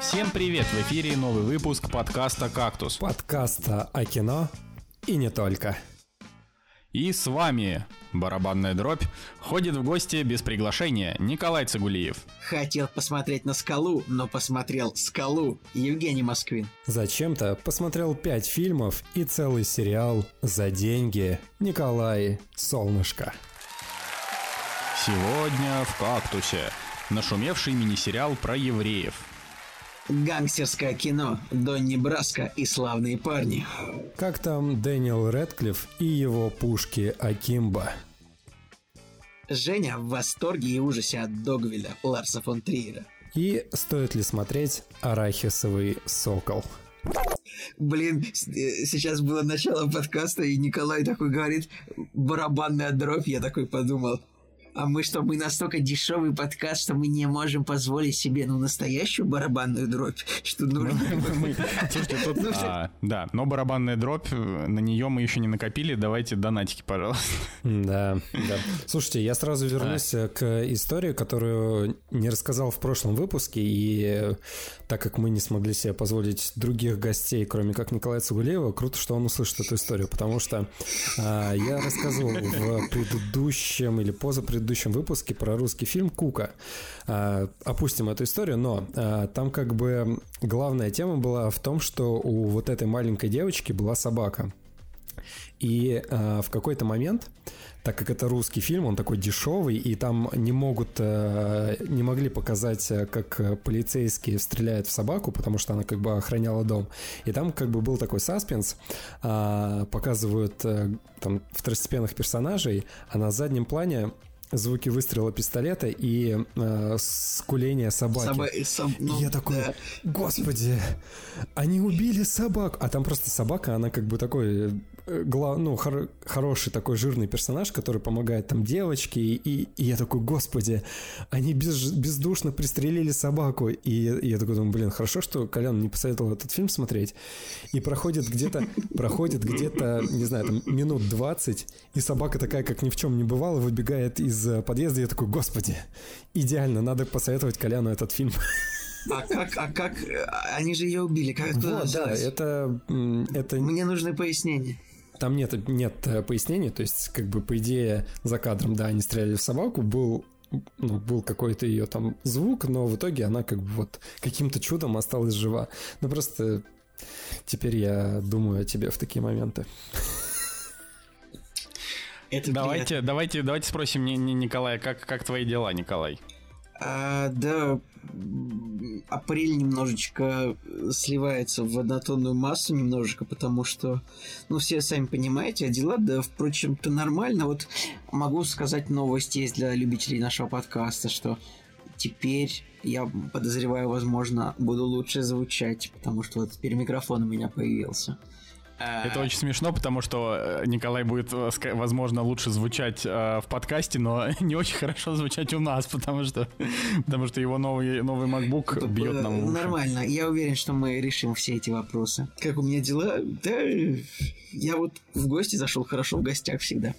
Всем привет! В эфире новый выпуск подкаста «Кактус». Подкаста о кино и не только. И с вами барабанная дробь ходит в гости без приглашения Николай Цигулиев. Хотел посмотреть на скалу, но посмотрел скалу Евгений Москвин. Зачем-то посмотрел пять фильмов и целый сериал за деньги Николай Солнышко. Сегодня в «Кактусе» нашумевший мини-сериал про евреев – Гангстерское кино, Донни Браско и славные парни. Как там Дэниел Редклифф и его пушки Акимба? Женя в восторге и ужасе от Догвиля Ларса фон Триера. И стоит ли смотреть «Арахисовый сокол»? Блин, э, сейчас было начало подкаста, и Николай такой говорит «барабанная дробь», я такой подумал – а мы что, мы настолько дешевый подкаст, что мы не можем позволить себе, ну, настоящую барабанную дробь, что нужно... Слушайте, тут... Ну, а, да, но барабанная дробь, на нее мы еще не накопили, давайте донатики, пожалуйста. Да, да. Слушайте, я сразу вернусь к истории, которую не рассказал в прошлом выпуске, и так как мы не смогли себе позволить других гостей, кроме как Николая Цугулеева, круто, что он услышит эту историю, потому что а, я рассказывал в предыдущем или позапредыдущем предыдущем выпуске про русский фильм «Кука». А, опустим эту историю, но а, там как бы главная тема была в том, что у вот этой маленькой девочки была собака. И э, в какой-то момент, так как это русский фильм, он такой дешевый, и там не могут, не могли показать, как полицейские стреляют в собаку, потому что она как бы охраняла дом. И там как бы был такой саспенс, показывают э, там второстепенных персонажей, а на заднем плане звуки выстрела пистолета и э, скуление собаки. Соба... Соб... Ну, я такой, да. господи, они убили собаку. А там просто собака, она как бы такой, э, глав... ну, хор... хороший такой жирный персонаж, который помогает там девочке. И, и я такой, господи, они без... бездушно пристрелили собаку. И, и я такой думаю, блин, хорошо, что Колян не посоветовал этот фильм смотреть. И проходит где-то, проходит где-то, не знаю, там минут 20, и собака такая, как ни в чем не бывало, выбегает из из подъезда, я такой, господи, идеально, надо посоветовать Коляну этот фильм. А как, а как, они же ее убили, как это вот, да, это, это... Мне нужны пояснения. Там нет, нет э, пояснений, то есть, как бы, по идее, за кадром, да, они стреляли в собаку, был ну, был какой-то ее там звук, но в итоге она как бы вот каким-то чудом осталась жива. Ну, просто теперь я думаю о тебе в такие моменты. Это давайте, приятно. давайте, давайте спросим Николая, как, как твои дела, Николай? А, да, апрель немножечко сливается в однотонную массу немножечко, потому что, ну, все сами понимаете, а дела, да, впрочем-то, нормально. Вот могу сказать новость есть для любителей нашего подкаста, что теперь я подозреваю, возможно, буду лучше звучать, потому что вот теперь микрофон у меня появился. Э, Это очень смешно, потому что э, Николай будет, э, возможно, лучше звучать в подкасте, но не очень хорошо звучать у нас, потому что, потому что его новый, новый MacBook бьет нам в уши. Нормально, я уверен, что мы решим все эти вопросы. Как у меня дела? Да, я вот в гости зашел хорошо в гостях всегда.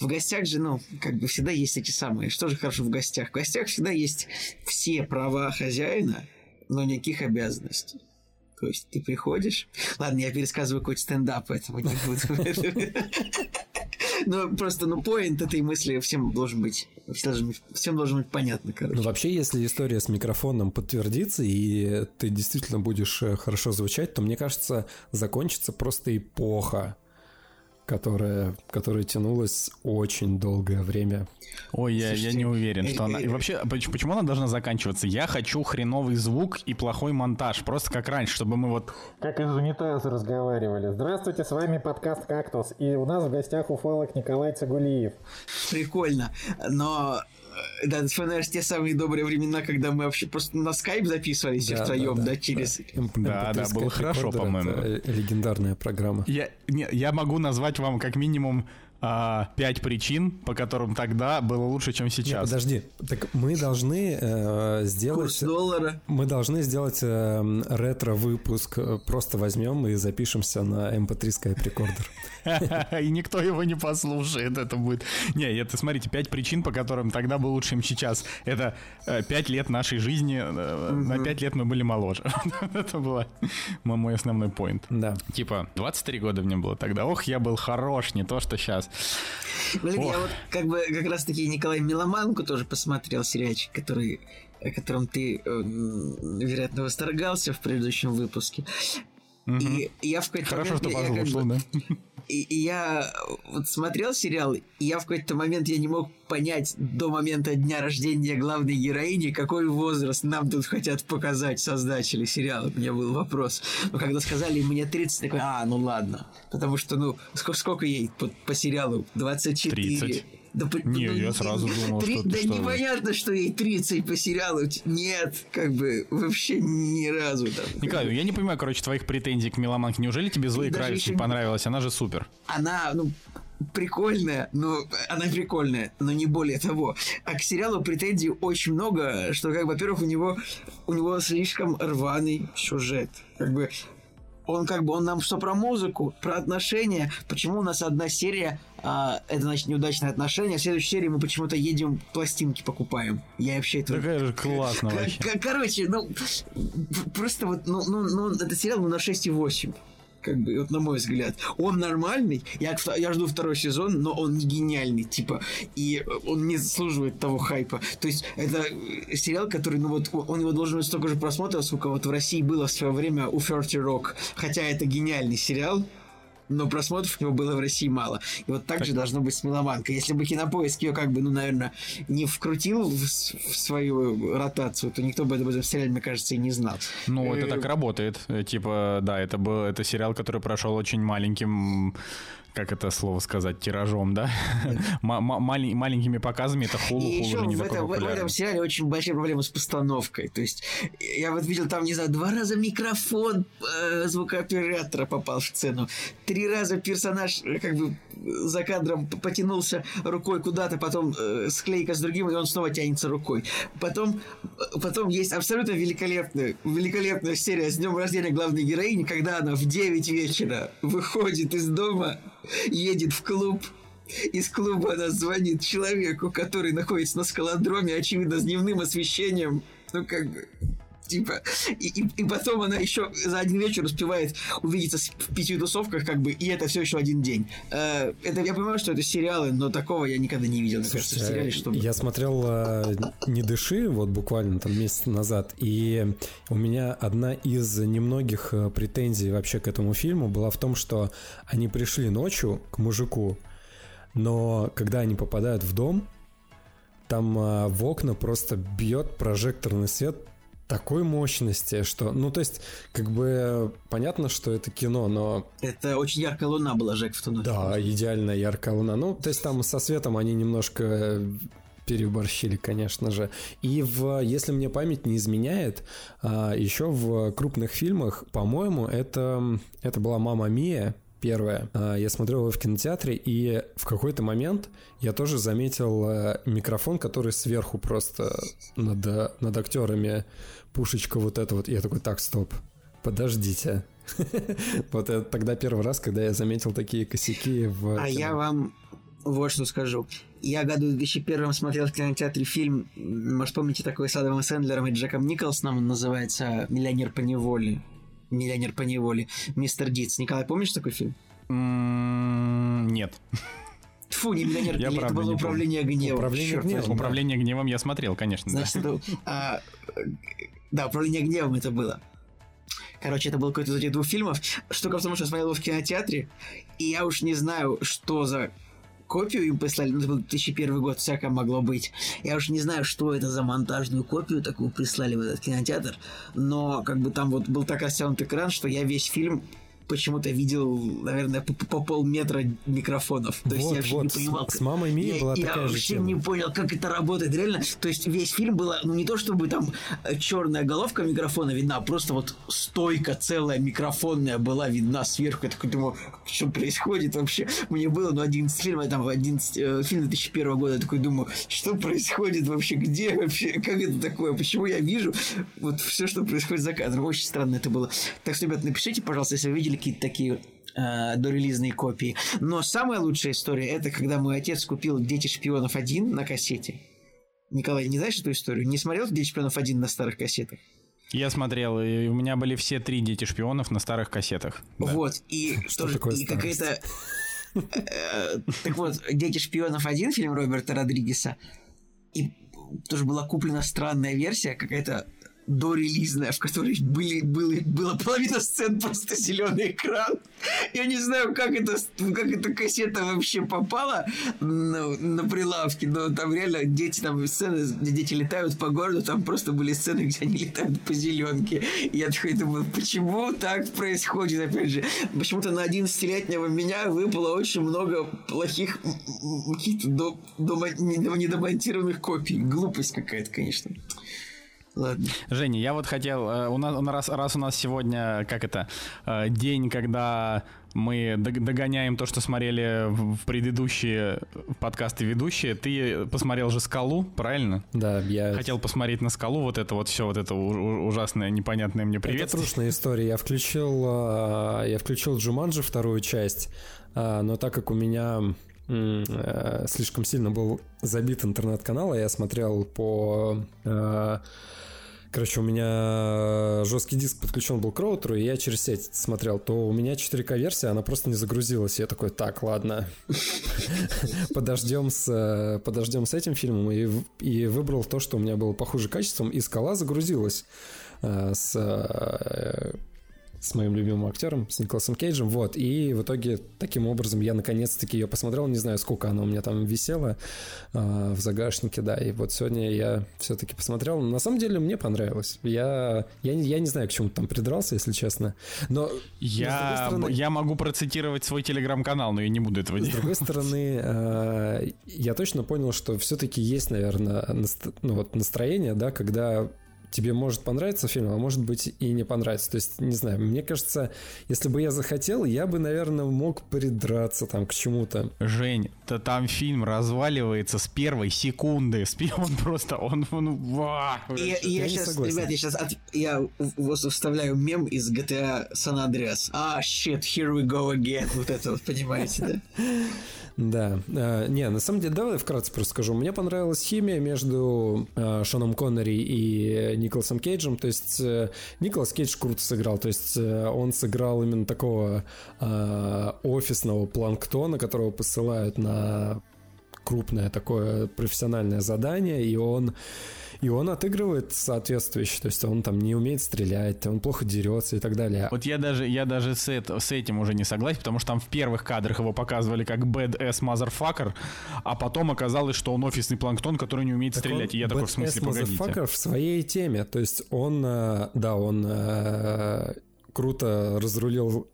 В гостях же, ну, как бы всегда есть эти самые. Что же хорошо в гостях? В гостях всегда есть все права хозяина, но никаких обязанностей. То есть ты приходишь... Ладно, я пересказываю какой-то стендап, поэтому не буду. Ну, просто, ну, поинт этой мысли всем должен быть, всем должен быть понятно, короче. Ну, вообще, если история с микрофоном подтвердится, и ты действительно будешь э, хорошо звучать, то, мне кажется, закончится просто эпоха которая, которая тянулась очень долгое время. Ой, я, я не уверен, что она... И вообще, почему она должна заканчиваться? Я хочу хреновый звук и плохой монтаж, просто как раньше, чтобы мы вот... Как из унитаза разговаривали. Здравствуйте, с вами подкаст «Кактус», и у нас в гостях уфолог Николай Цигулиев. Прикольно, но да, ты вспоминаешь те самые добрые времена, когда мы вообще просто на скайп записывались да, втроем, да, да, да, через... Да, да, было хорошо, по-моему. Легендарная программа. Я, не, я могу назвать вам как минимум а, пять причин, по которым тогда было лучше, чем сейчас. Нет, подожди, так мы должны э, сделать... Курс доллара. Мы должны сделать э, ретро-выпуск. Просто возьмем и запишемся на MP3 Skype Recorder. И никто его не послушает. Это будет... Не, это, смотрите, пять причин, по которым тогда было лучше, чем сейчас. Это э, пять лет нашей жизни. Э, на пять лет мы были моложе. Это был мой основной поинт. Да. Типа, 23 года мне было тогда. Ох, я был хорош, не то, что сейчас. Блин, я вот как бы как раз таки Николай Миломанку тоже посмотрел сериальчик, который о котором ты, э, вероятно, восторгался в предыдущем выпуске. Угу. И я в какой-то Хорошо, момент, что послушал, да. И, и я вот смотрел сериал, и я в какой-то момент я не мог понять до момента дня рождения главной героини, какой возраст нам тут хотят показать создатели сериала. У меня был вопрос. Но когда сказали мне 30, такой, а, ну ладно. Потому что, ну, сколько, сколько ей по, по сериалу? 24. 30. Да, не, ну, я сразу думал, 3, что... Да что непонятно, что ей 30 по сериалу. Нет, как бы вообще ни разу. Там, Николай, я не понимаю, короче, твоих претензий к Меломанке. Неужели тебе Зои Кравец не понравилась? Она же супер. Она, ну, прикольная, но она прикольная, но не более того. А к сериалу претензий очень много, что, как, во-первых, у него, у него слишком рваный сюжет. Как бы он как бы он нам что про музыку, про отношения. Почему у нас одна серия, а, это значит неудачные отношения, а в следующей серии мы почему-то едем пластинки покупаем. Я вообще это. Такая же классно вообще. Короче, ну просто вот, ну, ну, ну это сериал ну, на 6,8 как бы, вот на мой взгляд. Он нормальный, я, я жду второй сезон, но он не гениальный, типа, и он не заслуживает того хайпа. То есть, это сериал, который, ну вот, он его должен быть столько же просмотров, сколько вот в России было в свое время у Ферти Рок. Хотя это гениальный сериал, но просмотров у него было в России мало. И вот так, же должно быть с Меломанкой. Если бы Кинопоиск ее, как бы, ну, наверное, не вкрутил в, в свою ротацию, то никто бы об этом сериале, мне кажется, и не знал. Ну, это так работает. Э, типа, да, это был это сериал, который прошел очень маленьким как это слово сказать, тиражом, да? Маленькими показами это хулу, хулу уже не в такой этом, в этом сериале очень большая проблема с постановкой. То есть я вот видел там, не знаю, два раза микрофон э, звукооператора попал в сцену, три раза персонаж э, как бы за кадром потянулся рукой куда-то, потом э, склейка с другим, и он снова тянется рукой. Потом, потом есть абсолютно великолепная, великолепная серия с днем рождения главной героини, когда она в 9 вечера выходит из дома едет в клуб, из клуба она звонит человеку, который находится на скалодроме, очевидно, с дневным освещением. Ну, как бы, типа, и, и, и потом она еще за один вечер успевает увидеться в пяти тусовках, как бы, и это все еще один день. Э, это я понимаю, что это сериалы, но такого я никогда не видел, Слушайте, кажется, сериале, чтобы... Я смотрел э, «Не дыши» вот буквально там месяц назад, и у меня одна из немногих э, претензий вообще к этому фильму была в том, что они пришли ночью к мужику, но когда они попадают в дом, там э, в окна просто бьет прожекторный свет такой мощности, что, ну, то есть, как бы понятно, что это кино, но... Это очень яркая луна была, Жек, в ту ночь. Да, идеальная яркая луна. Ну, то есть там со светом они немножко переборщили, конечно же. И в, если мне память не изменяет, а, еще в крупных фильмах, по-моему, это, это была «Мама Мия», первая. А, я смотрел его в кинотеатре, и в какой-то момент я тоже заметил э, микрофон, который сверху просто над, над актерами пушечка вот эта вот. Я такой, так, стоп, подождите. Вот это тогда первый раз, когда я заметил такие косяки в... А я вам вот что скажу. Я году в 2001 смотрел в кинотеатре фильм, может, помните, такой с Адамом Сэндлером и Джеком Николсоном, он называется «Миллионер по неволе». «Миллионер по неволе». Мистер Дитс. Николай, помнишь такой фильм? Нет. Фу, не миллионер, я это было управление гневом. Управление гневом. Управление гневом я смотрел, конечно. Значит, это, а, да, управление гневом это было. Короче, это был какой-то из этих двух фильмов. Штука в том, что я смотрел его в кинотеатре, и я уж не знаю, что за копию им прислали, ну, это был 2001 год, всякое могло быть. Я уж не знаю, что это за монтажную копию такую прислали в этот кинотеатр, но как бы там вот был так растянут экран, что я весь фильм почему-то видел, наверное, по, по полметра микрофонов. То вот, есть я вообще вот, не понимал. С, с мамой Мии я, была я такая же вообще тема. не понял, как это работает. Реально, то есть весь фильм было, ну не то чтобы там черная головка микрофона видна, а просто вот стойка целая микрофонная была видна сверху. Я такой думаю, что происходит вообще? Мне было, ну, 11 фильмов, там 11, э, фильм 2001 года, я такой думаю, что происходит вообще? Где вообще? Как это такое? Почему я вижу вот все, что происходит за кадром? Очень странно это было. Так что, ребят, напишите, пожалуйста, если вы видели какие-то такие э, дорелизные копии. Но самая лучшая история это когда мой отец купил Дети шпионов 1 на кассете. Николай, не знаешь эту историю? Не смотрел Дети шпионов 1 на старых кассетах? Я смотрел, и у меня были все три дети шпионов на старых кассетах. Да. Вот, и, Что тоже, такое и какая-то... э, Так вот, «Дети шпионов 1», фильм Роберта Родригеса, и тоже была куплена странная версия, какая-то дорелизная, в которой были, были, была половина сцен просто зеленый экран. Я не знаю, как, это, как эта кассета вообще попала на, на прилавки, но там реально дети, там сцены, где дети летают по городу, там просто были сцены, где они летают по зеленке. Я такой думаю, почему так происходит, опять же? Почему-то на 11-летнего меня выпало очень много плохих каких-то до, дома- не- недомонтированных копий. Глупость какая-то, конечно. Ладно. Женя, я вот хотел, э, у нас, раз, раз у нас сегодня, как это, э, день, когда мы дог- догоняем то, что смотрели в предыдущие подкасты ведущие, ты посмотрел же «Скалу», правильно? Да, я... Хотел посмотреть на «Скалу», вот это вот все, вот это ужасное, непонятное мне Это приветствие. трушная история. Я включил, а, я включил Джуманджи вторую часть, но так как у меня э, слишком сильно был забит интернет-канал, а я смотрел по... э, Короче, у меня жесткий диск подключен был к роутеру, и я через сеть смотрел, то у меня 4К версия, она просто не загрузилась. Я такой, так, ладно, подождем с, э, подождем с этим фильмом, и, и выбрал то, что у меня было похуже качеством, и скала загрузилась с, с моим любимым актером, с Николасом Кейджем, вот, и в итоге таким образом я наконец-таки ее посмотрел, не знаю, сколько она у меня там висела э, в загашнике, да, и вот сегодня я все-таки посмотрел, на самом деле мне понравилось, я, я, не- я не знаю, к чему там придрался, если честно, но... Я, с стороны- я могу процитировать свой телеграм-канал, но я не буду этого С делать. другой стороны, э, я точно понял, что все-таки есть, наверное, наст- ну, вот настроение, да, когда тебе может понравиться фильм, а может быть и не понравится. То есть, не знаю, мне кажется, если бы я захотел, я бы, наверное, мог придраться там к чему-то. Жень, да там фильм разваливается с первой секунды. С Он просто, он, он, ва, И, и я, Я не сейчас, согласен. ребят, я сейчас я в- в- вставляю мем из GTA San Andreas. А, shit, here we go again. Вот это вот, понимаете, да? Да. Э, не, на самом деле, давай вкратце просто скажу. Мне понравилась химия между э, Шоном Коннери и Николасом Кейджем. То есть э, Николас Кейдж круто сыграл. То есть он сыграл именно такого офисного планктона, которого посылают на крупное такое профессиональное задание, и он и он отыгрывает соответствующе, то есть он там не умеет стрелять, он плохо дерется и так далее. Вот я даже, я даже с, это- с этим уже не согласен, потому что там в первых кадрах его показывали как badass motherfucker, а потом оказалось, что он офисный планктон, который не умеет стрелять. И я такой, в смысле, погодите. в своей теме. То есть он, э, да, он э, круто разрулил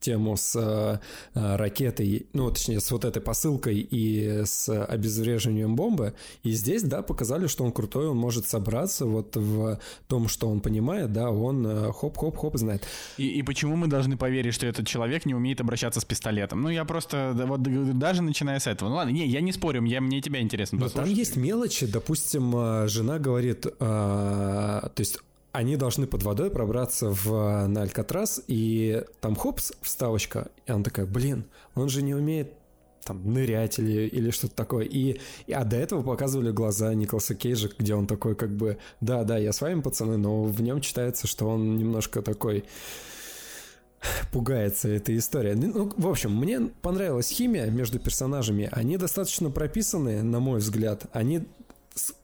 тему с э, э, ракетой, ну, точнее, с вот этой посылкой и с обезвреживанием бомбы. И здесь, да, показали, что он крутой, он может собраться вот в том, что он понимает, да, он э, хоп-хоп-хоп знает. И, и почему мы должны поверить, что этот человек не умеет обращаться с пистолетом? Ну, я просто, вот даже начиная с этого. Ну ладно, не, я не спорю, я, мне тебя интересно Но там есть мелочи, допустим, э, жена говорит, э, то есть они должны под водой пробраться в, на Алькатрас, и там хопс, вставочка, и она такая, блин, он же не умеет там нырять или, или что-то такое. И, и- а до этого показывали глаза Николаса Кейджа, где он такой как бы, да, да, я с вами, пацаны, но в нем читается, что он немножко такой пугается эта история. Ну, в общем, мне понравилась химия между персонажами. Они достаточно прописаны, на мой взгляд. Они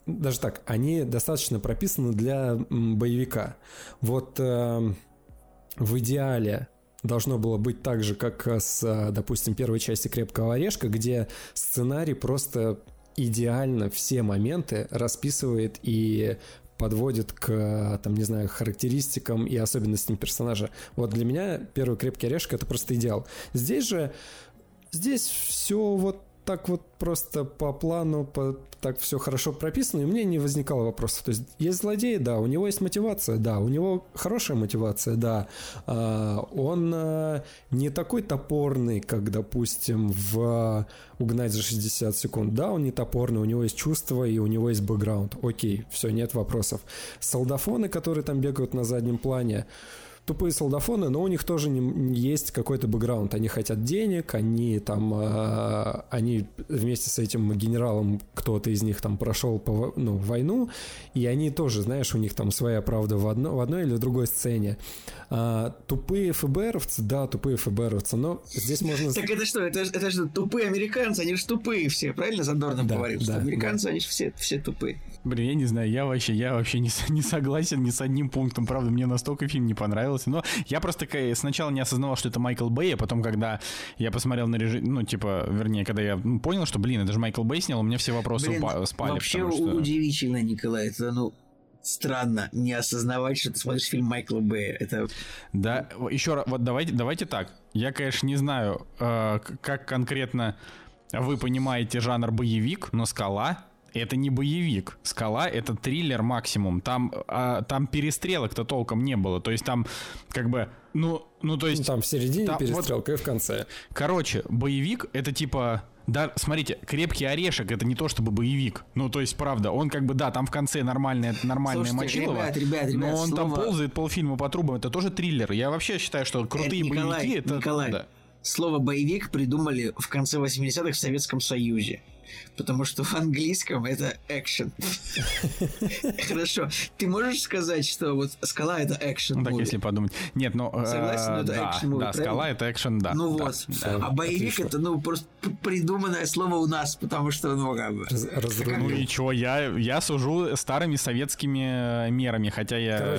даже так, они достаточно прописаны для боевика. Вот эм, в идеале должно было быть так же, как с, э, допустим, первой части «Крепкого орешка», где сценарий просто идеально все моменты расписывает и подводит к, там, не знаю, характеристикам и особенностям персонажа. Вот для меня первый крепкий орешек это просто идеал. Здесь же, здесь все вот так вот просто по плану, по, так все хорошо прописано, и меня не возникало вопросов. То есть есть злодей, да, у него есть мотивация, да, у него хорошая мотивация, да. А, он а, не такой топорный, как, допустим, в «Угнать за 60 секунд». Да, он не топорный, у него есть чувства и у него есть бэкграунд. Окей, все, нет вопросов. Солдафоны, которые там бегают на заднем плане, тупые солдафоны, но у них тоже не, есть какой-то бэкграунд. Они хотят денег, они там, э, они вместе с этим генералом, кто-то из них там прошел по, ну, войну, и они тоже, знаешь, у них там своя правда в, одно, в одной или в другой сцене. А, тупые ФБРовцы, да, тупые ФБРовцы, но здесь можно... Так это что, это, это же тупые американцы, они же тупые все, правильно Задорнов да, говорил, да, что американцы, да. они же все, все тупые. Блин, я не знаю, я вообще, я вообще не, не согласен ни с одним пунктом, правда, мне настолько фильм не понравился, но я просто сначала не осознавал, что это Майкл Бэй, а потом, когда я посмотрел на режим, ну, типа, вернее, когда я понял, что, блин, это же Майкл Бэй снял, у меня все вопросы блин, спали. Вообще что... удивительно, Николай, это, ну, странно не осознавать, что ты смотришь фильм Майкла Бэя. Это... Да, еще раз, вот давайте, давайте так. Я, конечно, не знаю, э, как конкретно вы понимаете жанр боевик, но «Скала» это не боевик. Скала это триллер максимум. Там, а, там перестрелок-то толком не было. То есть там как бы, ну, ну то есть... Там в середине там, перестрелка вот, и в конце. Короче, боевик это типа да, смотрите, крепкий орешек это не то чтобы боевик. Ну, то есть, правда, он как бы, да, там в конце нормальное, нормальное Слушайте, Мочилово, ребят, ребят, ребят, но он слово... там ползает полфильма по трубам, это тоже триллер. Я вообще считаю, что крутые это, Николай, боевики это... Николай, да. слово боевик придумали в конце 80-х в Советском Союзе потому что в английском это экшен. Хорошо. Ты можешь сказать, что вот скала это экшен? Ну так, если подумать. Нет, ну... Э, Согласен, это экшен Да, скала это экшен, да. Ну вот. А боевик это, ну, просто придуманное слово у нас, потому что, ну, как бы... Ну и чего, я, я сужу старыми советскими э, мерами, хотя я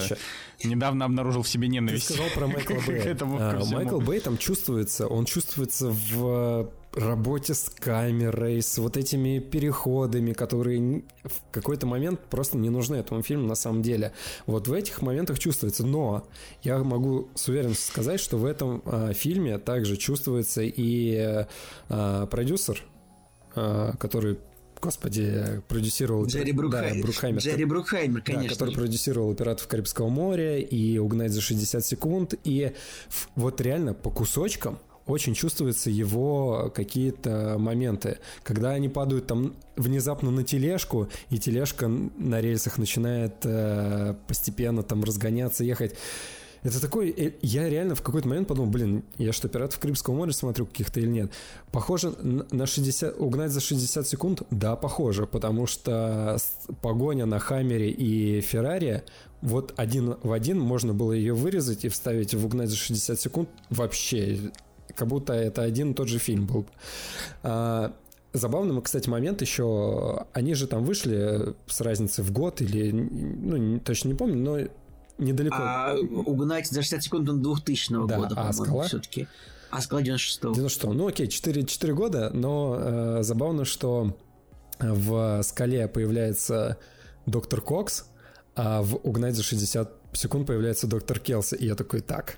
недавно обнаружил в себе ненависть. Ты сказал про Майкла Бэя. А, Майкл Бэй там чувствуется, он чувствуется в работе с камерой, с вот этими переходами, которые в какой-то момент просто не нужны этому фильму на самом деле. Вот в этих моментах чувствуется. Но я могу с уверенностью сказать, что в этом э, фильме также чувствуется и э, продюсер, э, который господи, продюсировал... Джерри Брукхаймер. Да, Брукхаймер. Джерри Брукхаймер, конечно. Да, который продюсировал «Пиратов Карибского моря» и «Угнать за 60 секунд». И вот реально по кусочкам очень чувствуются его какие-то моменты. Когда они падают там внезапно на тележку, и тележка на рельсах начинает э, постепенно там разгоняться, ехать. Это такой... Э, я реально в какой-то момент подумал, блин, я что, «Пиратов Карибского моря» смотрю каких-то или нет? Похоже на 60... Угнать за 60 секунд? Да, похоже, потому что погоня на Хаммере и Феррари вот один в один можно было ее вырезать и вставить в «Угнать за 60 секунд» вообще как будто это один и тот же фильм был. А, забавный, кстати, момент еще, они же там вышли с разницей в год или, ну, точно не помню, но недалеко. А угнать за 60 секунд он 2000 да, года, а скала? все-таки. А скала 96-го. 96 Ну окей, 4, 4 года, но э, забавно, что в скале появляется доктор Кокс, а в угнать за 60 секунд появляется доктор Келси. И я такой, так,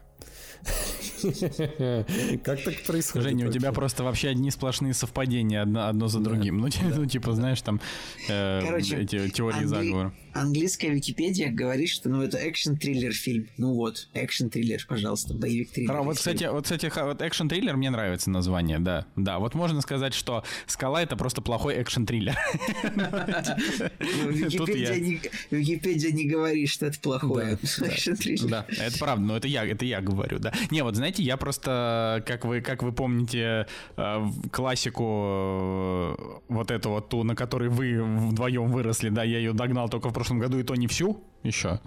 как так происходит? Женя, у тебя просто вообще одни сплошные совпадения одно, за другим. Ну, ну, типа, знаешь, там э, эти теории заговора английская Википедия говорит, что ну это экшен-триллер фильм. Ну вот, экшен-триллер, пожалуйста, боевик-триллер. А, вот, кстати, вот, кстати, вот экшен-триллер мне нравится название, да. Да, вот можно сказать, что «Скала» — это просто плохой экшен-триллер. Википедия не говорит, что это плохой экшен-триллер. Да, это правда, но это я, это я говорю, да. Не, вот знаете, я просто, как вы, как вы помните, э, классику э, вот эту вот ту, на которой вы вдвоем выросли, да, я ее догнал только в прошлом году, и то не всю еще.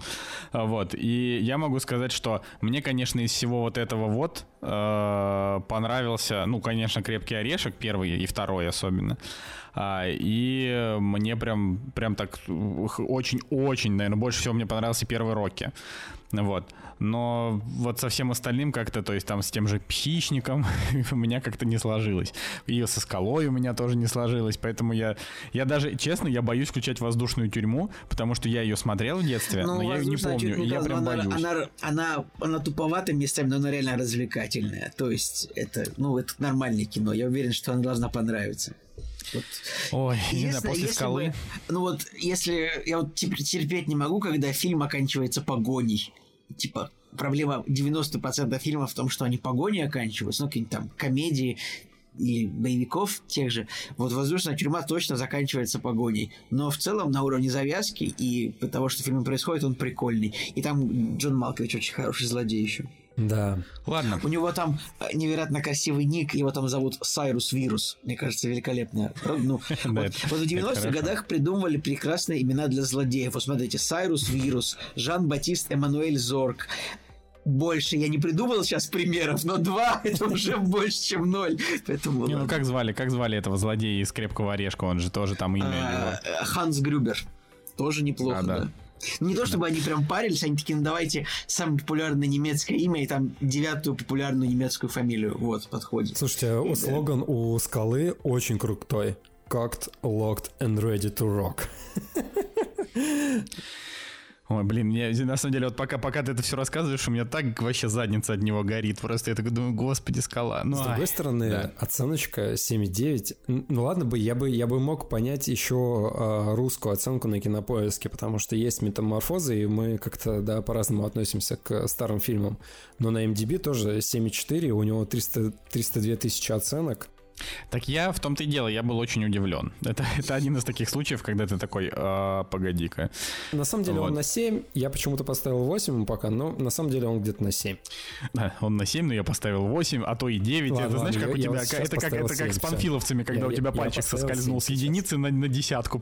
Вот. И я могу сказать, что мне, конечно, из всего вот этого вот э, понравился, ну, конечно, «Крепкий орешек», первый и второй особенно. А, и мне прям, прям так очень-очень, наверное, больше всего мне понравился первый «Рокки». Вот. Но вот со всем остальным как-то, то есть там с тем же «Хищником» у меня как-то не сложилось. И со «Скалой» у меня тоже не сложилось. Поэтому я, я даже, честно, я боюсь включать «Воздушную тюрьму», потому что я ее смотрел в детстве, ну, но я ее не помню. Тюрьма, я прям она, боюсь. Она, она, она туповатая местами, но она реально развлекательная. То есть это, ну, это нормальное кино. Я уверен, что она должна понравиться. Вот. Ой, если, не знаю, после если скалы. Бы, ну вот, если я вот терпеть не могу, когда фильм оканчивается погоней типа, проблема 90% фильмов в том, что они погони оканчиваются, ну, какие-нибудь там комедии или боевиков тех же, вот «Воздушная тюрьма» точно заканчивается погоней. Но в целом на уровне завязки и того, что в фильме происходит, он прикольный. И там Джон Малкович очень хороший злодей еще. Да. Ладно. У него там э, невероятно красивый ник, его там зовут Сайрус Вирус. Мне кажется, великолепно. Ну, вот, вот в 90-х годах придумывали прекрасные имена для злодеев. Вот смотрите, Сайрус Вирус, Жан-Батист Эммануэль Зорг, больше я не придумал сейчас примеров, но два это уже больше, чем ноль. Поэтому, не, ну как звали, как звали этого злодея из крепкого орешка? Он же тоже там имя. А, Ханс Грюбер. Тоже неплохо, а, да. Не то чтобы они прям парились, они такие, ну давайте самое популярное немецкое имя и там девятую популярную немецкую фамилию. Вот, подходит. Слушайте, слоган у скалы очень крутой. Cocked, locked and ready to rock. Ой, блин, мне на самом деле, вот пока, пока ты это все рассказываешь, у меня так вообще задница от него горит. Просто я такой думаю, господи, скала. Ну, С другой ай, стороны, да. оценочка 7,9. Ну ладно бы, я бы, я бы мог понять еще э, русскую оценку на кинопоиске, потому что есть метаморфозы, и мы как-то, да, по-разному относимся к старым фильмам. Но на MDB тоже 7,4, у него 300, 302 тысячи оценок. Так я в том-то и дело, я был очень удивлен. Это, это один из таких случаев, когда ты такой, а, погоди-ка. На самом деле вот. он на 7, я почему-то поставил 8 пока, но на самом деле он где-то на 7. Да, он на 7, но я поставил 8, а то и 9. Ладно, это знаешь, как я, у тебя, вот это, как, это 7, как с панфиловцами, когда я, у тебя я, пальчик я соскользнул с единицы на, на десятку.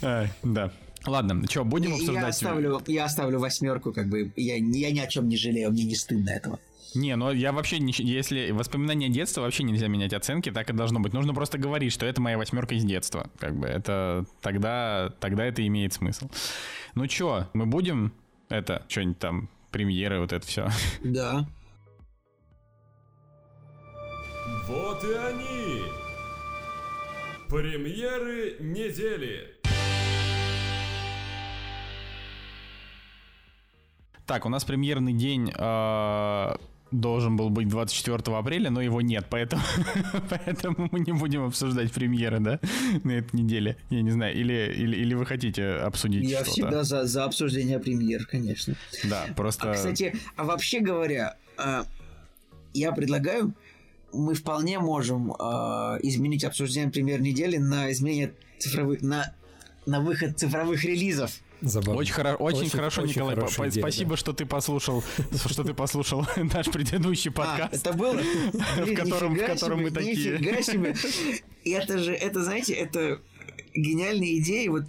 Да. Да. Ладно, что, будем обсуждать? Я оставлю, я оставлю восьмерку, как бы, я, я ни о чем не жалею, мне не стыдно этого. Не, ну я вообще, не, если воспоминания детства, вообще нельзя менять оценки, так и должно быть. Нужно просто говорить, что это моя восьмерка из детства. Как бы это тогда, тогда это имеет смысл. Ну чё, мы будем это, что-нибудь там, премьеры, вот это все. Да. Вот и они! Премьеры недели! Так, у нас премьерный день э, должен был быть 24 апреля, но его нет, поэтому, поэтому мы не будем обсуждать премьеры, да, на этой неделе. Я не знаю, или, или, или вы хотите обсудить Я что-то? всегда за, за обсуждение премьер, конечно. Да, просто... А, кстати, а вообще говоря, а, я предлагаю, мы вполне можем а, изменить обсуждение премьер недели на изменение цифровых, на, на выход цифровых релизов. Забавно. Очень, хоро- очень, очень хорошо, очень Николай. По- идея, спасибо, да. что ты послушал, что ты послушал наш предыдущий а, подкаст. А, это было? в котором, в котором мы такие. Нифига себе. Это же, это, знаете, это гениальная идея. Вот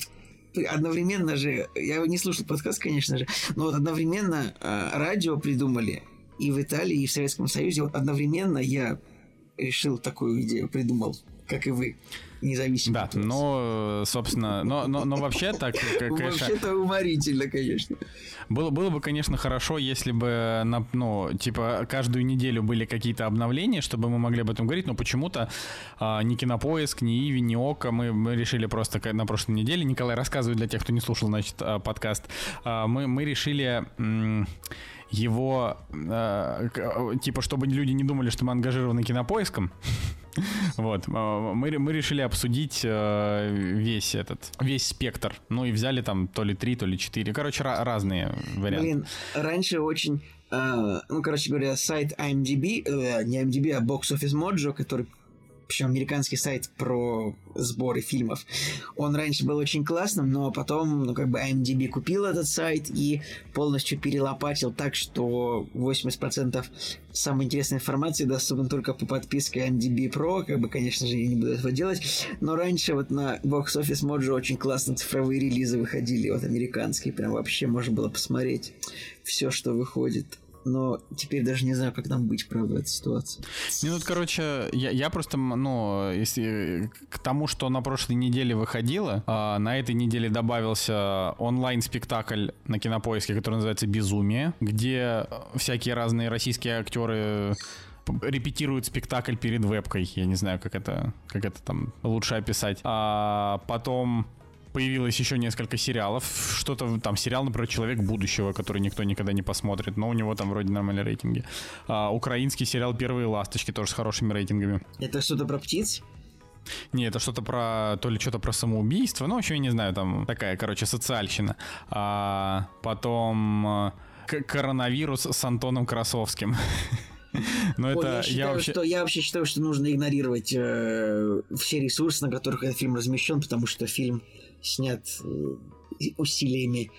одновременно же, я не слушал подкаст, конечно же, но вот одновременно э, радио придумали и в Италии, и в Советском Союзе. Вот одновременно я решил такую идею, придумал, как и вы независимо. Да, но, собственно, но, но, но вообще так, конечно... Вообще-то уморительно, конечно. Было, было бы, конечно, хорошо, если бы, на, ну, типа, каждую неделю были какие-то обновления, чтобы мы могли об этом говорить, но почему-то а, ни Кинопоиск, ни Иви, ни Ока мы, мы решили просто на прошлой неделе, Николай рассказывает для тех, кто не слушал, значит, а, подкаст, а, мы, мы решили... М- его, э, типа, чтобы люди не думали, что мы ангажированы кинопоиском, вот, э, мы, мы решили обсудить э, весь этот, весь спектр. Ну и взяли там то ли три, то ли четыре. Короче, разные варианты. Блин, раньше очень, э, ну, короче говоря, сайт IMDb, э, не IMDb, а Box Office Mojo, который причем американский сайт про сборы фильмов. Он раньше был очень классным, но потом, ну, как бы IMDb купил этот сайт и полностью перелопатил так, что 80% самой интересной информации доступна только по подписке IMDb Pro, как бы, конечно же, я не буду этого делать, но раньше вот на Box Office Mojo очень классно цифровые релизы выходили, вот американские, прям вообще можно было посмотреть все, что выходит но теперь даже не знаю, как нам быть, правда, в этой ситуации. Не, ну, короче, я, я просто, ну, если к тому, что на прошлой неделе выходило, а, на этой неделе добавился онлайн-спектакль на Кинопоиске, который называется «Безумие», где всякие разные российские актеры репетируют спектакль перед вебкой. Я не знаю, как это, как это там лучше описать. А потом появилось еще несколько сериалов. Что-то там сериал, например, Человек будущего, который никто никогда не посмотрит, но у него там вроде нормальные рейтинги. А, украинский сериал Первые ласточки тоже с хорошими рейтингами. Это что-то про птиц? Не, это что-то про то ли что-то про самоубийство, ну, вообще я не знаю, там такая, короче, социальщина. А потом а, коронавирус с Антоном Красовским. Но Ой, это я, считаю, я вообще... Что, я вообще считаю, что нужно игнорировать э, все ресурсы, на которых этот фильм размещен, потому что фильм снят э, усилиями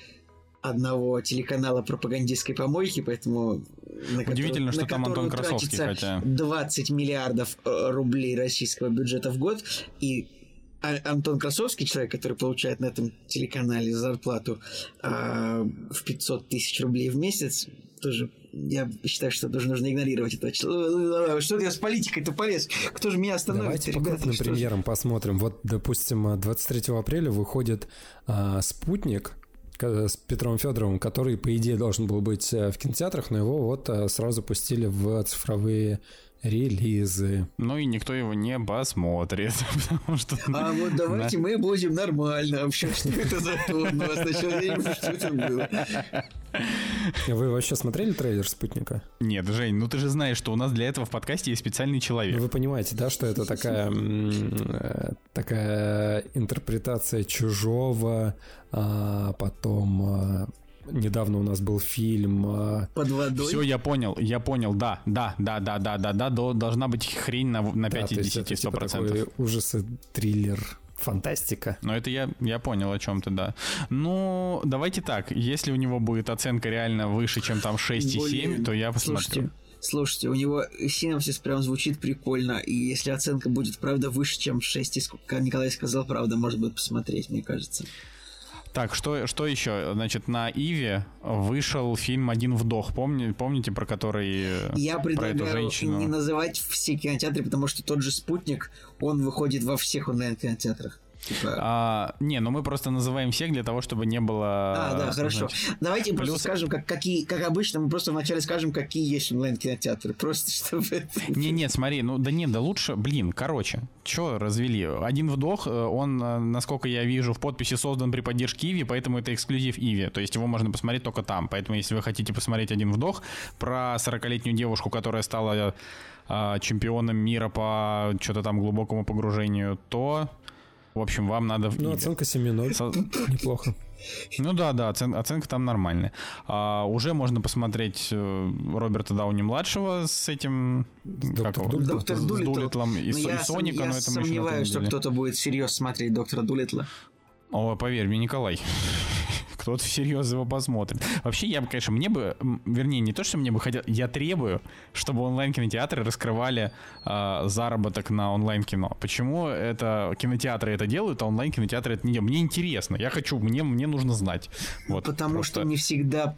одного телеканала пропагандистской помойки, поэтому... Удивительно, который, что там Антон Красовский, хотя... 20 миллиардов э, рублей российского бюджета в год, и а, Антон Красовский, человек, который получает на этом телеканале зарплату э, в 500 тысяч рублей в месяц, тоже я считаю, что тоже нужно игнорировать это. Что я с политикой-то полез? Кто же меня остановит? Давайте по крупным премьерам посмотрим. Вот, допустим, 23 апреля выходит а, «Спутник», с Петром Федоровым, который, по идее, должен был быть э, в кинотеатрах, но его вот э, сразу пустили в цифровые релизы. Ну и никто его не посмотрит, потому что... А вот давайте мы будем нормально общаться. Что это за тон? Сначала я не что это было. Вы вообще смотрели трейлер «Спутника»? Нет, Жень, ну ты же знаешь, что у нас для этого в подкасте есть специальный человек. Вы понимаете, да, что это такая, э, такая интерпретация чужого, а потом а, недавно у нас был фильм... А, Под водой? Все, я понял, я понял, да, да, да, да, да, да, да, должна быть хрень на, на 5 да, из 10, 100%. Типа такой ужасы, триллер, фантастика. Ну, это я, я понял о чем-то, да. Ну, давайте так, если у него будет оценка реально выше, чем там 6,7, то я посмотрю. Слушайте, Слушайте, у него синапсис прям звучит прикольно, и если оценка будет, правда, выше, чем 6, как Николай сказал, правда, может быть, посмотреть, мне кажется. Так, что, что еще? Значит, на Иве вышел фильм «Один вдох». Помни, помните, про который... Я предлагаю про эту женщину? не называть все кинотеатры, потому что тот же «Спутник», он выходит во всех онлайн-кинотеатрах. Типа... А, не, ну мы просто называем всех для того, чтобы не было... А, да, хорошо. Значит, Давайте плюс... просто скажем, как, какие, как обычно, мы просто вначале скажем, какие есть онлайн-кинотеатры. Просто чтобы... Не, нет, смотри, ну да нет, да лучше, блин, короче, что развели? Один вдох, э, он, э, насколько я вижу, в подписи создан при поддержке Иви, поэтому это эксклюзив Иви, то есть его можно посмотреть только там. Поэтому если вы хотите посмотреть один вдох про 40-летнюю девушку, которая стала э, чемпионом мира по что-то там глубокому погружению, то в общем, вам надо... Ну, оценка 7.0. Со... Неплохо. Ну да, да, оцен, оценка там нормальная. А, уже можно посмотреть э, Роберта Дауни-младшего с этим... Доктор, как Дулитл. Доктор с Дулитл. Дулитлом и, ну, и Соника, но это мы сомневаюсь, что кто-то будет всерьез смотреть Доктора Дулитла. О, поверь мне, Николай кто-то всерьез его посмотрит. Вообще, я бы, конечно, мне бы, вернее, не то, что мне бы хотел, я требую, чтобы онлайн-кинотеатры раскрывали э, заработок на онлайн-кино. Почему это кинотеатры это делают, а онлайн-кинотеатры это не делают? Мне интересно, я хочу, мне, мне нужно знать. Вот, Потому просто... что не всегда,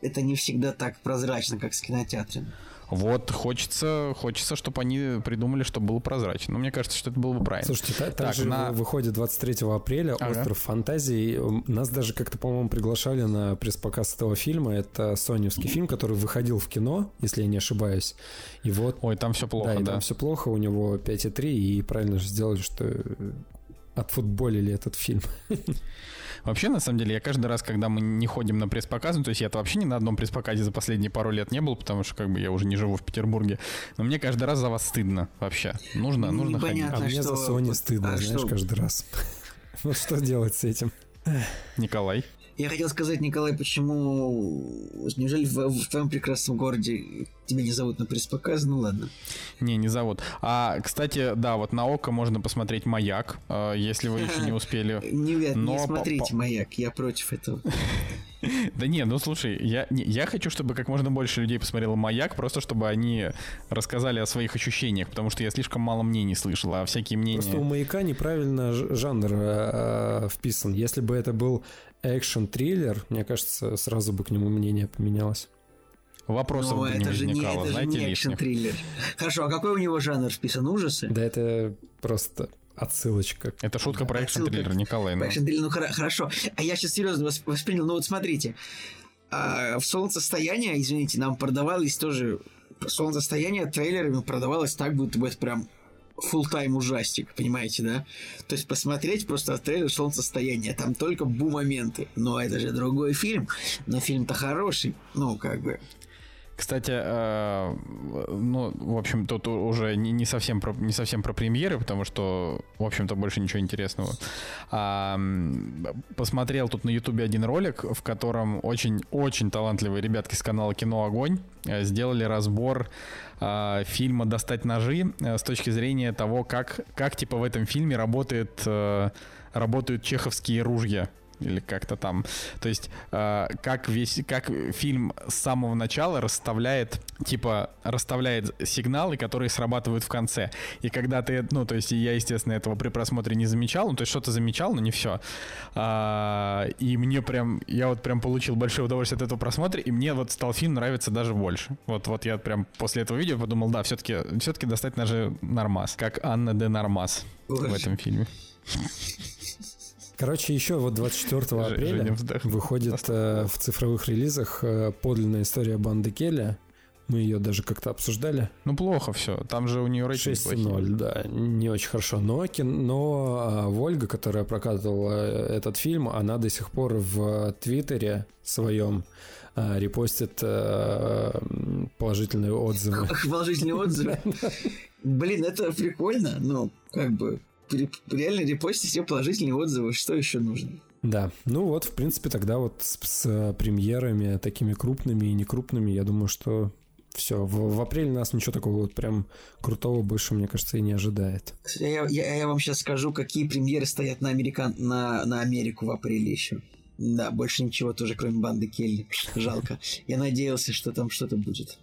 это не всегда так прозрачно, как с кинотеатрами. Вот, хочется, хочется, чтобы они придумали, чтобы было прозрачно. Но мне кажется, что это было бы правильно. Слушайте, так, также на... выходит 23 апреля ага. «Остров фантазий». Нас даже как-то, по-моему, приглашали на пресс-показ этого фильма. Это соневский фильм, который выходил в кино, если я не ошибаюсь. И вот... Ой, там все плохо, да? да, там все плохо, у него 5,3, и правильно же сделали, что отфутболили этот фильм. Вообще, на самом деле, я каждый раз, когда мы не ходим на пресс-показ, ну, то есть я-то вообще ни на одном пресс-показе за последние пару лет не был, потому что как бы я уже не живу в Петербурге. Но мне каждый раз за вас стыдно вообще. Нужно, ну, нужно ходить. А мне за Sony стыдно, а знаешь, что? каждый раз. Ну что делать с этим? Николай. Я хотел сказать, Николай, почему... Неужели в, в твоем прекрасном городе тебя не зовут на пресс-показ? Ну ладно. Не, не зовут. А, кстати, да, вот на ОКО можно посмотреть «Маяк», а, если вы еще не успели. Нет, не смотрите «Маяк», я против этого. Да не, ну слушай, я, не, я хочу, чтобы как можно больше людей посмотрело «Маяк», просто чтобы они рассказали о своих ощущениях, потому что я слишком мало мнений слышал, а всякие мнения... Просто у «Маяка» неправильно жанр э, вписан. Если бы это был экшен-триллер, мне кажется, сразу бы к нему мнение поменялось. Вопросов Ну, бы не это же не, это же знаете, не лишних. экшн-триллер. Хорошо, а какой у него жанр вписан? Ужасы? Да это просто отсылочка. Это шутка про Отсылка экшн-триллер, Николай. ну. Экшн-триллер, ну хоро- хорошо. А я сейчас серьезно вос- воспринял. Ну вот смотрите, а, в солнцестояние, извините, нам продавалось тоже солнцестояние трейлерами продавалось так, будто бы это прям full тайм ужастик, понимаете, да? То есть посмотреть просто трейлер солнцестояния, там только бу-моменты. Но это же другой фильм, но фильм-то хороший, ну, как бы. Кстати, э, ну, в общем, тут уже не, совсем про, не совсем про премьеры, потому что, в общем-то, больше ничего интересного. А, посмотрел тут на Ютубе один ролик, в котором очень-очень талантливые ребятки с канала Кино Огонь э, сделали разбор э, фильма «Достать ножи» с точки зрения того, как, как типа в этом фильме работает, работают чеховские ружья или как-то там. То есть, э, как весь, как фильм с самого начала расставляет, типа, расставляет сигналы, которые срабатывают в конце. И когда ты, ну, то есть, я, естественно, этого при просмотре не замечал, ну, то есть, что-то замечал, но не все. и мне прям, я вот прям получил большое удовольствие от этого просмотра, и мне вот стал фильм нравиться даже больше. Вот, вот я прям после этого видео подумал, да, все-таки, все-таки достать даже нормас, как Анна де Нормас в этом фильме. Короче, еще вот 24 Ж- апреля выходит э, в цифровых релизах э, подлинная история банды Келли. Мы ее даже как-то обсуждали. Ну, плохо все. Там же у нее рейтинг 6-0, да, не очень хорошо. Но, но а, Вольга, которая прокатывала э, этот фильм, она до сих пор в Твиттере своем а, репостит э, положительные отзывы. Положительные отзывы. Блин, это прикольно, но как бы реально репостить все положительные отзывы, что еще нужно? Да, ну вот, в принципе, тогда вот с, с премьерами такими крупными и некрупными, я думаю, что все. В, в апреле нас ничего такого вот прям крутого больше, мне кажется, и не ожидает. Я, я- я вам сейчас скажу, какие премьеры стоят на, Американ... на, на Америку в апреле еще. Да, больше ничего тоже, кроме банды Келли. Жалко. Я надеялся, что там что-то будет.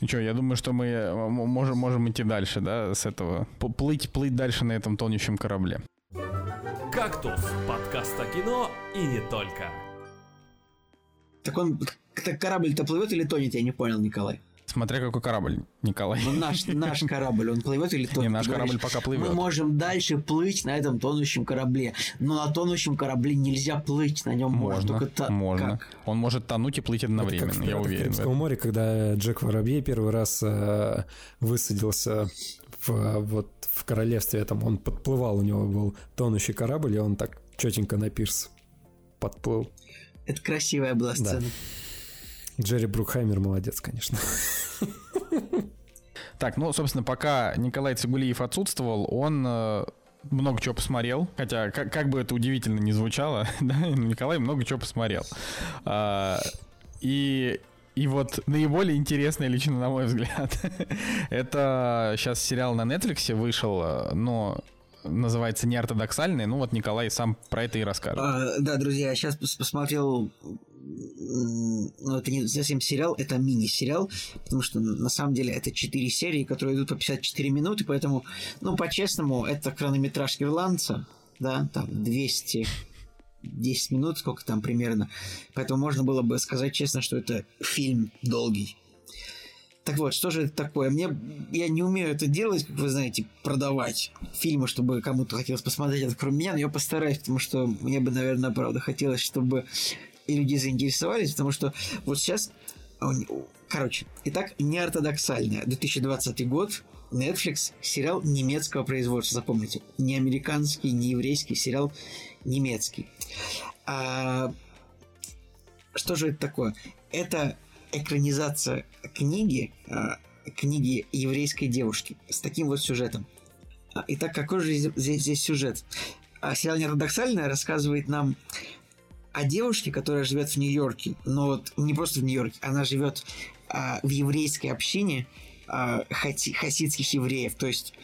Ну что, я думаю, что мы э, можем, можем идти дальше, да, с этого. Плыть, плыть дальше на этом тонущем корабле. «Кактус» — подкаст о кино и не только. Так он... Так корабль-то плывет или тонет, я не понял, Николай. Смотря какой корабль, Николай. Ну, наш, наш корабль, он плывет или тонет? Не, наш корабль пока Мы плывет. можем дальше плыть на этом тонущем корабле. Но на тонущем корабле нельзя плыть, на нем можно, Можно, только та- можно. как? Он может тонуть и плыть Это одновременно, как в я «Пиратах уверен. в Карибского этом. моря, когда Джек Воробей первый раз э, высадился в, вот, в королевстве, там он подплывал, у него был тонущий корабль, и он так четенько на пирс подплыл. Это красивая была Да. Джерри Брукхаймер молодец, конечно. Так, ну, собственно, пока Николай Цигулиев отсутствовал, он э, много чего посмотрел. Хотя, как, как бы это удивительно не звучало, да, Николай много чего посмотрел. А, и и вот наиболее интересное лично, на мой взгляд, это сейчас сериал на Netflix вышел, э, но называется неортодоксальный. Ну вот Николай сам про это и расскажет. А, да, друзья, я сейчас посмотрел, ну, это не совсем сериал, это мини-сериал, потому что на самом деле это 4 серии, которые идут по 54 минуты, поэтому, ну, по-честному, это хронометраж ирландца, да, там 200 10 минут, сколько там примерно. Поэтому можно было бы сказать честно, что это фильм долгий. Так вот, что же это такое? Мне, я не умею это делать, как вы знаете, продавать фильмы, чтобы кому-то хотелось посмотреть это кроме меня, но я постараюсь, потому что мне бы, наверное, правда хотелось, чтобы и люди заинтересовались, потому что вот сейчас, короче, итак, неортодоксальная, 2020 год, Netflix, сериал немецкого производства, запомните, не американский, не еврейский, сериал немецкий. А, что же это такое? Это экранизация книги, а, книги еврейской девушки с таким вот сюжетом. А, итак, какой же здесь, здесь сюжет? А, сериал «Неортодоксальная» рассказывает нам о девушке, которая живет в Нью-Йорке, но вот не просто в Нью-Йорке, она живет в еврейской общине а, хасидских евреев, то есть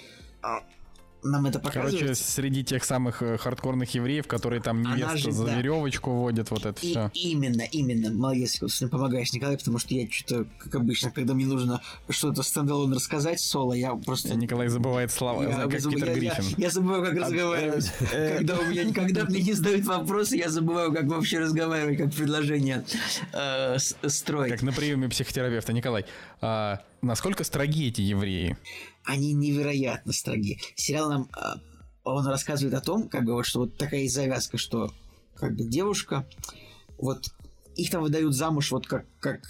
нам это показывает. Короче, среди тех самых э, хардкорных евреев, которые там невесту за да. веревочку водят, вот это и, все. Именно, именно. Молодец, собственно, помогаешь, Николай, потому что я что-то, как обычно, когда мне нужно что-то стендалон рассказать соло, я просто... Николай забывает слова, я, как заб... Питер я, Гриффин. Я, я забываю, как разговаривать. Э, когда у меня никогда мне не задают вопросы, я забываю, как вообще разговаривать, как предложение э, строить. Как на приеме психотерапевта. Николай, а насколько строги эти евреи? Они невероятно строги. Сериал нам а, он рассказывает о том, как бы вот, что вот такая завязка, что как бы девушка, вот их там выдают замуж вот как, как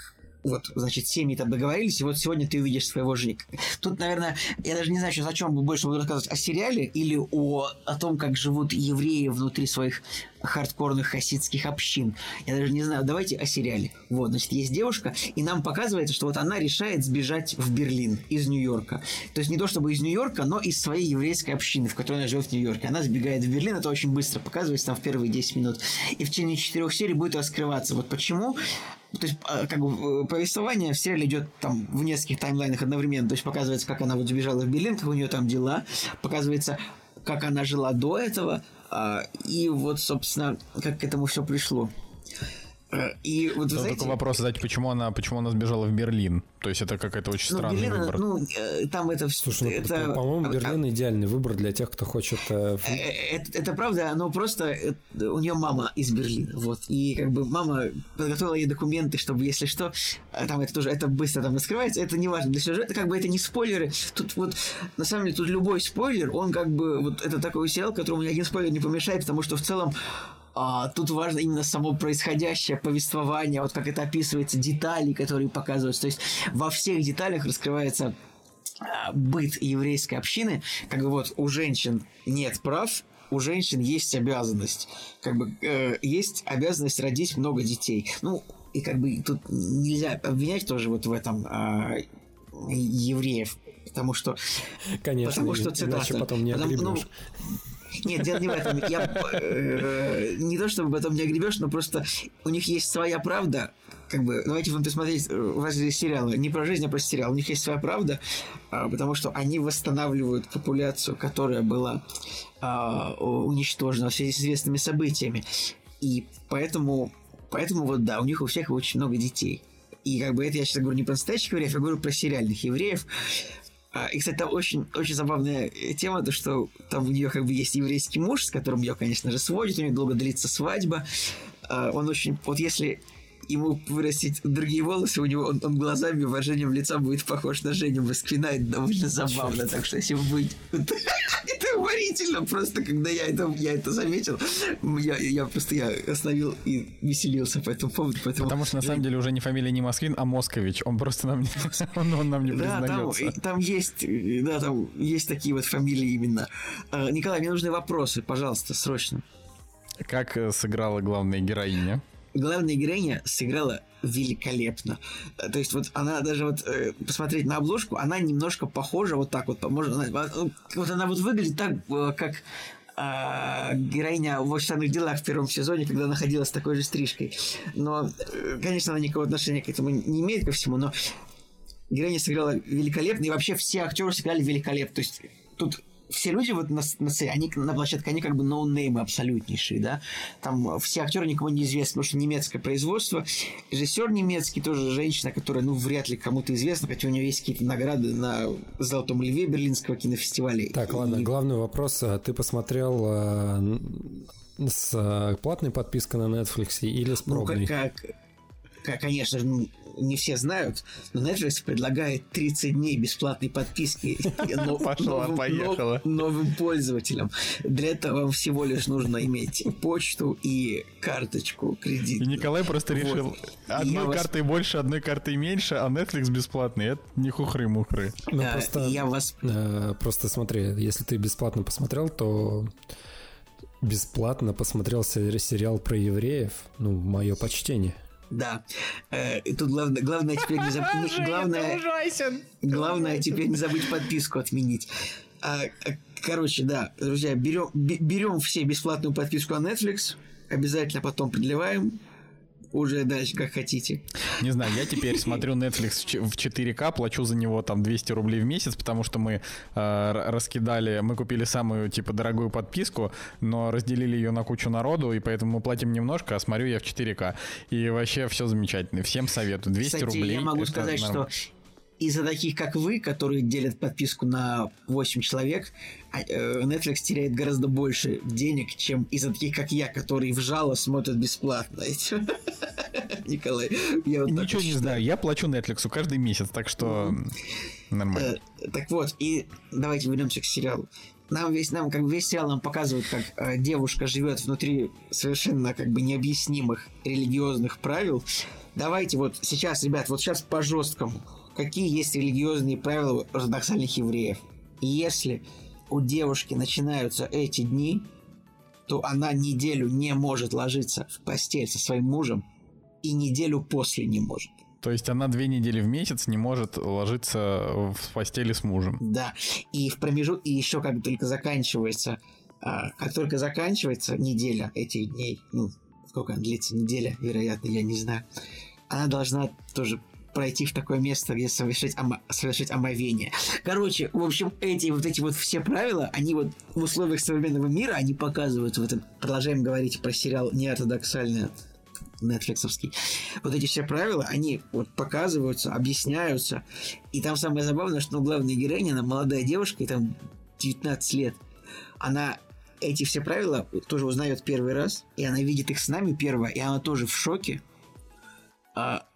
вот, значит, семьи там договорились, и вот сегодня ты увидишь своего женика. Тут, наверное, я даже не знаю сейчас, о чем больше буду рассказывать, о сериале или о, о том, как живут евреи внутри своих хардкорных хасидских общин. Я даже не знаю, давайте о сериале. Вот, значит, есть девушка, и нам показывается, что вот она решает сбежать в Берлин из Нью-Йорка. То есть не то чтобы из Нью-Йорка, но из своей еврейской общины, в которой она живет в Нью-Йорке. Она сбегает в Берлин, это очень быстро показывается там в первые 10 минут. И в течение четырех серий будет раскрываться. Вот почему то есть, а, как бы, повествование в сериале идет там в нескольких таймлайнах одновременно. То есть, показывается, как она вот сбежала в Берлин, как у нее там дела. Показывается, как она жила до этого. А, и вот, собственно, как к этому все пришло. Э, и вот, знаете, только вопрос задать, почему она, почему она сбежала в Берлин? То есть это какая-то очень ну, странный Берлин, выбор. Ну, э, там это... Слушай, ну, это, по-моему, а, Берлин а, идеальный выбор для тех, кто хочет... Э, это, это правда, но просто у нее мама из Берлина, вот. И как бы мама подготовила ей документы, чтобы, если что, там это тоже, это быстро там раскрывается, это не важно для сюжета, как бы это не спойлеры. Тут вот, на самом деле, тут любой спойлер, он как бы, вот это такой сериал, которому ни один спойлер не помешает, потому что в целом а, тут важно именно само происходящее повествование, вот как это описывается, детали, которые показываются. То есть во всех деталях раскрывается а, быт еврейской общины, как бы вот у женщин нет прав, у женщин есть обязанность, как бы э, есть обязанность родить много детей. Ну и как бы тут нельзя обвинять тоже вот в этом э, евреев, потому что конечно, потому что цитата, иначе потом не потому, ну, нет, дело не в этом. Я э, не то чтобы потом не огребешь, но просто у них есть своя правда. Как бы, давайте вам посмотреть э, у вас здесь сериалы. Не про жизнь, а про сериал. У них есть своя правда, э, потому что они восстанавливают популяцию, которая была э, уничтожена в связи с известными событиями. И поэтому, поэтому вот да, у них у всех очень много детей. И как бы это я сейчас говорю не про настоящих евреев, я говорю про сериальных евреев. А, и, кстати, там очень, очень забавная тема, то, что там у нее как бы есть еврейский муж, с которым ее, конечно же, сводит, у нее долго длится свадьба. А, он очень... Вот если ему вырастить другие волосы, у него он, он глазами, выражением лица будет похож на Женю Москвина. Это довольно забавно. Так что если быть... Это уморительно. Просто когда я это, я это заметил, я, я просто я остановил и веселился по этому поводу. Поэтому... Потому что на самом деле уже не фамилия не Москвин, а Москович. Он просто нам не, он, он нам не да, признается. Там, там есть, да, там есть такие вот фамилии именно. А, Николай, мне нужны вопросы, пожалуйста, срочно. Как э, сыграла главная героиня? Главная героиня сыграла великолепно. То есть вот она даже вот э, посмотреть на обложку, она немножко похожа вот так вот, может, она, вот она вот выглядит так, э, как э, героиня в «Очень делах» в первом сезоне, когда находилась с такой же стрижкой. Но, э, конечно, она никакого отношения к этому не имеет ко всему, но героиня сыграла великолепно, и вообще все актеры сыграли великолепно. То есть тут все люди вот на, на, они, на площадке, они как бы ноунеймы абсолютнейшие, да. Там все актеры никому не известны, потому что немецкое производство. Режиссер немецкий тоже женщина, которая, ну, вряд ли кому-то известна, хотя у нее есть какие-то награды на Золотом Льве Берлинского кинофестиваля. Так, ладно, и... главный вопрос. А ты посмотрел а, с а, платной подпиской на Netflix или с пробной? Ну, как, как, конечно же, не все знают, но Netflix предлагает 30 дней бесплатной подписки новым пользователям. Для этого вам всего лишь нужно иметь почту и карточку кредит. Николай просто решил, одной картой больше, одной картой меньше, а Netflix бесплатный. Это не хухры-мухры. Ну, я вас... Э, просто смотри, если ты бесплатно посмотрел, то бесплатно посмотрел сериал про евреев. Ну, мое почтение. Да. Э, и тут главное, главное теперь не забыть... Главное, главное теперь не забыть подписку отменить. А, а, короче, да, друзья, берем, берем все бесплатную подписку на Netflix, обязательно потом продлеваем. Уже дальше как хотите. Не знаю, я теперь смотрю Netflix в 4К, плачу за него там 200 рублей в месяц, потому что мы э, раскидали, мы купили самую типа дорогую подписку, но разделили ее на кучу народу, и поэтому мы платим немножко, а смотрю я в 4К. И вообще все замечательно. Всем советую. 200 Кстати, рублей. я могу сказать, нормально. что из-за таких, как вы, которые делят подписку на 8 человек, а, э, Netflix теряет гораздо больше денег, чем из-за таких, как я, которые в жало смотрят бесплатно. Николай, я вот Ничего не знаю, я плачу Netflix каждый месяц, так что нормально. Э, так вот, и давайте вернемся к сериалу нам весь нам как весь сериал нам показывает, как э, девушка живет внутри совершенно как бы необъяснимых религиозных правил. Давайте вот сейчас, ребят, вот сейчас по жесткому какие есть религиозные правила у ортодоксальных евреев. И если у девушки начинаются эти дни, то она неделю не может ложиться в постель со своим мужем и неделю после не может. То есть она две недели в месяц не может ложиться в постели с мужем. Да. И в промежутке, и еще как только заканчивается, а, как только заканчивается неделя этих дней, ну, сколько она длится, неделя, вероятно, я не знаю, она должна тоже пройти в такое место, где совершить, омо- совершить омовение. Короче, в общем, эти вот эти вот все правила, они вот в условиях современного мира, они показывают в этом, продолжаем говорить про сериал неортодоксальный, нетфликсовский. Вот эти все правила, они вот показываются, объясняются. И там самое забавное, что ну, главная героиня, она молодая девушка, и там 19 лет. Она эти все правила тоже узнает первый раз, и она видит их с нами первое, и она тоже в шоке. А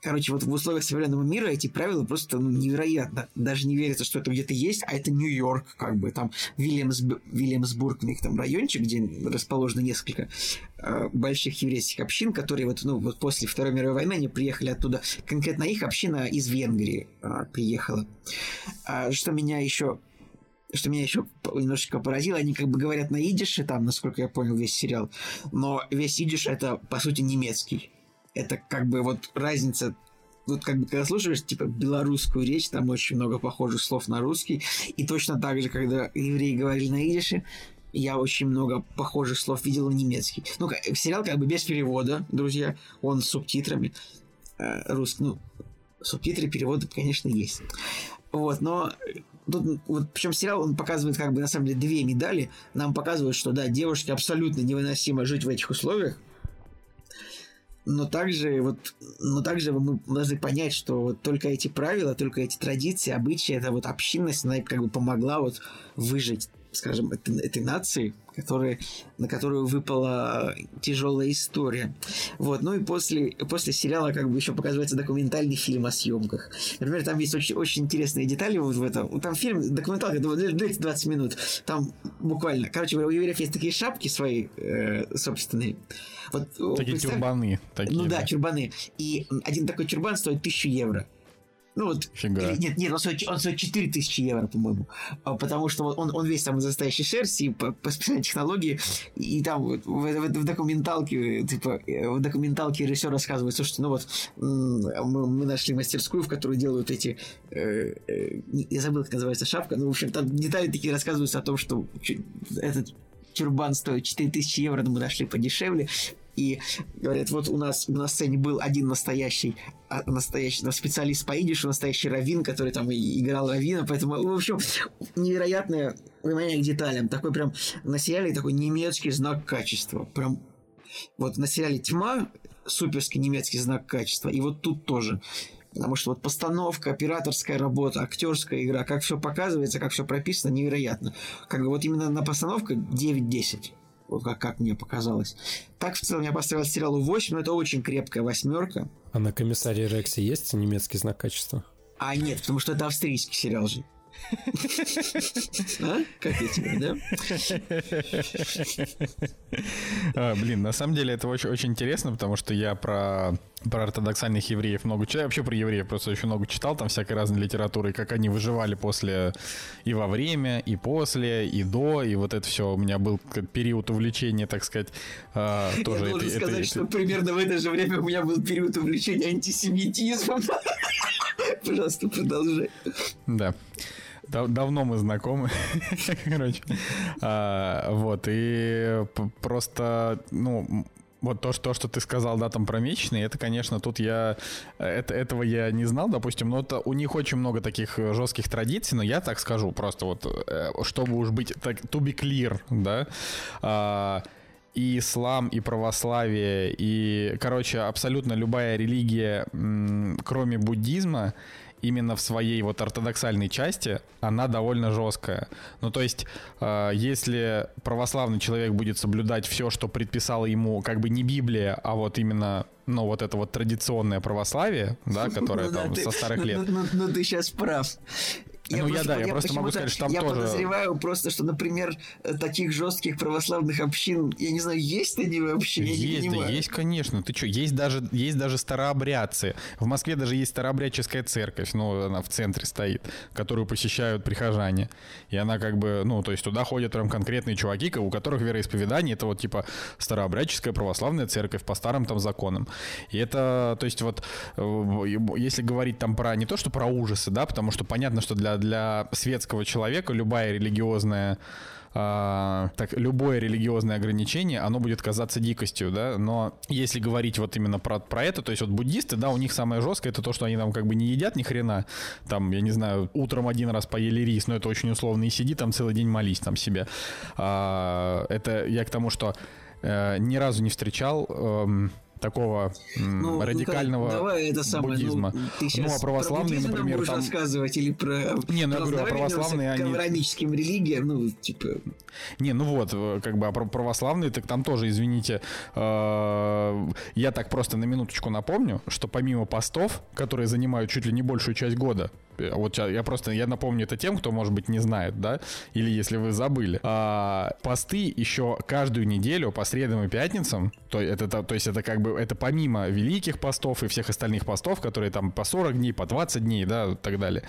короче, вот в условиях современного мира эти правила просто ну, невероятно. Даже не верится, что это где-то есть, а это Нью-Йорк, как бы там Вильямс, Вильямсбург, у них там райончик, где расположено несколько э, больших еврейских общин, которые вот, ну, вот после Второй мировой войны они приехали оттуда. Конкретно их община из Венгрии э, приехала. А, что меня еще что меня еще немножечко поразило, они как бы говорят на идише, там, насколько я понял, весь сериал, но весь идиш это, по сути, немецкий это как бы вот разница вот как бы когда слушаешь, типа, белорусскую речь, там очень много похожих слов на русский, и точно так же, когда евреи говорили на идише, я очень много похожих слов видел на немецкий. Ну, сериал как бы без перевода, друзья, он с субтитрами, э, русский, ну, субтитры, переводы, конечно, есть. Вот, но тут, вот, причем сериал, он показывает как бы, на самом деле, две медали. Нам показывают, что, да, девушке абсолютно невыносимо жить в этих условиях, но также вот, но также мы должны понять, что вот только эти правила, только эти традиции, обычаи, это вот общинность, она как бы помогла вот выжить, скажем, этой, этой нации, которые, на которую выпала тяжелая история. Вот, ну и после, после сериала как бы еще показывается документальный фильм о съемках. Например, там есть очень, очень интересные детали вот в этом. Там фильм, документалка, длится 20 минут. Там буквально, короче, у евреев есть такие шапки свои э, собственные. Вот, такие представь... тюрбаны. Такие, ну да, да, тюрбаны. И один такой тюрбан стоит 1000 евро. Ну вот, Фига. нет, нет, он стоит, он стоит 4000 евро, по-моему. А, потому что он, он весь там из настоящей шерсти, по, по специальной технологии. И там в, в, в документалке, типа, в документалке режиссер рассказывает, слушайте, ну вот, мы, мы нашли мастерскую, в которой делают эти... Э, э, я забыл, как называется шапка. Ну, в общем, там детали такие рассказываются о том, что этот тюрбан стоит 4000 евро, но мы нашли подешевле и говорят, вот у нас на сцене был один настоящий, а, настоящий специалист по идишу, настоящий раввин, который там играл раввина, поэтому, в общем, невероятное внимание к деталям. Такой прям на сериале такой немецкий знак качества. Прям вот на сериале «Тьма» суперский немецкий знак качества, и вот тут тоже. Потому что вот постановка, операторская работа, актерская игра, как все показывается, как все прописано, невероятно. Как бы вот именно на постановка 9-10 вот как, как мне показалось. Так в целом я поставил сериалу 8, но это очень крепкая восьмерка. А на комиссаре Рексе есть немецкий знак качества? А нет, потому что это австрийский сериал же. А? Как я тебе, да? А, блин, на самом деле это очень, очень интересно, потому что я про, про ортодоксальных евреев много читал. Вообще про евреев просто очень много читал, там всякой разной литературы, и как они выживали после и во время, и после, и до, и вот это все. У меня был период увлечения, так сказать, а, тоже. Я должен это, сказать, это, что это... примерно в это же время у меня был период увлечения антисемитизмом. Пожалуйста, продолжай. Да. Давно мы знакомы, короче. А, вот, и просто, ну, вот то, что, то, что ты сказал, да, там про месячные, это, конечно, тут я... Это, этого я не знал, допустим, но это, у них очень много таких э, жестких традиций, но я так скажу, просто вот, э, чтобы уж быть, так, to be clear, да, а, и ислам, и православие, и, короче, абсолютно любая религия, кроме буддизма, именно в своей вот ортодоксальной части, она довольно жесткая. Ну, то есть, э, если православный человек будет соблюдать все, что предписала ему как бы не Библия, а вот именно ну, вот это вот традиционное православие, да, которое ну там со старых ну, лет. Ну, ты сейчас прав. Я ну, просто, я, да, я, я просто могу сказать, что там я тоже... Я подозреваю просто, что, например, таких жестких православных общин, я не знаю, есть они вообще, есть, я не понимаю. Да есть, конечно. Ты что, есть даже, есть даже старообрядцы. В Москве даже есть старообрядческая церковь, ну, она в центре стоит, которую посещают прихожане. И она как бы, ну, то есть туда ходят прям конкретные чуваки, у которых вероисповедание, это вот типа старообрядческая православная церковь по старым там законам. И это, то есть вот, э, если говорить там про, не то, что про ужасы, да, потому что понятно, что для для светского человека любая религиозная Uh, так, любое религиозное ограничение, оно будет казаться дикостью, да, но если говорить вот именно про, про это, то есть вот буддисты, да, у них самое жесткое это то, что они там как бы не едят ни хрена, там, я не знаю, утром один раз поели рис, но это очень условно, и сиди там целый день молись там себе. Uh, это я к тому, что uh, ни разу не встречал um, такого ну, радикального давай это самое, буддизма. Ну, ты сейчас ну, а православные, про например, там... рассказывать или про... Не, ну я говорю, а православные они... К религиям, ну, типа... Не, ну вот, э, как бы, а православные, так там тоже, извините, э, я так просто на минуточку напомню, что помимо постов, которые занимают чуть ли не большую часть года, э, вот я просто, я напомню это тем, кто, может быть, не знает, да, или если вы забыли. А, посты еще каждую неделю по средам и пятницам, то, это, то, то есть это как бы, это помимо великих постов и всех остальных постов, которые там по 40 дней, по 20 дней, да, и так далее.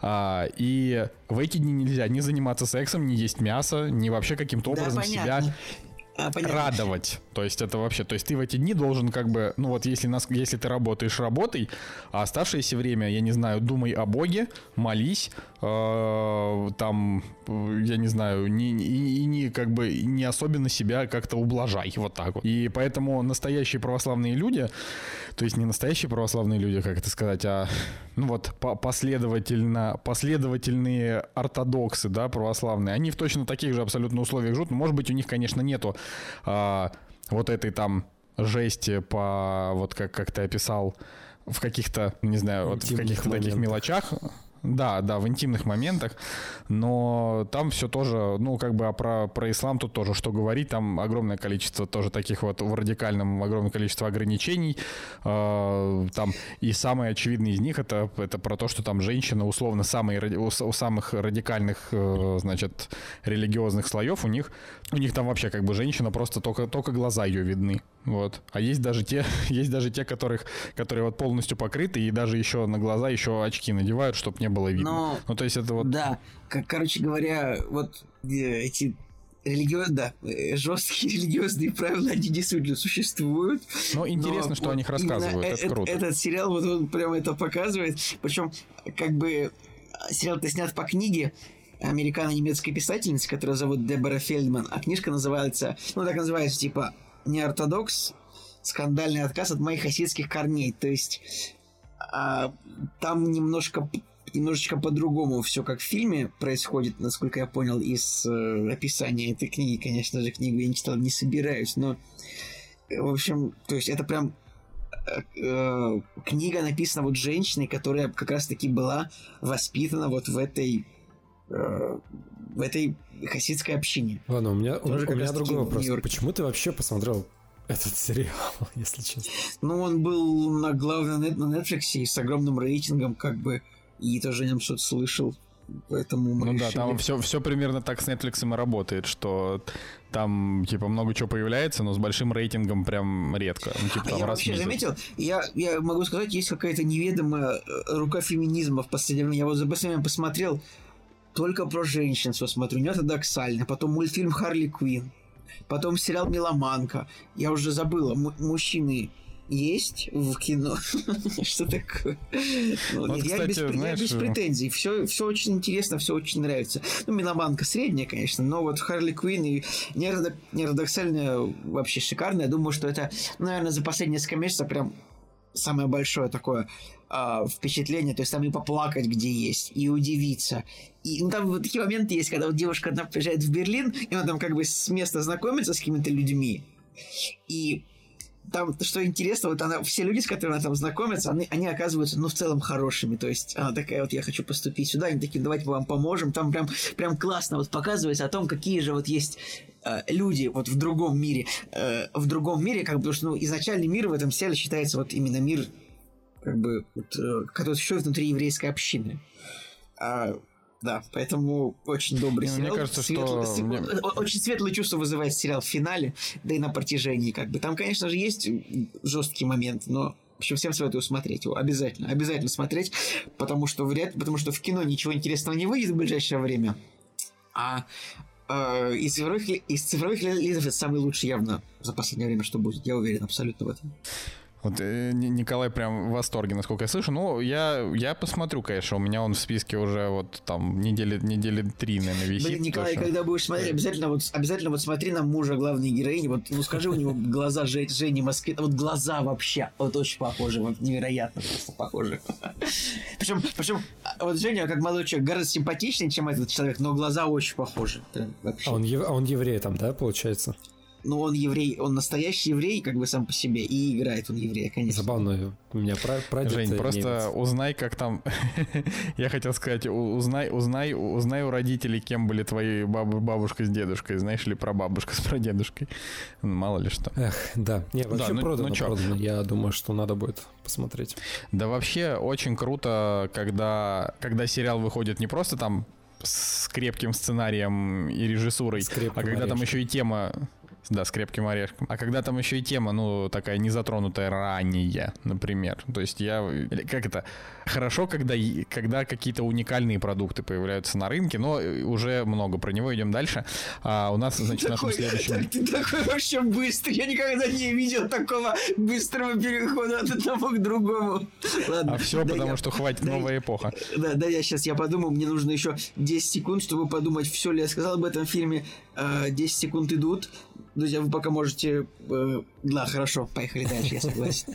А, и в эти дни нельзя ни заниматься сексом, ни есть мясо, ни вообще каким-то образом да, себя а, радовать. То есть это вообще, то есть ты в эти дни должен как бы, ну вот если, нас, если ты работаешь, работай, а оставшееся время, я не знаю, думай о Боге, молись, э, там, я не знаю, не, и, не как бы не особенно себя как-то ублажай, вот так вот. И поэтому настоящие православные люди, то есть не настоящие православные люди, как это сказать, а ну вот последовательно, последовательные ортодоксы, да, православные, они в точно таких же абсолютно условиях живут, но, может быть, у них, конечно, нету а, вот этой там жести по, вот как, как ты описал, в каких-то, не знаю, вот в каких-то таких мелочах. Да, да, в интимных моментах, но там все тоже, ну, как бы а про, про ислам тут тоже, что говорить, там огромное количество тоже таких вот в радикальном, огромное количество ограничений, э, там, и самый очевидный из них это, это про то, что там женщины, условно, самые, у, у самых радикальных, э, значит, религиозных слоев, у них, у них там вообще как бы женщина просто только, только глаза ее видны, вот, а есть даже те, есть даже те, которых, которые вот полностью покрыты и даже еще на глаза еще очки надевают, чтобы не было видно. Но, ну, то есть это вот... Да, как, короче говоря, вот э, эти религиозные, да, э, жесткие религиозные правила, они действительно существуют. Ну, интересно, что вот о них рассказывают, это, это круто. Этот сериал, вот он прямо это показывает. Причем, как бы, сериал-то снят по книге американо-немецкой писательницы, которая зовут Дебора Фельдман, а книжка называется, ну, так называется, типа, «Неортодокс. Скандальный отказ от моих хасидских корней». То есть, а, там немножко немножечко по-другому все как в фильме происходит, насколько я понял из э, описания этой книги. Конечно же, книгу я не читал, не собираюсь, но в общем, то есть это прям э, э, книга написана вот женщиной, которая как раз-таки была воспитана вот в этой э, в этой хасидской общине. Ладно, у меня, у, у меня другой вопрос. Почему ты вообще посмотрел этот сериал, если честно? Ну, он был на главном на Netflix и с огромным рейтингом, как бы и тоже о нем что-то слышал. Поэтому мы ну решили... да, там все, все примерно так с Netflix и работает, что там типа много чего появляется, но с большим рейтингом прям редко. Ну, типа, там я вообще заметил, я, я могу сказать, есть какая-то неведомая э, рука феминизма в последнее время. Я вот за последнее время посмотрел только про женщин все смотрю, неортодоксально. Потом мультфильм Харли Квин. Потом сериал Меломанка. Я уже забыла. М- мужчины есть в кино. Что такое? Ну, я, без, э, претензий. Все, очень интересно, все очень нравится. Ну, Меломанка средняя, конечно, но вот Харли Квинн и нерадоксальная вообще шикарная. Думаю, что это, ну, наверное, за последние несколько месяцев прям самое большое такое а, впечатление, то есть там и поплакать где есть, и удивиться. И ну, там вот такие моменты есть, когда вот девушка одна приезжает в Берлин, и она там как бы с места знакомится с какими-то людьми, и там, что интересно, вот она, все люди, с которыми она там знакомится, они, они оказываются, ну, в целом хорошими. То есть она такая, вот я хочу поступить сюда, они такие, давайте мы вам поможем. Там прям, прям классно вот показывается о том, какие же вот есть э, люди вот в другом мире. Э, в другом мире, как бы, потому что ну, изначальный мир в этом сериале считается вот именно мир, как бы, вот, э, который существует внутри еврейской общины. А, да, поэтому очень добрый ну, мне сериал. кажется, что Светло- с- мне- Очень светлые чувства вызывает сериал в финале, да и на протяжении, как бы. Там, конечно же, есть жесткий момент, но в общем, всем советую смотреть его. Обязательно, обязательно смотреть, потому что вряд потому что в кино ничего интересного не выйдет в ближайшее время. А э, из цифровых, из цифровых релизов это самый лучший явно за последнее время, что будет. Я уверен абсолютно в этом. Вот э, Ни- Николай прям в восторге, насколько я слышу. Ну, я, я посмотрю, конечно. У меня он в списке уже вот там недели, недели три, наверное, висит. Блин, Николай, точно. когда будешь смотреть, обязательно вот, обязательно вот смотри на мужа главной героини, вот, ну скажи у него глаза Же- Жени Москвы, вот глаза вообще, вот очень похожи, вот невероятно просто похожи. Причем, причем, а, вот Женя, как молодой человек, гораздо симпатичнее, чем этот человек, но глаза очень похожи. Прям вообще. А он, ев- а он еврей там, да, получается? Ну, он еврей, он настоящий еврей, как бы сам по себе, и играет он еврея, конечно. Забавно. У меня пра- прадед Жень, просто немец. узнай, как там... Я хотел сказать, узнай, узнай, узнай у родителей, кем были твои баб- бабушка с дедушкой. Знаешь ли про бабушка с прадедушкой? Ну, Мало ли что. Эх, да. Не, вообще ну- продано, ну чё? продано. Я думаю, что надо будет посмотреть. Да вообще очень круто, когда, когда сериал выходит не просто там с крепким сценарием и режиссурой, а когда там орешком. еще и тема... Да, с крепким орешком. А когда там еще и тема, ну, такая незатронутая ранее, например. То есть я... Как это? Хорошо, когда, когда какие-то уникальные продукты появляются на рынке, но э, уже много. Про него идем дальше. А у нас, значит, в нашем следующем... ты такой вообще быстрый. Я никогда не видел такого быстрого перехода от одного к другому. Ладно. А все да потому, я- что хватит да новая эпоха. Да, да, я сейчас я подумаю, мне нужно еще 10 секунд, чтобы подумать, все ли я сказал об этом фильме. Э, 10 секунд идут. Друзья, вы пока можете... э, Да, хорошо, поехали дальше, я согласен.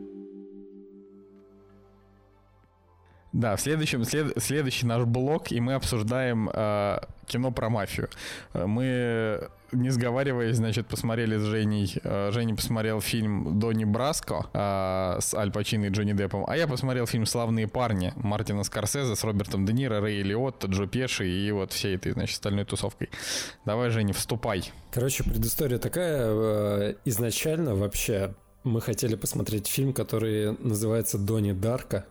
Да, в следующем, след- следующий наш блок, и мы обсуждаем э, кино про мафию. Э, Мы, не сговариваясь, значит, посмотрели с Женей. э, Женя посмотрел фильм Донни Браско э, с Аль Пачино и Джонни Деппом, а я посмотрел фильм «Славные парни» Мартина Скорсезе с Робертом Де Ниро, Рэй Лиотто, Джо Пеши и вот всей этой, значит, остальной тусовкой. Давай, Женя, вступай. Короче, предыстория такая. э, Изначально вообще мы хотели посмотреть фильм, который называется «Донни Дарка»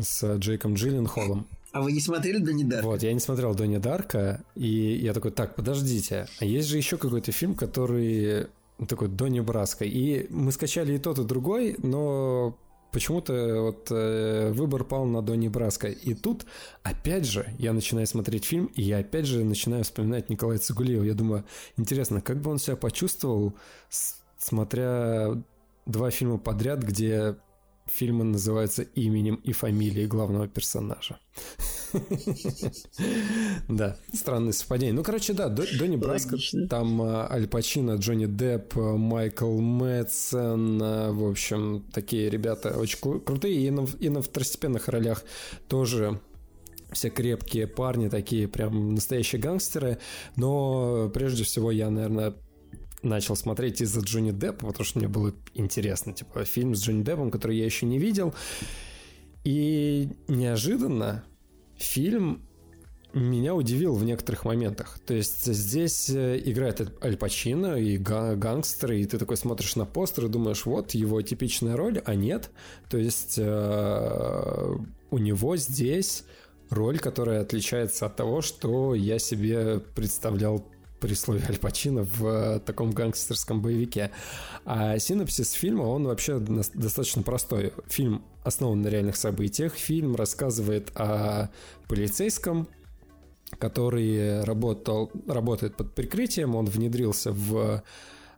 с Джейком Джилленхолом. А вы не смотрели до недавно? Вот, я не смотрел Донни Дарка, и я такой, так, подождите, а есть же еще какой-то фильм, который такой Донни Браско, и мы скачали и тот, и другой, но почему-то вот э, выбор пал на Донни Браско. И тут, опять же, я начинаю смотреть фильм, и я опять же начинаю вспоминать Николая Цигулиева. Я думаю, интересно, как бы он себя почувствовал, смотря два фильма подряд, где фильмы называются именем и фамилией главного персонажа. Да, странное совпадение. Ну, короче, да, До- Донни Браско, там а, Аль Пачино, Джонни Депп, а, Майкл Мэтсон, а, в общем, такие ребята очень кру- крутые. И на второстепенных ролях тоже все крепкие парни, такие прям настоящие гангстеры. Но прежде всего я, наверное, начал смотреть из-за Джонни Деппа, потому что мне было интересно. Типа фильм с Джонни Деппом, который я еще не видел. И неожиданно фильм меня удивил в некоторых моментах. То есть здесь э, играет Аль Пачино и га- гангстеры, и ты такой смотришь на постер и думаешь, вот его типичная роль, а нет. То есть э, у него здесь роль, которая отличается от того, что я себе представлял при слове Аль Пачино в э, таком гангстерском боевике. А синопсис фильма, он вообще достаточно простой. Фильм основан на реальных событиях. Фильм рассказывает о полицейском, который работал, работает под прикрытием, он внедрился в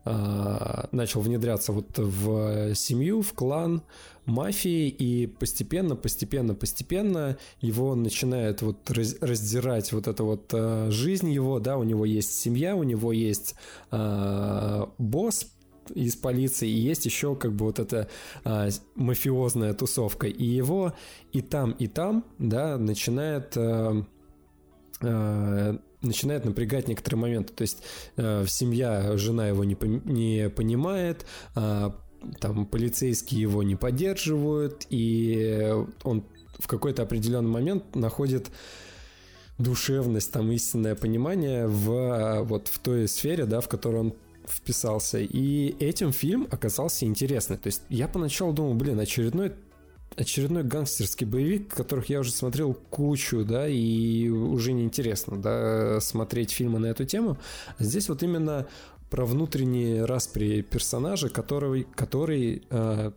начал внедряться вот в семью, в клан мафии, и постепенно, постепенно, постепенно его начинает вот раздирать вот эта вот а, жизнь его, да, у него есть семья, у него есть а, босс, из полиции, и есть еще как бы вот эта а, мафиозная тусовка. И его и там, и там, да, начинает а, а, начинает напрягать некоторые моменты. То есть э, семья, жена его не, не понимает, э, там полицейские его не поддерживают, и он в какой-то определенный момент находит душевность, там истинное понимание в вот в той сфере, да, в которой он вписался. И этим фильм оказался интересный. То есть я поначалу думал, блин, очередной очередной гангстерский боевик, которых я уже смотрел кучу, да, и уже неинтересно, да, смотреть фильмы на эту тему. Здесь вот именно про внутренние распри персонажа, который, который э,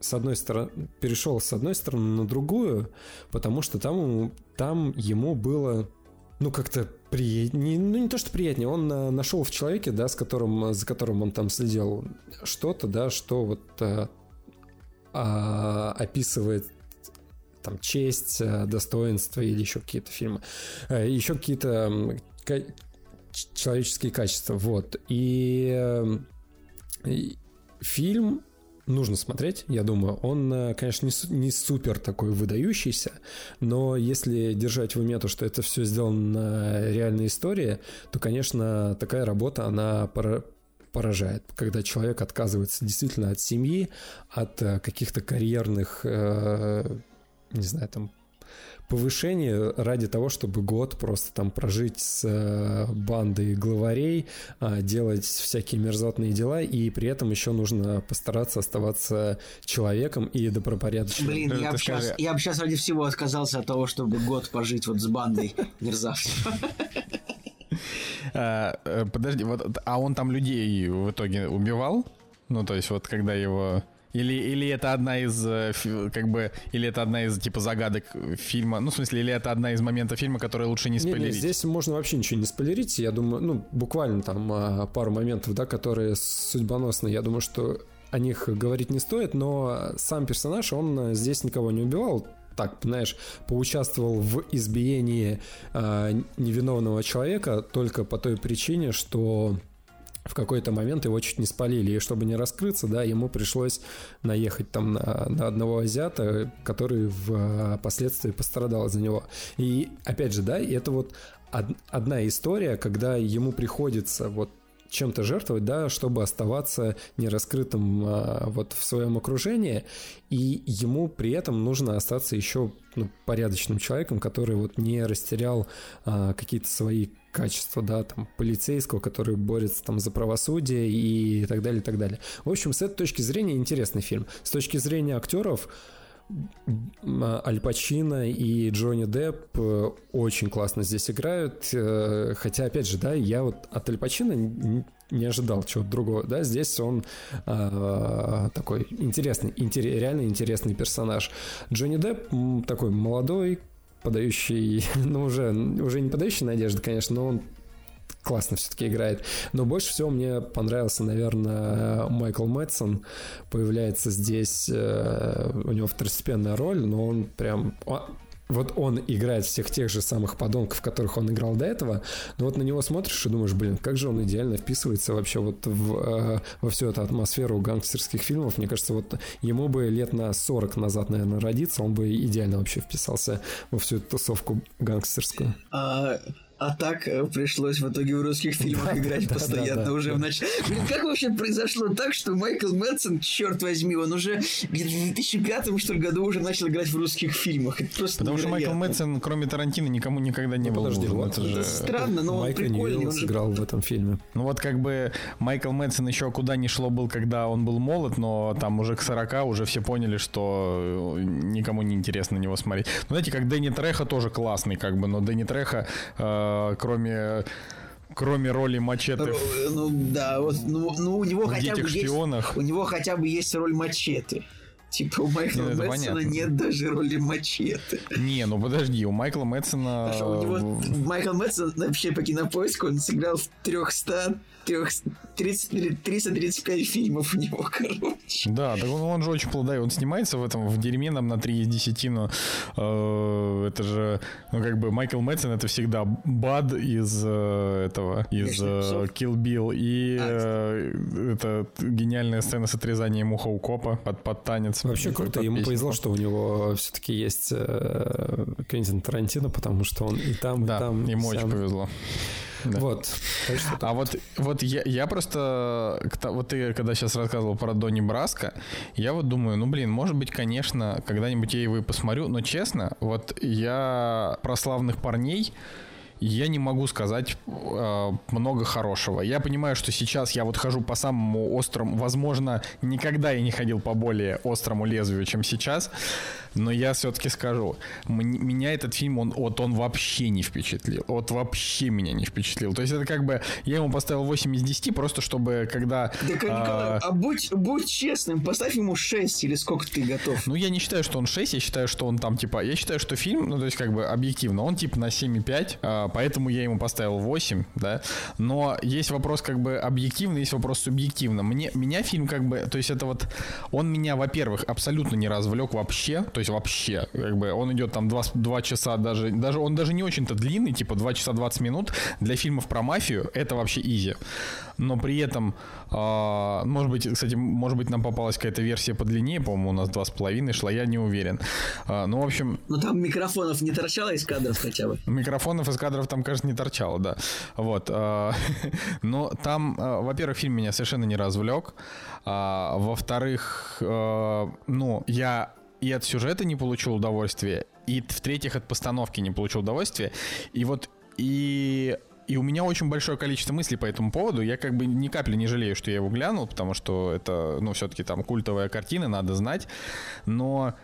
с одной стороны перешел с одной стороны на другую, потому что там, там ему было ну, как-то приятнее, ну, не то, что приятнее, он нашел в человеке, да, с которым, за которым он там следил, что-то, да, что вот э, а, описывает там честь, э, достоинство или еще какие-то фильмы, э, еще какие-то человеческие качества, вот. И, э, и фильм нужно смотреть, я думаю. Он, конечно, не, не супер такой выдающийся, но если держать в уме то, что это все сделано на реальной истории, то, конечно, такая работа, она поражает, когда человек отказывается действительно от семьи, от э, каких-то карьерных, э, не знаю, там повышений ради того, чтобы год просто там прожить с э, бандой главарей, а, делать всякие мерзотные дела, и при этом еще нужно постараться оставаться человеком и добропорядочным. Блин, я бы, сейчас, я бы сейчас ради всего отказался от того, чтобы год пожить вот с бандой мерзавцев. А, э, подожди, вот, а он там людей в итоге убивал? Ну, то есть вот когда его... Или, или это одна из, э, как бы, или это одна из, типа, загадок фильма, ну, в смысле, или это одна из моментов фильма, которые лучше не спойлерить? Не, не, здесь можно вообще ничего не спойлерить, я думаю, ну, буквально там а, пару моментов, да, которые судьбоносные, я думаю, что о них говорить не стоит, но сам персонаж, он здесь никого не убивал, так, знаешь, поучаствовал в избиении э, невиновного человека только по той причине, что в какой-то момент его чуть не спалили, и чтобы не раскрыться, да, ему пришлось наехать там на, на одного азиата, который впоследствии пострадал за него. И опять же, да, это вот одна история, когда ему приходится вот чем-то жертвовать, да, чтобы оставаться нераскрытым а, вот в своем окружении, и ему при этом нужно остаться еще ну, порядочным человеком, который вот не растерял а, какие-то свои качества, да, там, полицейского, который борется там за правосудие и так далее, и так далее. В общем, с этой точки зрения интересный фильм. С точки зрения актеров, Аль Пачино и Джонни Депп э, очень классно здесь играют. Э, хотя, опять же, да, я вот от Аль Пачино не ожидал чего-то другого. Да, здесь он э, такой интересный, интерес, реально интересный персонаж. Джонни Депп такой молодой, подающий, ну уже, уже не подающий надежды, конечно, но он классно все-таки играет. Но больше всего мне понравился, наверное, Майкл Мэтсон. Появляется здесь, э, у него второстепенная роль, но он прям... Вот он играет всех тех же самых подонков, которых он играл до этого, но вот на него смотришь и думаешь, блин, как же он идеально вписывается вообще вот в, э, во всю эту атмосферу гангстерских фильмов. Мне кажется, вот ему бы лет на 40 назад, наверное, родиться, он бы идеально вообще вписался во всю эту тусовку гангстерскую. А, а так э, пришлось в итоге в русских фильмах играть постоянно уже в начале. Блин, как вообще произошло так, что Майкл Мэтсон, черт возьми, он уже в 2005 что ли, году уже начал играть в русских фильмах. Это просто Потому что Майкл Мэтсон, кроме Тарантино, никому никогда не был Подожди, нужен. Это же... странно, но он прикольный. Он сыграл в этом фильме. Ну вот как бы Майкл Мэтсон еще куда ни шло был, когда он был молод, но там уже к 40 уже все поняли, что э, никому не интересно на него смотреть. Ну, знаете, как Дэнни Треха тоже классный, как бы, но Дэнни Треха э, кроме кроме роли мачете. Ну да, вот, ну, ну у него хотя бы шпионах. есть, у него хотя бы есть роль мачете. Типа у Майкла Мэдсона понятно. нет даже роли мачете. Не, ну подожди, у Майкла Мэтсона... Что у него э, Майкл Мэдсон вообще по кинопоиску он сыграл в 300, 300 30, 335 фильмов у него, короче. Да, так он, он же очень плодовит. Он снимается в этом, в дерьме нам на 3 из 10, но э, это же, ну как бы Майкл Мэтсон это всегда Бад из э, этого, из э. Kill Bill и А, э, это гениальная сцена с отрезанием уха у копа под, под танец. Вообще Под круто, ему песню. повезло, что у него все-таки есть э, Квентин Тарантино, потому что он и там, Да, и там. ему и очень повезло. Да. Вот. А вот, вот я, я просто, вот ты когда сейчас рассказывал про Донни Браско, я вот думаю, ну блин, может быть, конечно, когда-нибудь я его и посмотрю, но честно, вот я про славных парней я не могу сказать э, много хорошего. Я понимаю, что сейчас я вот хожу по самому острому, возможно, никогда я не ходил по более острому лезвию, чем сейчас, но я все-таки скажу, меня этот фильм, он, вот он вообще не впечатлил, вот вообще меня не впечатлил. То есть это как бы, я ему поставил 8 из 10, просто чтобы когда... Да, Николай, а, а будь, будь честным, поставь ему 6 или сколько ты готов. Ну, я не считаю, что он 6, я считаю, что он там, типа, я считаю, что фильм, ну, то есть, как бы, объективно, он, типа, на 7,5, а, поэтому я ему поставил 8, да, но есть вопрос, как бы, объективно, есть вопрос субъективно. Мне, меня фильм, как бы, то есть, это вот, он меня, во-первых, абсолютно не развлек вообще, то есть, вообще, как бы, он идет там 2, 2 часа даже, даже, он даже не очень-то длинный, типа, 2 часа 20 минут, для фильмов про мафию это вообще изи, но при этом, а, может быть, кстати, может быть, нам попалась какая-то версия подлиннее, по-моему, у нас 2,5 шла, я не уверен. А, ну, в общем, Ну там микрофонов не торчало из кадров хотя бы. Микрофонов из кадров там, кажется, не торчало, да. Вот. а, Но там, а, во-первых, фильм меня совершенно не развлек. а, Во-вторых, а, ну, я и от сюжета не получил удовольствия, и в-третьих, от постановки не получил удовольствия. И вот и и у меня очень большое количество мыслей по этому поводу. Я как бы ни капли не жалею, что я его глянул, потому что это, ну, все-таки там культовая картина, надо знать. Но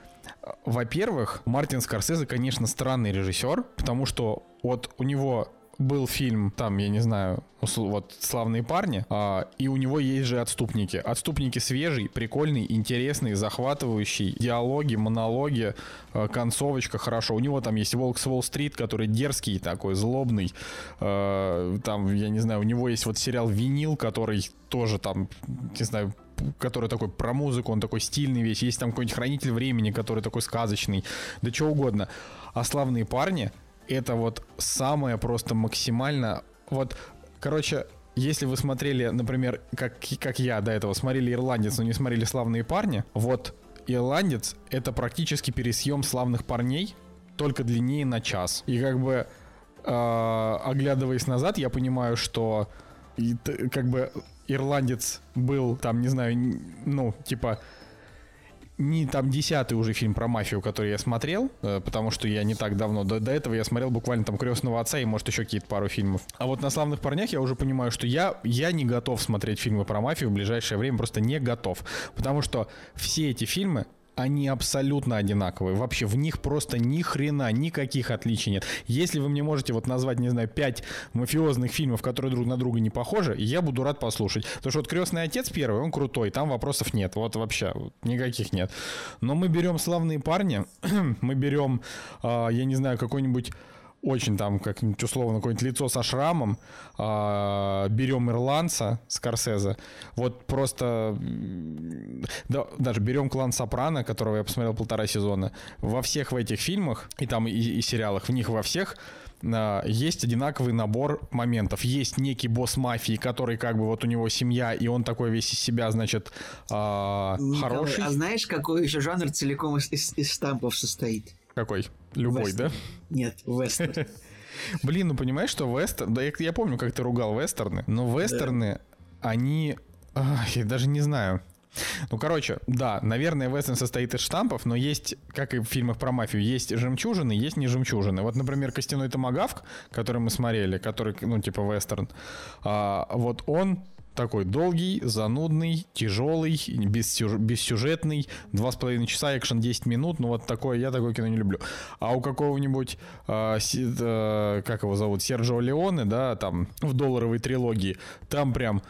во-первых, Мартин Скорсезе, конечно, странный режиссер, потому что вот у него был фильм, там, я не знаю, вот «Славные парни», а, и у него есть же «Отступники». «Отступники» свежий, прикольный, интересный, захватывающий, диалоги, монологи, э, концовочка хорошо. У него там есть «Волк с Уолл-стрит», который дерзкий такой, злобный. Э, Там, я не знаю, у него есть вот сериал «Винил», который тоже там, не знаю, который такой про музыку, он такой стильный весь. Есть там какой-нибудь хранитель времени, который такой сказочный. Да что угодно. А славные парни это вот самое просто максимально. Вот, короче, если вы смотрели, например, как, как я до этого смотрели «Ирландец», но не смотрели «Славные парни», вот «Ирландец» — это практически пересъем «Славных парней», только длиннее на час. И как бы, э, оглядываясь назад, я понимаю, что и как бы «Ирландец» был там, не знаю, ну, типа не там десятый уже фильм про мафию, который я смотрел, э, потому что я не так давно, до, до этого я смотрел буквально там «Крестного отца» и, может, еще какие-то пару фильмов. А вот на «Славных парнях» я уже понимаю, что я, я не готов смотреть фильмы про мафию в ближайшее время, просто не готов. Потому что все эти фильмы, они абсолютно одинаковые. Вообще в них просто ни хрена, никаких отличий нет. Если вы мне можете вот назвать, не знаю, пять мафиозных фильмов, которые друг на друга не похожи, я буду рад послушать. Потому что вот «Крестный отец» первый, он крутой, там вопросов нет. Вот вообще никаких нет. Но мы берем «Славные парни», мы берем, а, я не знаю, какой-нибудь очень там, как-нибудь условно, какое-нибудь лицо со шрамом, а, берем ирландца Скорсезе, вот просто, да, даже берем клан Сопрано, которого я посмотрел полтора сезона, во всех в этих фильмах, и там и, и сериалах, в них во всех а, есть одинаковый набор моментов. Есть некий босс мафии, который как бы вот у него семья, и он такой весь из себя, значит, а, Николай, хороший. А знаешь, какой еще жанр целиком из, из- из штампов состоит? Какой? Любой, Вестерн. да? Нет, вестерн. Блин, ну понимаешь, что вестерн... Да я, я помню, как ты ругал вестерны, но вестерны, они... ах, я даже не знаю. Ну, короче, да, наверное, вестерн состоит из штампов, но есть, как и в фильмах про мафию, есть жемчужины, есть не жемчужины. Вот, например, «Костяной томагавк», который мы смотрели, который, ну, типа вестерн, а, вот он такой долгий, занудный, тяжелый, бессюж- бессюжетный, два с половиной часа, экшен 10 минут, ну вот такое, я такое кино не люблю. А у какого-нибудь, си- э, как его зовут, Серджио Леоне, да, там, в долларовой трилогии, там прям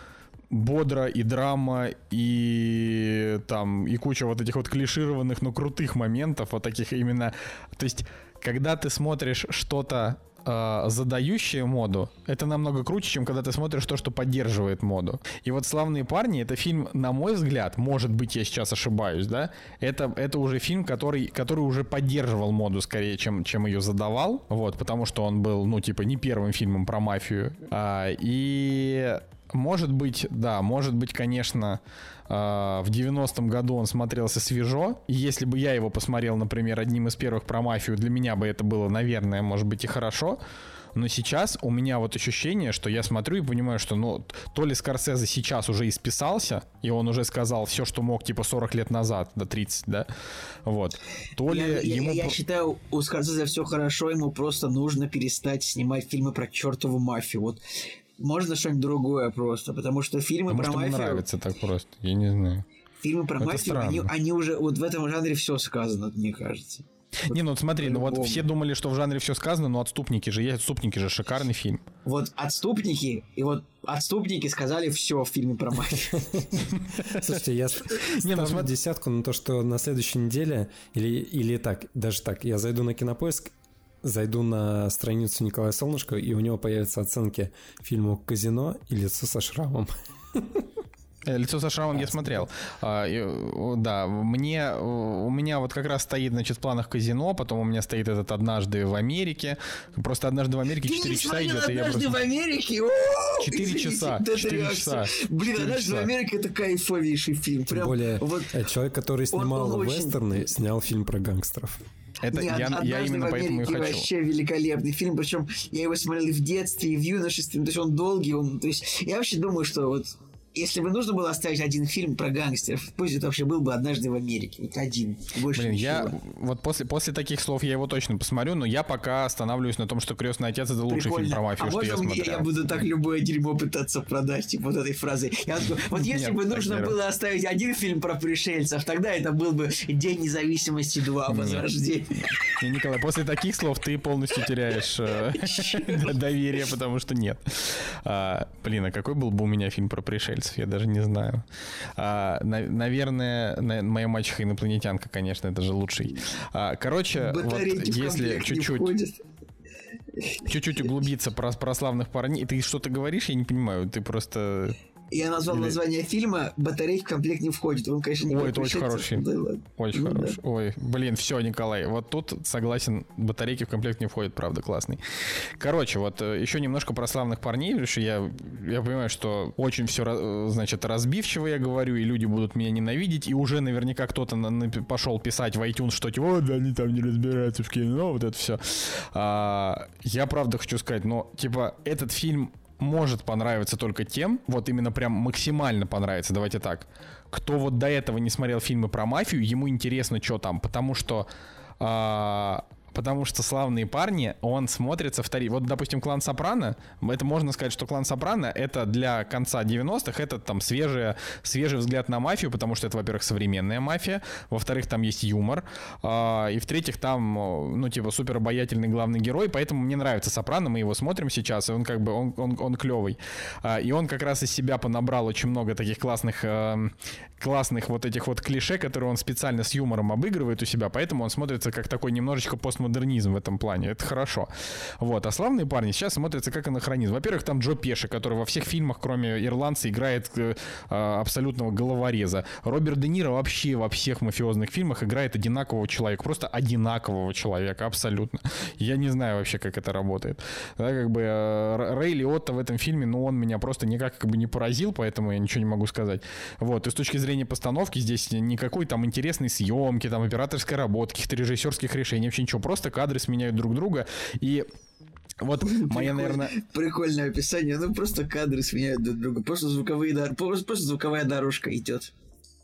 бодро, и драма, и там, и куча вот этих вот клишированных, но крутых моментов, вот таких именно... То есть, когда ты смотришь что-то э, моду, это намного круче, чем когда ты смотришь то, что поддерживает моду. И вот «Славные парни» — это фильм, на мой взгляд, может быть, я сейчас ошибаюсь, да, это, это уже фильм, который, который уже поддерживал моду скорее, чем, чем ее задавал, вот, потому что он был, ну, типа, не первым фильмом про мафию. А, и может быть, да, может быть, конечно, а, в 90-м году он смотрелся свежо. Если бы я его посмотрел, например, одним из первых про мафию, для меня бы это было, наверное, может быть и хорошо. Но сейчас у меня вот ощущение, что я смотрю и понимаю, что ну то ли Скорсезе сейчас уже исписался, и он уже сказал все, что мог, типа 40 лет назад, до 30, да, вот. То ли я, ему... Я, я считаю, у Скорсезе все хорошо, ему просто нужно перестать снимать фильмы про чертову мафию. Вот можно что-нибудь другое просто, потому что фильмы Потому про что мафию... мне нравится так просто, я не знаю. Фильмы про Это мафию, они, странно. они уже... Вот в этом жанре все сказано, мне кажется. Не, ну вот смотри, ну вот все думали, что в жанре все сказано, но отступники же есть, отступники же шикарный фильм. Вот «Отступники», и вот «Отступники» сказали все в фильме про мафию. Слушайте, я с- ставлю смотри- десятку на то, что на следующей неделе, или, или так, даже так, я зайду на Кинопоиск, зайду на страницу Николая Солнышко, и у него появятся оценки фильму «Казино» и «Лицо со шрамом». Э, Лицо со шрамом я смотрел. А, и, да, мне у меня вот как раз стоит, значит, в планах казино, потом у меня стоит этот однажды в Америке. Просто однажды в Америке 4 часа идет, «Однажды просто... в Америке»? О, Четыре извините, часа, вот эта четыре реакция. часа, Блин, «Однажды в. Америке» это кайфовейший фильм. Тем более, э, человек, который снимал вестерны, снял фильм про гангстеров. Это Нет, я, я «Однажды именно в поэтому и Америке» хочу. вообще великолепный фильм, причем я его смотрел и в детстве, и в юношестве, то есть он долгий, он, то есть я вообще думаю, что вот если бы нужно было оставить один фильм про гангстеров, пусть это вообще был бы «Однажды в Америке», вот один, больше Блин, я ничего. вот после, после таких слов я его точно посмотрю, но я пока останавливаюсь на том, что Крестный отец это лучший фильм про мафию, а что я смотрел. я буду так любое дерьмо пытаться продать, типа вот этой фразой. Я такой, вот если Нет, бы нужно было оставить один фильм про пришельцев, тогда это был бы День независимости 2, Возрождение. Не, Николай, после таких слов ты полностью теряешь э, доверие, потому что нет. А, Блин, а какой был бы у меня фильм про пришельцев? Я даже не знаю. А, на- Наверное, на- моя мачеха инопланетянка, конечно, это же лучший. А, Короче, вот Батарейки если чуть-чуть чуть-чуть углубиться про, про славных парней, ты что-то говоришь, я не понимаю, ты просто... Я назвал Или- название фильма «Батарейки в комплект не входит». Он, конечно, не Ой, это очень хороший фильм. Да. Очень Ну хорош. Ой, блин, все, Николай. Вот тут согласен, батарейки в комплект не входят, правда, классный. Короче, вот э, еще немножко про славных парней, потому что я, я понимаю, что очень все, значит, разбивчиво я говорю, и люди будут меня ненавидеть, и уже наверняка кто-то на- напи- пошел писать в iTunes, что типа, вот они там не разбираются в кино, вот это все. я правда хочу сказать, но, типа, этот фильм может понравиться только тем, вот именно прям максимально понравится, давайте так, кто вот до этого не смотрел фильмы про мафию, ему интересно, что там, потому что а, потому что «Славные парни», он смотрится втори... Вот, допустим, «Клан Сопрано», это можно сказать, что «Клан Сопрано» — это для конца 90-х, это там свежий, свежий взгляд на мафию, потому что это, во-первых, современная мафия, во-вторых, там есть юмор, а, и в-третьих, там, ну, типа, супер обаятельный главный герой, поэтому мне нравится «Сопрано», мы его смотрим сейчас, и он как бы, он, он, он клевый. А, и он как раз из себя понабрал очень много таких классных, эм, классных вот этих вот клише, которые он специально с юмором обыгрывает у себя, поэтому он смотрится как такой немножечко постмодернизм в этом плане. Это хорошо. Вот. А славные парни сейчас смотрятся как анахронизм. Во-первых, там Джо Пеши, который во всех фильмах, кроме ирландца, играет э, а, абсолютного головореза. Роберт Де Ниро вообще во всех мафиозных фильмах играет одинакового человека. Просто одинакового человека, абсолютно. Я не знаю вообще, как это работает. Да, как бы э, Рэй Лиотто в этом фильме, ну, он меня просто никак как бы не поразил, поэтому я ничего не могу сказать. Вот. И с точки зрения постановки здесь никакой там интересной съемки, там операторской работы, каких-то режиссерских решений, вообще ничего. Просто кадры сменяют друг друга. И вот моя, наверное... Прикольное описание. Ну, просто кадры сменяют друг друга. Просто звуковые дор- просто, просто звуковая дорожка идет.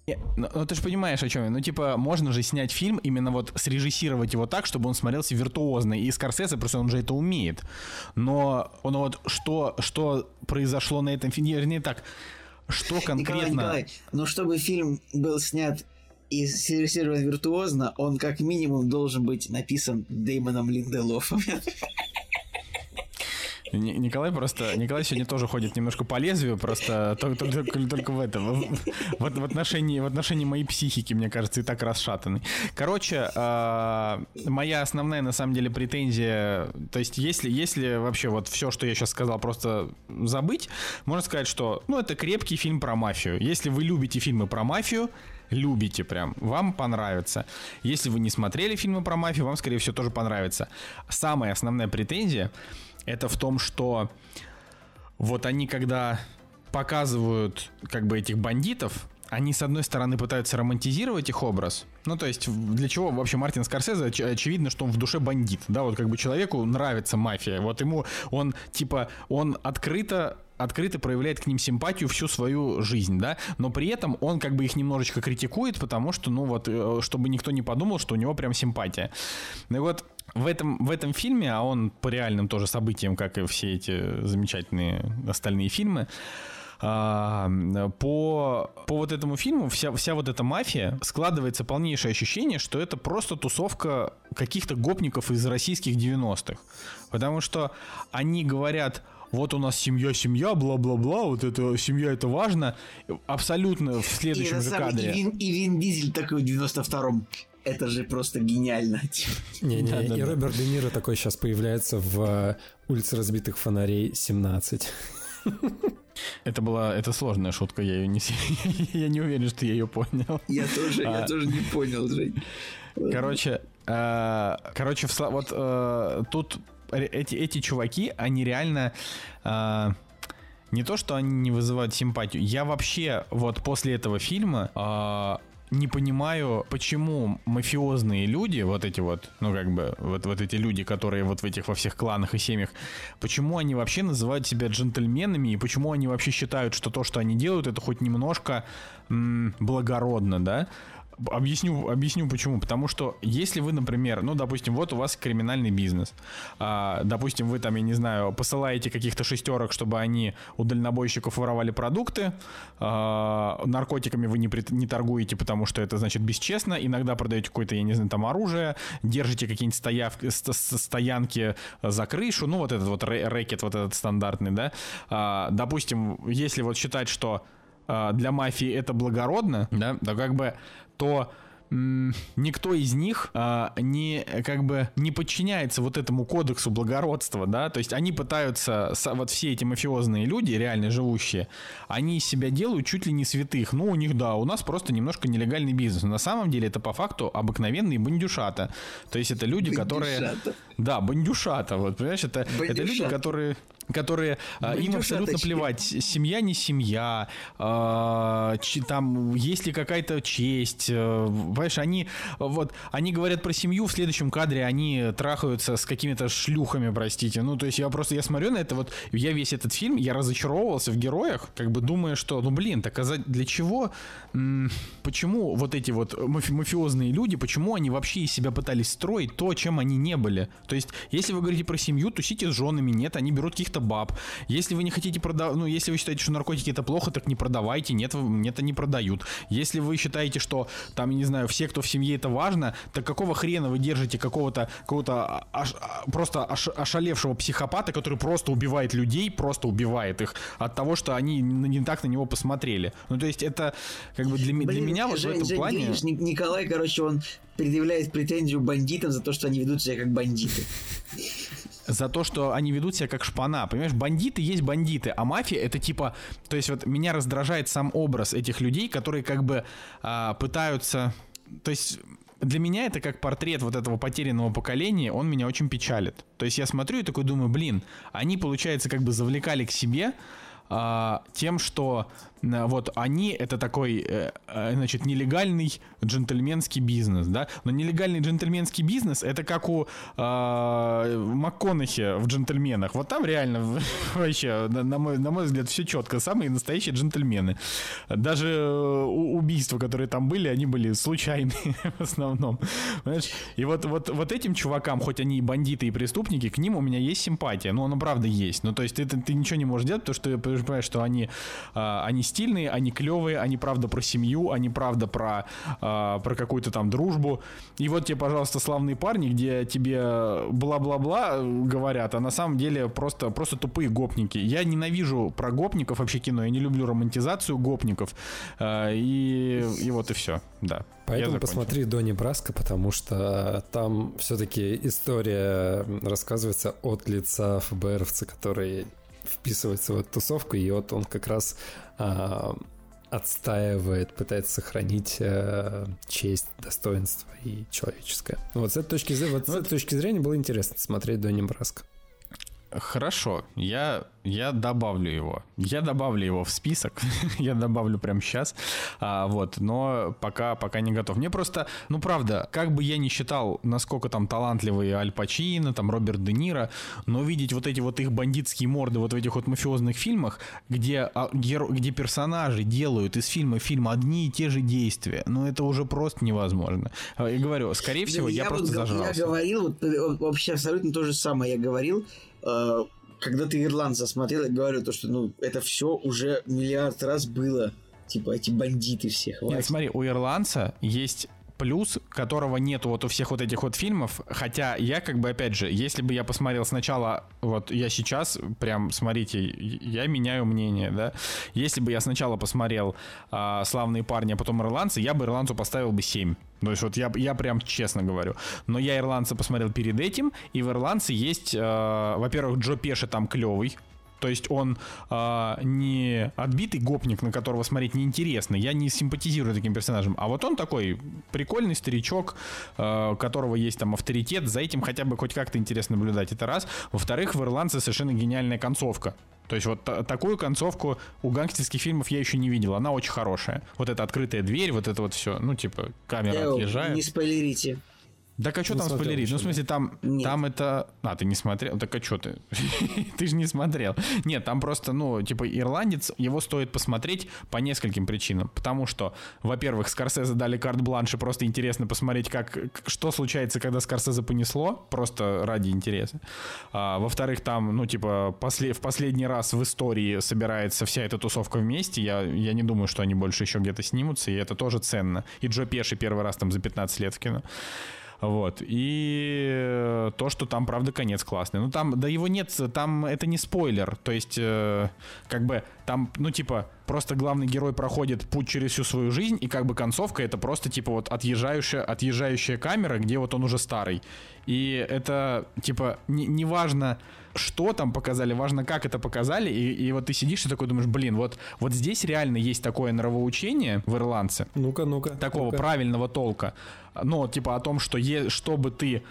Не, Ну, ну, ты же понимаешь, о чем я. Ну, типа, можно же снять фильм, именно вот срежиссировать его так, чтобы он смотрелся виртуозно. И Скорсезе, просто он же это умеет. Но, ну вот, что, что произошло на этом фильме, вернее так, что Николай, конкретно... Николай, но чтобы фильм был снят и срежиссирован виртуозно, он как минимум должен быть написан Деймоном Линделофом. Николай просто... Николай сегодня тоже ходит немножко по лезвию, просто только, только, только в этом. В, в, отношении, в отношении моей психики, мне кажется, и так расшатанный. Короче, э, моя основная, на самом деле, претензия... То есть, если, если вообще вот все, что я сейчас сказал, просто забыть, можно сказать, что, ну, это крепкий фильм про мафию. Если вы любите фильмы про мафию, любите прям, вам понравится. Если вы не смотрели фильмы про мафию, вам, скорее всего, тоже понравится. Самая основная претензия это в том, что вот они когда показывают как бы этих бандитов, они, с одной стороны, пытаются романтизировать их образ. Ну, то есть, для чего вообще Мартин Скорсезе, оч- очевидно, что он в душе бандит, да, вот как бы человеку нравится мафия, вот ему, он, типа, он открыто открыто проявляет к ним симпатию всю свою жизнь, да, но при этом он как бы их немножечко критикует, потому что, ну вот, э, чтобы никто не подумал, что у него прям симпатия. Ну и вот в этом, в этом фильме, а он по реальным тоже событиям, как и все эти замечательные остальные фильмы, а, по, по вот этому фильму вся, вся вот эта мафия складывается полнейшее ощущение, что это просто тусовка каких-то гопников из российских 90-х. Потому что они говорят, вот у нас семья, семья, бла-бла-бла, вот это семья, это важно. Абсолютно в следующем и, же кадре. И Вин, и Вин Дизель такой в 92-м это же просто гениально. Не-не, да, да, и да. Роберт Де Ниро такой сейчас появляется в э, «Улице разбитых фонарей 17». Это была, это сложная шутка, я ее не, я не уверен, что я ее понял. Я тоже, а, я тоже не понял, Жень. Короче, э, короче, вот э, тут эти эти чуваки, они реально э, не то, что они не вызывают симпатию. Я вообще вот после этого фильма э, не понимаю, почему мафиозные люди, вот эти вот, ну как бы, вот, вот эти люди, которые вот в этих во всех кланах и семьях, почему они вообще называют себя джентльменами и почему они вообще считают, что то, что они делают, это хоть немножко м- благородно, да? Объясню, объясню почему. Потому что если вы, например, ну, допустим, вот у вас криминальный бизнес. А, допустим, вы там, я не знаю, посылаете каких-то шестерок, чтобы они у дальнобойщиков воровали продукты. А, наркотиками вы не, не торгуете, потому что это, значит, бесчестно. Иногда продаете какое-то, я не знаю, там оружие. Держите какие-нибудь стоявки, стоянки за крышу. Ну, вот этот вот рэкет, вот этот стандартный, да. А, допустим, если вот считать, что а, для мафии это благородно, да, то как бы то никто из них а, не как бы не подчиняется вот этому кодексу благородства, да, то есть они пытаются вот все эти мафиозные люди, реально живущие, они из себя делают чуть ли не святых. Ну у них да, у нас просто немножко нелегальный бизнес. Но на самом деле это по факту обыкновенные бандюшата. То есть это люди, бандюшата. которые да, бандюшата, вот понимаешь, это это люди, которые которые а, им абсолютно плевать, семья не семья, э, там есть ли какая-то честь, э, понимаешь, они вот они говорят про семью в следующем кадре, они трахаются с какими-то шлюхами, простите, ну то есть я просто я смотрю на это вот, я весь этот фильм, я разочаровывался в героях, как бы думая, что ну блин, так а для чего, почему вот эти вот мафи мафиозные люди, почему они вообще из себя пытались строить то, чем они не были, то есть если вы говорите про семью, тусите с женами, нет, они берут каких-то баб. Если вы не хотите продавать, ну, если вы считаете, что наркотики это плохо, так не продавайте, нет, нет, они продают. Если вы считаете, что там, не знаю, все, кто в семье это важно, так какого хрена вы держите какого-то, какого-то аш, просто аш, ошалевшего психопата, который просто убивает людей, просто убивает их от того, что они не так на него посмотрели. Ну, то есть это как бы для, Блин, для меня вот Жень, в этом Жень, плане... Видишь, Николай, короче, он предъявляет претензию бандитам за то, что они ведут себя как бандиты за то, что они ведут себя как шпана. Понимаешь, бандиты есть бандиты, а мафия это типа... То есть вот меня раздражает сам образ этих людей, которые как бы а, пытаются... То есть для меня это как портрет вот этого потерянного поколения, он меня очень печалит. То есть я смотрю и такой думаю, блин, они, получается, как бы завлекали к себе а, тем, что вот они это такой, э, э, значит, нелегальный джентльменский бизнес, да, но нелегальный джентльменский бизнес это как у э, МакКонахи в джентльменах, вот там реально вообще, на мой, на мой взгляд, все четко, самые настоящие джентльмены. Даже э, убийства, которые там были, они были случайные в основном, понимаешь? И вот, вот, вот этим чувакам, хоть они и бандиты, и преступники, к ним у меня есть симпатия, ну, она правда есть, ну, то есть ты, ты, ничего не можешь делать, потому что ты понимаешь, что они, они стильные, они клевые, они правда про семью, они правда про, э, про какую-то там дружбу. И вот тебе, пожалуйста, славные парни, где тебе бла-бла-бла говорят, а на самом деле просто, просто тупые гопники. Я ненавижу про гопников вообще кино, я не люблю романтизацию гопников. Э, и, и вот и все, да. Поэтому посмотри Донни Браско, потому что там все-таки история рассказывается от лица ФБРовца, который вписывается в эту тусовку, и вот он как раз а, отстаивает, пытается сохранить э, честь, достоинство и человеческое. Вот с этой точки, вот с этой точки зрения было интересно смотреть Донни Браско. Хорошо, я, я добавлю его. Я добавлю его в список. я добавлю прямо сейчас. А, вот, но пока, пока не готов. Мне просто, ну правда, как бы я не считал, насколько там талантливые Аль Пачино, там Роберт Де Ниро, но видеть вот эти вот их бандитские морды вот в этих вот мафиозных фильмах, где, а, где персонажи делают из фильма в фильм одни и те же действия, ну это уже просто невозможно. А, я говорю, скорее всего, я, я просто вот, зажрался. Я говорил, вот, вообще абсолютно то же самое я говорил, Э, когда ты ирландца смотрел, я говорю то, что ну это все уже миллиард раз было. Типа эти бандиты все. Хватит. Нет, смотри, у ирландца есть плюс, которого нет вот у всех вот этих вот фильмов. Хотя я как бы, опять же, если бы я посмотрел сначала, вот я сейчас, прям, смотрите, я меняю мнение, да. Если бы я сначала посмотрел а, «Славные парни», а потом «Ирландцы», я бы «Ирландцу» поставил бы 7. То есть вот я, я прям честно говорю. Но я «Ирландца» посмотрел перед этим, и в «Ирландце» есть, э, во-первых, Джо Пеши там клевый, то есть он э, не отбитый гопник, на которого смотреть неинтересно. Я не симпатизирую таким персонажем. А вот он такой прикольный старичок, э, у которого есть там авторитет. За этим хотя бы хоть как-то интересно наблюдать. Это раз. Во-вторых, в «Ирландце» совершенно гениальная концовка. То есть вот такую концовку у гангстерских фильмов я еще не видел. Она очень хорошая. Вот эта открытая дверь, вот это вот все. Ну, типа, камера Эу, отъезжает. Не спойлерите. Так а что там спойлерить? Ну, в смысле, там, там это... А, ты не смотрел? Так а что ты? ты же не смотрел. Нет, там просто, ну, типа, ирландец, его стоит посмотреть по нескольким причинам. Потому что, во-первых, Скорсезе дали карт-бланш, и просто интересно посмотреть, как, что случается, когда Скорсезе понесло, просто ради интереса. А, во-вторых, там, ну, типа, после, в последний раз в истории собирается вся эта тусовка вместе. Я, я не думаю, что они больше еще где-то снимутся, и это тоже ценно. И Джо Пеши первый раз там за 15 лет в кино. Вот. И э, то, что там, правда, конец классный. Ну, там, да его нет, там это не спойлер. То есть, э, как бы, там, ну, типа, просто главный герой проходит путь через всю свою жизнь, и как бы концовка это просто, типа, вот отъезжающая, отъезжающая камера, где вот он уже старый. И это, типа, неважно... Не что там показали, важно, как это показали. И, и вот ты сидишь и такой думаешь, блин, вот, вот здесь реально есть такое нравоучение в ирландце. Ну-ка, ну-ка. Такого ну-ка. правильного толка. Ну, типа о том, что е, чтобы ты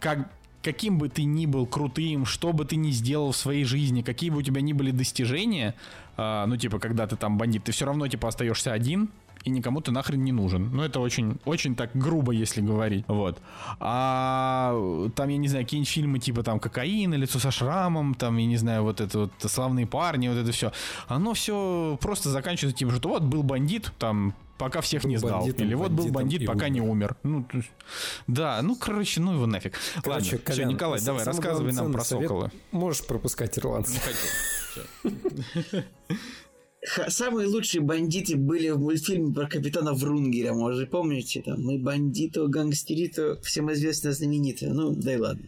как каким бы ты ни был крутым, что бы ты ни сделал в своей жизни, какие бы у тебя ни были достижения, э, ну, типа, когда ты там бандит, ты все равно, типа, остаешься один, и никому ты нахрен не нужен. Ну, это очень, очень так грубо, если говорить. Вот. А там, я не знаю, какие-нибудь фильмы типа там «Кокаин», «Лицо со шрамом», там, я не знаю, вот это вот «Славные парни», вот это все. Оно все просто заканчивается тем, что вот был бандит, там пока всех был не сдал. Бандитом, Или вот был бандит, пока умер. не умер. Ну, есть, да, ну, короче, ну его нафиг. Короче, Ладно, Колян, все, Николай, давай, рассказывай нам про совет. Сокола. Можешь пропускать ирландцев. Самые лучшие бандиты были в мультфильме про капитана Врунгеля, может, помните? Там мы бандито, гангстерито, всем известно знаменито. Ну, да и ладно.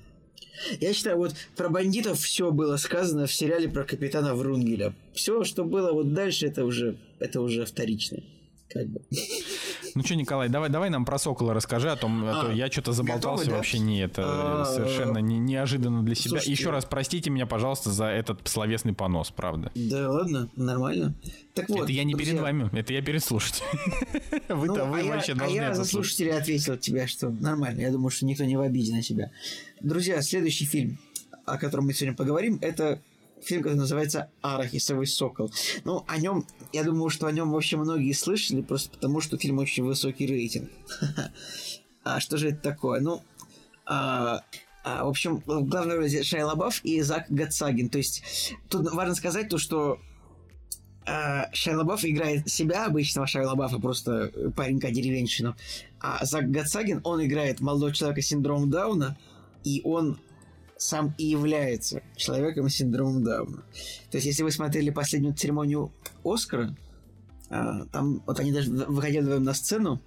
Я считаю, вот про бандитов все было сказано в сериале про капитана Врунгеля. Все, что было вот дальше, это уже, это уже вторично как бы. Ну что, Николай, давай, давай нам про Сокола расскажи, о том, а, то я что-то заболтался, готовы, да? вообще не это а, совершенно не, неожиданно для себя. Слушайте, Еще раз простите меня, пожалуйста, за этот словесный понос, правда. Да ладно, нормально. Так вот, это я не друзья... перед вами, это я перед слушателем. Вы-то ну, вы а вообще должны А я за слушателя ответил от тебя, что нормально. Я думаю, что никто не в обиде на тебя. Друзья, следующий фильм, о котором мы сегодня поговорим, это фильм, который называется «Арахисовый сокол». Ну, о нем, я думаю, что о нем вообще многие слышали, просто потому что фильм очень высокий рейтинг. А что же это такое? Ну, а, а, в общем, в главной роли Шайа Лабаф и Зак Гатсагин. То есть, тут важно сказать то, что а, Шайа Лабаф играет себя, обычного Шайа Лабафа, просто паренька-деревенщину. А Зак Гатсагин, он играет молодого человека с синдромом Дауна, и он сам и является человеком с синдромом Дауна. То есть, если вы смотрели последнюю церемонию Оскара, А, там вот они даже выходили вдвоем на сцену,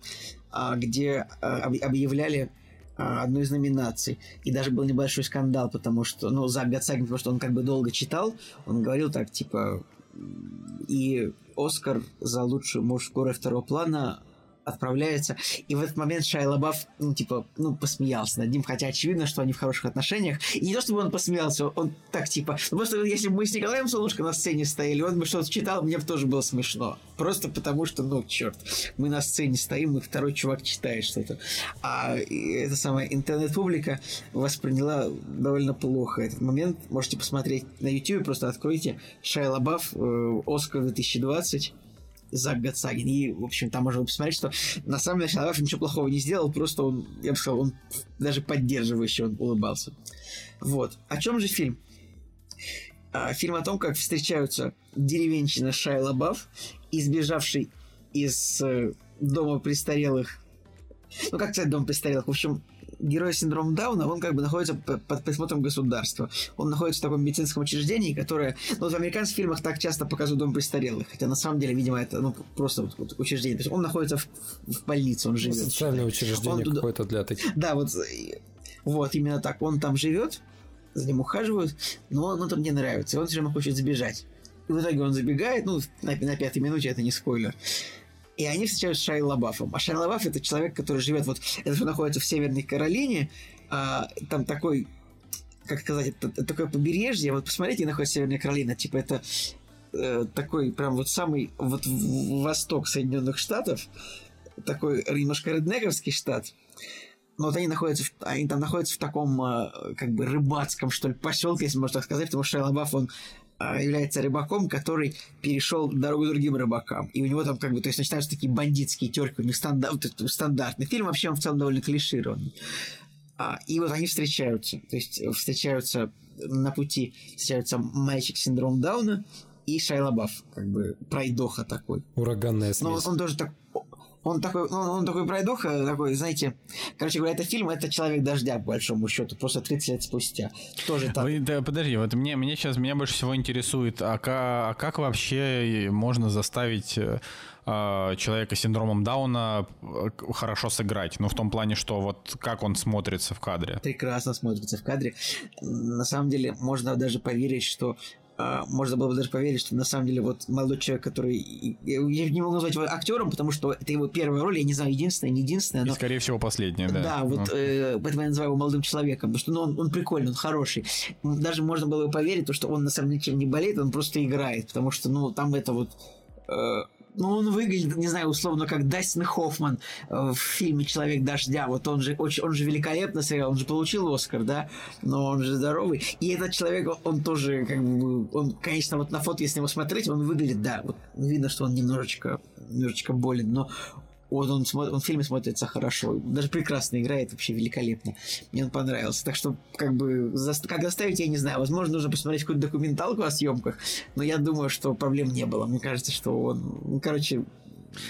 а, где а, об- объявляли одну из номинаций. И даже был небольшой скандал, потому что, ну, за Гацагин, потому что он как бы долго читал, он говорил так, типа, и Оскар за лучшую мужскую роль второго плана отправляется. И в этот момент Шайа Лабаф, ну, типа, ну, посмеялся над ним, хотя очевидно, что они в хороших отношениях. И не то, чтобы он посмеялся, он так, типа, ну, просто если бы мы с Николаем Солнышко на сцене стояли, он бы что-то читал, мне бы тоже было смешно. Просто потому что, ну, черт, мы на сцене стоим, и второй чувак читает что-то. А эта самая интернет-публика восприняла довольно плохо этот момент. Можете посмотреть на YouTube, просто откройте Шайа Лабаф, э, Оскар 2020, Зак Гацагин. И, в общем, там можно посмотреть, что на самом деле Шалаваш ничего плохого не сделал, просто он, я бы сказал, он даже поддерживающе он улыбался. Вот. О чем же фильм? А, фильм о том, как встречаются деревенщина Шайа Лабаф, избежавший из э, дома престарелых ну, как сказать, дом престарелых? В общем, герой синдрома Дауна, он как бы находится под присмотром государства. Он находится в таком медицинском учреждении, которое... Ну, вот в американских фильмах так часто показывают дом престарелых. Хотя на самом деле, видимо, это ну, просто вот, вот учреждение. То есть он находится в, в больнице, он живет. Социальное учреждение он какое-то для таких. Да, вот, вот именно так. Он там живет, за ним ухаживают, но он, он там не нравится. И он все равно хочет сбежать. И в итоге он забегает, ну, на, на пятой минуте, это не спойлер. И они встречаются с Шай Лабафом. А Шай Лабаф это человек, который живет вот... Это все находится в Северной Каролине. А, там такой... Как сказать, это, это такое побережье. Вот посмотрите, находится Северная Каролина. Типа это э, такой прям вот самый вот восток Соединенных Штатов. Такой немножко реднековский штат. Но вот они находятся, в, они там находятся в таком как бы рыбацком, что ли, поселке, если можно так сказать, потому что Шай Лабаф, он является рыбаком, который перешел дорогу другим рыбакам. И у него там как бы, то есть начинаются такие бандитские терки, у них стандарт, стандартный фильм, вообще он в целом довольно клишированный. А, и вот они встречаются, то есть встречаются на пути, встречаются мальчик с синдромом Дауна и Шайлабаф, как бы пройдоха такой. Ураганная смесь. Но он тоже так он такой, ну, он такой пройдоха, такой, знаете, короче говоря, это фильм, это «Человек дождя», по большому счету, просто 30 лет спустя. Тоже так. Вы, да, подожди, вот мне, мне сейчас, меня больше всего интересует, а как, а как вообще можно заставить э, человека с синдромом Дауна хорошо сыграть. Ну, в том плане, что вот как он смотрится в кадре. Прекрасно смотрится в кадре. На самом деле, можно даже поверить, что можно было бы даже поверить, что на самом деле вот молодой человек, который... Я не могу назвать его актером, потому что это его первая роль, я не знаю, единственная, не единственная, но... И, скорее всего, последняя, да. Да, вот ну. э, поэтому я называю его молодым человеком, потому что ну, он, он прикольный, он хороший. Даже можно было бы поверить, то, что он на самом деле не болеет, он просто играет, потому что, ну, там это вот... Э, ну, он выглядит, не знаю, условно, как Дастин Хоффман в фильме «Человек дождя». Вот он же, очень, он же великолепно сыграл, он же получил Оскар, да, но он же здоровый. И этот человек, он тоже, как бы, он, конечно, вот на фото, если его смотреть, он выглядит, да, вот видно, что он немножечко, немножечко болен, но вот он, он в фильме смотрится хорошо. Даже прекрасно играет, вообще великолепно. Мне он понравился. Так что, как бы, за, как заставить, я не знаю. Возможно, нужно посмотреть какую-то документалку о съемках, но я думаю, что проблем не было. Мне кажется, что он, ну, короче,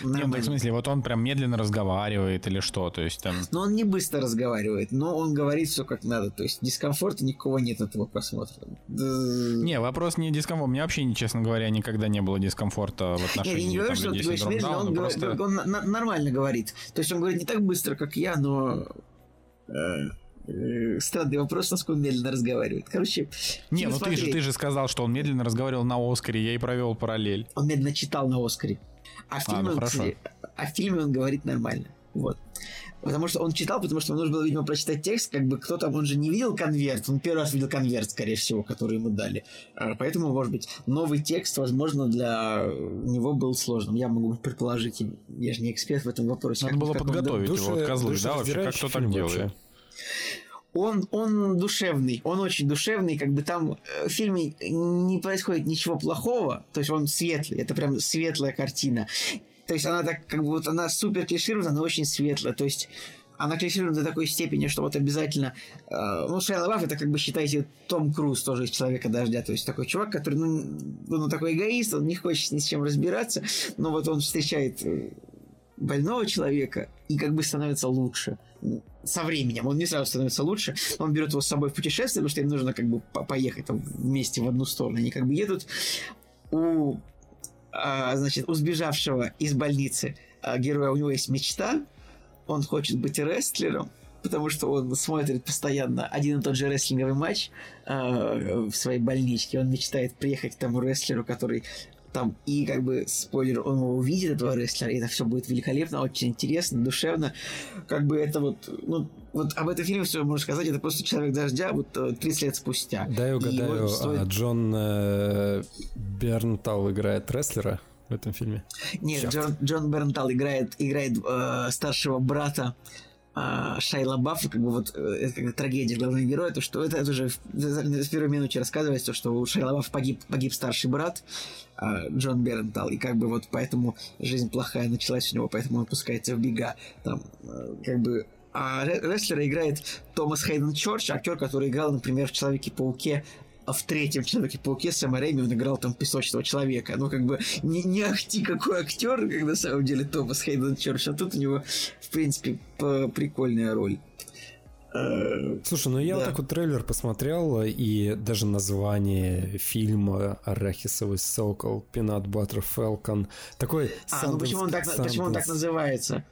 нет, ну, в смысле, вот он прям медленно разговаривает или что, то есть там... Но он не быстро разговаривает, но он говорит все как надо, то есть дискомфорта никакого нет от этого просмотра. Не, вопрос не дискомфорт, у меня вообще, честно говоря, никогда не было дискомфорта в отношении я не говорю, что ты говоришь медленно, он, просто... он, нормально говорит, то есть он говорит не так быстро, как я, но... Странный вопрос, насколько он медленно разговаривает. Короче, не, ну ты же, ты же сказал, что он медленно разговаривал на Оскаре, я и провел параллель. Он медленно читал на Оскаре. А в, фильме, а, ну, он, кстати, а в фильме он говорит нормально. Вот. Потому что он читал, потому что ему нужно было, видимо, прочитать текст, как бы кто там, он же не видел конверт, он первый раз видел конверт, скорее всего, который ему дали. А, поэтому, может быть, новый текст, возможно, для него был сложным. Я могу предположить, я же не эксперт в этом вопросе. Надо было подготовить его, душе, козлы, да, вообще, как кто так делает? Он, он душевный, он очень душевный, как бы там э, в фильме не происходит ничего плохого, то есть он светлый, это прям светлая картина. То есть она так, как бы вот она супер клиширована, но очень светлая, то есть она клиширована до такой степени, что вот обязательно... Э, ну, Шайла Лав это как бы считайте Том Круз тоже из «Человека дождя». То есть такой чувак, который, ну, ну, такой эгоист, он не хочет ни с чем разбираться, но вот он встречает э, больного человека и как бы становится лучше со временем. Он не сразу становится лучше. Он берет его с собой в путешествие, потому что им нужно как бы поехать вместе в одну сторону. Они как бы едут. У а, значит, у сбежавшего из больницы а, героя у него есть мечта, он хочет быть рестлером, потому что он смотрит постоянно один и тот же рестлинговый матч э, в своей больничке. Он мечтает приехать к тому рестлеру, который там и как бы спойлер, он его увидит, этого рестлера, и это все будет великолепно, очень интересно, душевно. Как бы это вот, ну, вот об этом фильме все можно сказать, это просто «Человек дождя» вот 30 лет спустя. Дай угадаю, стоит... а Джон э, Бернтал играет рестлера в этом фильме? Нет, Джон, Джон Бернтал играет, играет э, старшего брата а, Шайла Баффа, как бы вот э, это как трагедия главного героя, то что это, это уже в, в первой минуте рассказывается, то, что у Шайла Баффа погиб, погиб старший брат а, Джон Бернтал, и как бы вот поэтому жизнь плохая началась у него, поэтому он пускается в бега. Там э, как бы а рестлера играет Томас Хейден Чорч, актер, который играл, например, в Человеке-пауке а в третьем Человеке-пауке Сэма Рэйми он играл там песочного человека. Ну, как бы, не, не ахти какой актер, как на самом деле Томас Хейден Чорч, а тут у него, в принципе, прикольная роль. Э, Слушай, ну я да. вот так вот трейлер посмотрел, и даже название фильма «Арахисовый сокол», «Peanut Butter Falcon», такой... А, ну почему он, так, почему он так называется?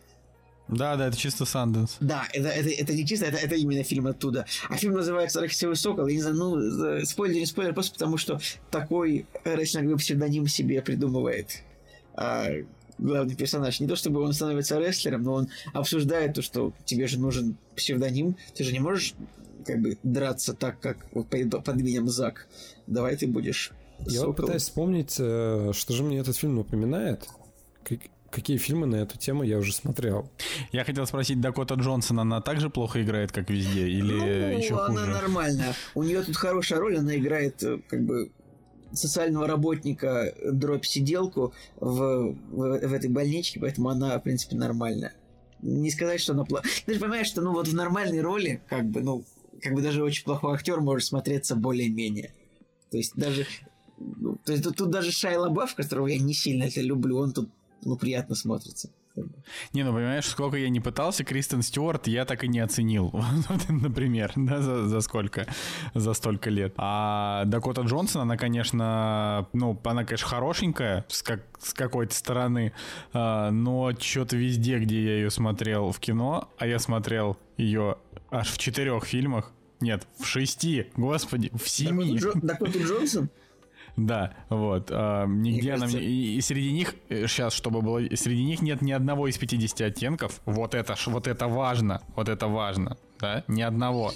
Да, да, это чисто Санденс. Да, это, это, это не чисто, это, это именно фильм оттуда. А фильм называется «Рахисовый сокол». Я не знаю, ну, спойлер, не спойлер, просто потому что такой рестлинговый псевдоним себе придумывает а, главный персонаж. Не то чтобы он становится рестлером, но он обсуждает то, что тебе же нужен псевдоним. Ты же не можешь как бы драться так, как вот под, под именем Зак. Давай ты будешь Я вот пытаюсь вспомнить, э, что же мне этот фильм напоминает какие фильмы на эту тему я уже смотрел. Я хотел спросить, Дакота Джонсон, она также плохо играет, как везде, или ну, еще хуже? она нормальная. У нее тут хорошая роль, она играет э, как бы социального работника дробь сиделку в, в, в этой больничке, поэтому она, в принципе, нормальная. Не сказать, что она плохая. Ты же понимаешь, что ну вот в нормальной роли, как бы, ну, как бы даже очень плохой актер может смотреться более-менее. То есть даже ну, то есть тут, тут даже Шайла Бафф, которого я не сильно это люблю, он тут ну, приятно смотрится. Не, ну понимаешь, сколько я не пытался, Кристен Стюарт я так и не оценил, например, да, за, за сколько, за столько лет. А Дакота Джонсон, она, конечно, ну, она, конечно, хорошенькая с, как, с какой-то стороны, а, но что-то везде, где я ее смотрел в кино, а я смотрел ее аж в четырех фильмах, нет, в шести, господи, в семи. Дакота Джонсон? Да, вот. А, нигде. Кажется... И, и среди них, сейчас, э, чтобы было... Среди них нет ни одного из 50 оттенков. Вот это, вот это важно. Вот это важно. Да, ни одного.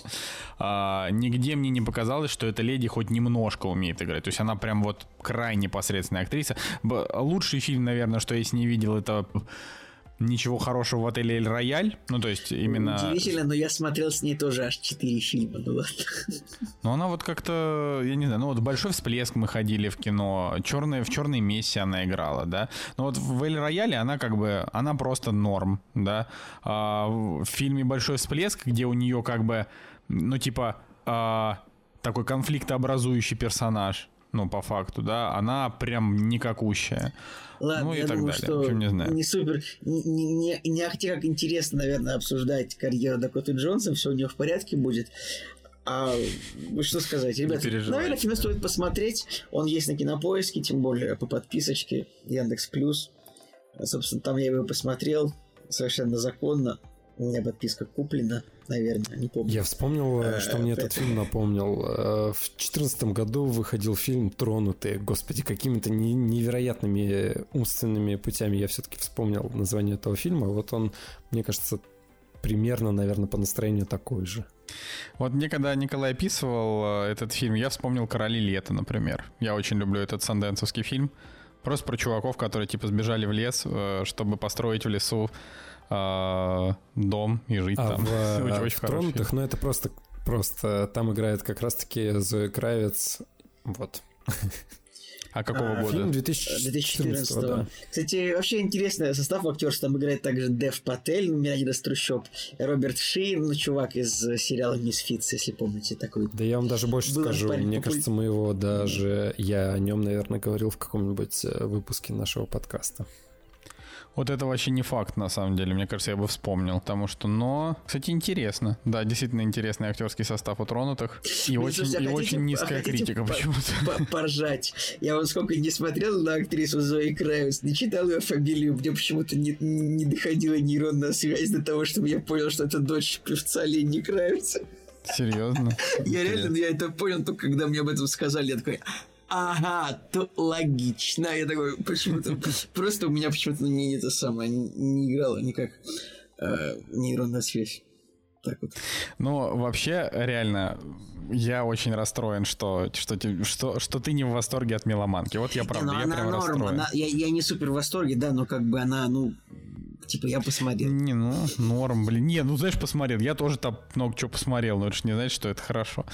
А, нигде мне не показалось, что эта леди хоть немножко умеет играть. То есть она прям вот крайне посредственная актриса. Лучший фильм, наверное, что я с ней видел, это ничего хорошего в отеле Эль Рояль. Ну, то есть именно... Удивительно, но я смотрел с ней тоже аж 4 фильма. Ну ладно. Ну, она вот как-то, я не знаю, ну вот «Большой всплеск» мы ходили в кино, черные, в «Черной мессе» она играла, да. Но вот в Эль Рояле она как бы, она просто норм, да. А в фильме «Большой всплеск», где у нее как бы, ну, типа, а, такой конфликтообразующий персонаж, ну, по факту, да, она прям никакущая. Ладно, ну, и я так думаю, далее. что общем, не, знаю. не супер, не, не, не ахти как интересно, наверное, обсуждать карьеру Дакоты Джонсон, все у нее в порядке будет. А что сказать, ребята? Наверное, фильм стоит посмотреть. Он есть на кинопоиске, тем более по подписочке Яндекс Плюс. Собственно, там я его посмотрел совершенно законно. У меня подписка куплена, наверное, не помню. Я вспомнил, э, что мне этот фильм напомнил. Э, в 2014 году выходил фильм «Тронутые». Господи, какими-то невероятными умственными путями я все-таки вспомнил название этого фильма. Вот он, мне кажется, примерно, наверное, по настроению такой же. Вот мне, когда Николай описывал э, этот фильм, я вспомнил «Короли лета», например. Я очень люблю этот санденсовский фильм. Просто про чуваков, которые типа сбежали в лес, чтобы построить в лесу э, дом и жить а там. В, очень, очень в Тронутых, ну это просто, просто там играет как раз-таки Зоя Кравец. Вот. А какого а, года? Фильм 2014, да. Кстати, вообще интересный состав актеров. Там играет также Дэв Патель, Миранин из трущоб, Роберт Шейн, ну, чувак из сериала Мисфитс, если помните такой. Да я вам даже больше скажу. Мне популь... кажется, мы его даже... Я о нем, наверное, говорил в каком-нибудь э, выпуске нашего подкаста. Вот это вообще не факт, на самом деле. Мне кажется, я бы вспомнил. Потому что, но... Кстати, интересно. Да, действительно интересный актерский состав у тронутых. И очень, слушайте, и хотите- очень низкая хотите критика по- почему-то. по- Поржать. Я вот сколько не смотрел на актрису Зои Кравец, не читал ее фамилию, мне почему-то не, не доходила нейронная связь до того, чтобы я понял, что это дочь певца Ленни Кравица. Серьезно? Я реально, я это понял только когда мне об этом сказали. Я такой, ага, то логично. Я такой, почему-то, просто у меня почему-то не это самое, не, не играло никак э, нейронная связь. Так вот. Ну, вообще, реально, я очень расстроен, что, что, что, что ты не в восторге от меломанки. Вот я Не, правда, ну я она прям норм, расстроен. она- я, я не супер в восторге, да, но как бы она, ну, типа, я посмотрел. Не, ну, норм, блин. Не, ну, знаешь, посмотрел. Я тоже там много чего посмотрел, но это ж не значит, что это хорошо.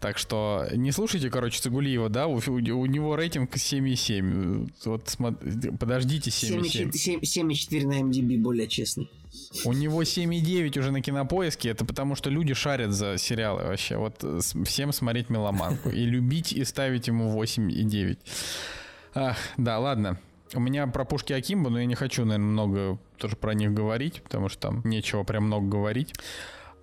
Так что не слушайте, короче, Цигулиева, да, у, у- у него рейтинг 7,7. Вот смо- подождите 7,7. 7,4 7,4 на MDB более честный. У него 7,9 уже на кинопоиске. Это потому, что люди шарят за сериалы вообще. Вот э, всем смотреть меломанку. И любить, и ставить ему 8,9. Ах, да, ладно. У меня про пушки Акимба, но я не хочу, наверное, много тоже про них говорить, потому что там нечего прям много говорить.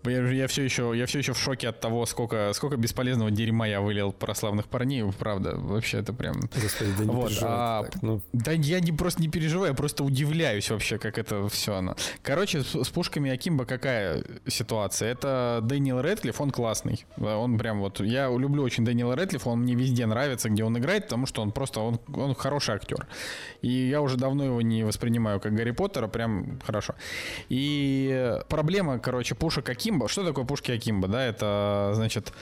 Я, я все еще, я все еще в шоке от того, сколько, сколько бесполезного дерьма я вылил про славных парней. Правда, вообще это прям. Господи, да не Вот, а, так. Ну, Да я не, просто не переживаю, я просто удивляюсь вообще, как это все оно. Короче, с, с пушками Акимба какая ситуация? Это Дэниел Рэдклифф, он классный. Он прям вот... Я люблю очень Дэниела Рэдклиффа, он мне везде нравится, где он играет, потому что он просто... Он, он хороший актер. И я уже давно его не воспринимаю как Гарри Поттера, прям хорошо. И проблема, короче, пушек Акимба... Что такое пушки Акимба, да? Это, значит...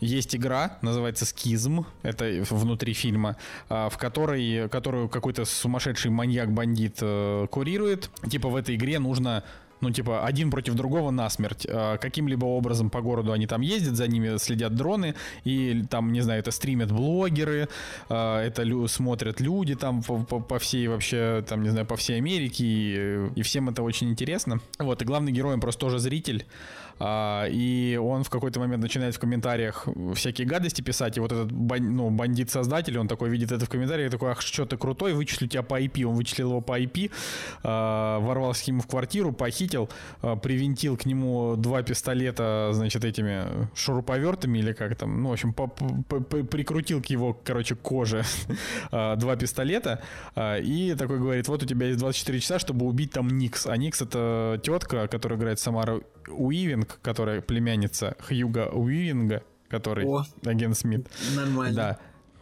Есть игра, называется Скизм, это внутри фильма, а, в которой, которую какой-то сумасшедший маньяк-бандит э, курирует. Типа в этой игре нужно ну, типа, один против другого насмерть. А, Каким-либо образом по городу они там ездят, за ними следят дроны, и там, не знаю, это стримят блогеры, а, это лю- смотрят люди там по, по- по всей вообще, там, не знаю, по всей Америке, и, и всем это очень интересно. Вот, и главный герой, он просто тоже зритель, и он в какой-то момент начинает в комментариях всякие гадости писать, и вот этот ну, бандит-создатель, он такой видит это в комментариях, такой, ах, что ты крутой, вычислю тебя по IP, он вычислил его по IP, а, ворвался к нему в квартиру, похитил, а, привинтил к нему два пистолета, значит, этими шуруповертами или как там, ну, в общем, прикрутил к его, короче, коже а, два пистолета, а, и такой говорит, вот у тебя есть 24 часа, чтобы убить там Никс, а Никс это тетка, которая играет Самара Уивинг, которая племянница Хьюга Уивинга, который О. агент Смит. Нормально. Да.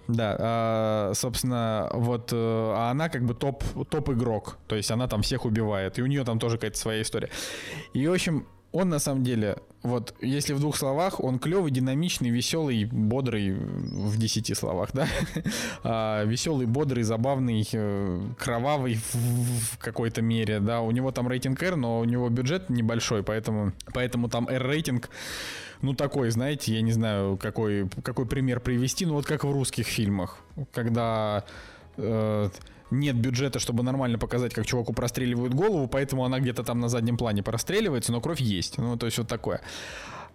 Да, а, собственно, вот э, а она как бы топ, топ игрок, то есть она там всех убивает, и у нее там тоже какая-то своя история. И, в общем, он на самом деле, вот если в двух словах, он клевый, динамичный, веселый, бодрый в десяти словах, да? А, веселый, бодрый, забавный, э, кровавый в, в какой-то мере, да? У него там рейтинг R, но у него бюджет небольшой, поэтому, поэтому там R-рейтинг ну, такой, знаете, я не знаю, какой, какой пример привести, ну, вот как в русских фильмах, когда э, нет бюджета, чтобы нормально показать, как чуваку простреливают голову, поэтому она где-то там на заднем плане простреливается, но кровь есть, ну, то есть вот такое.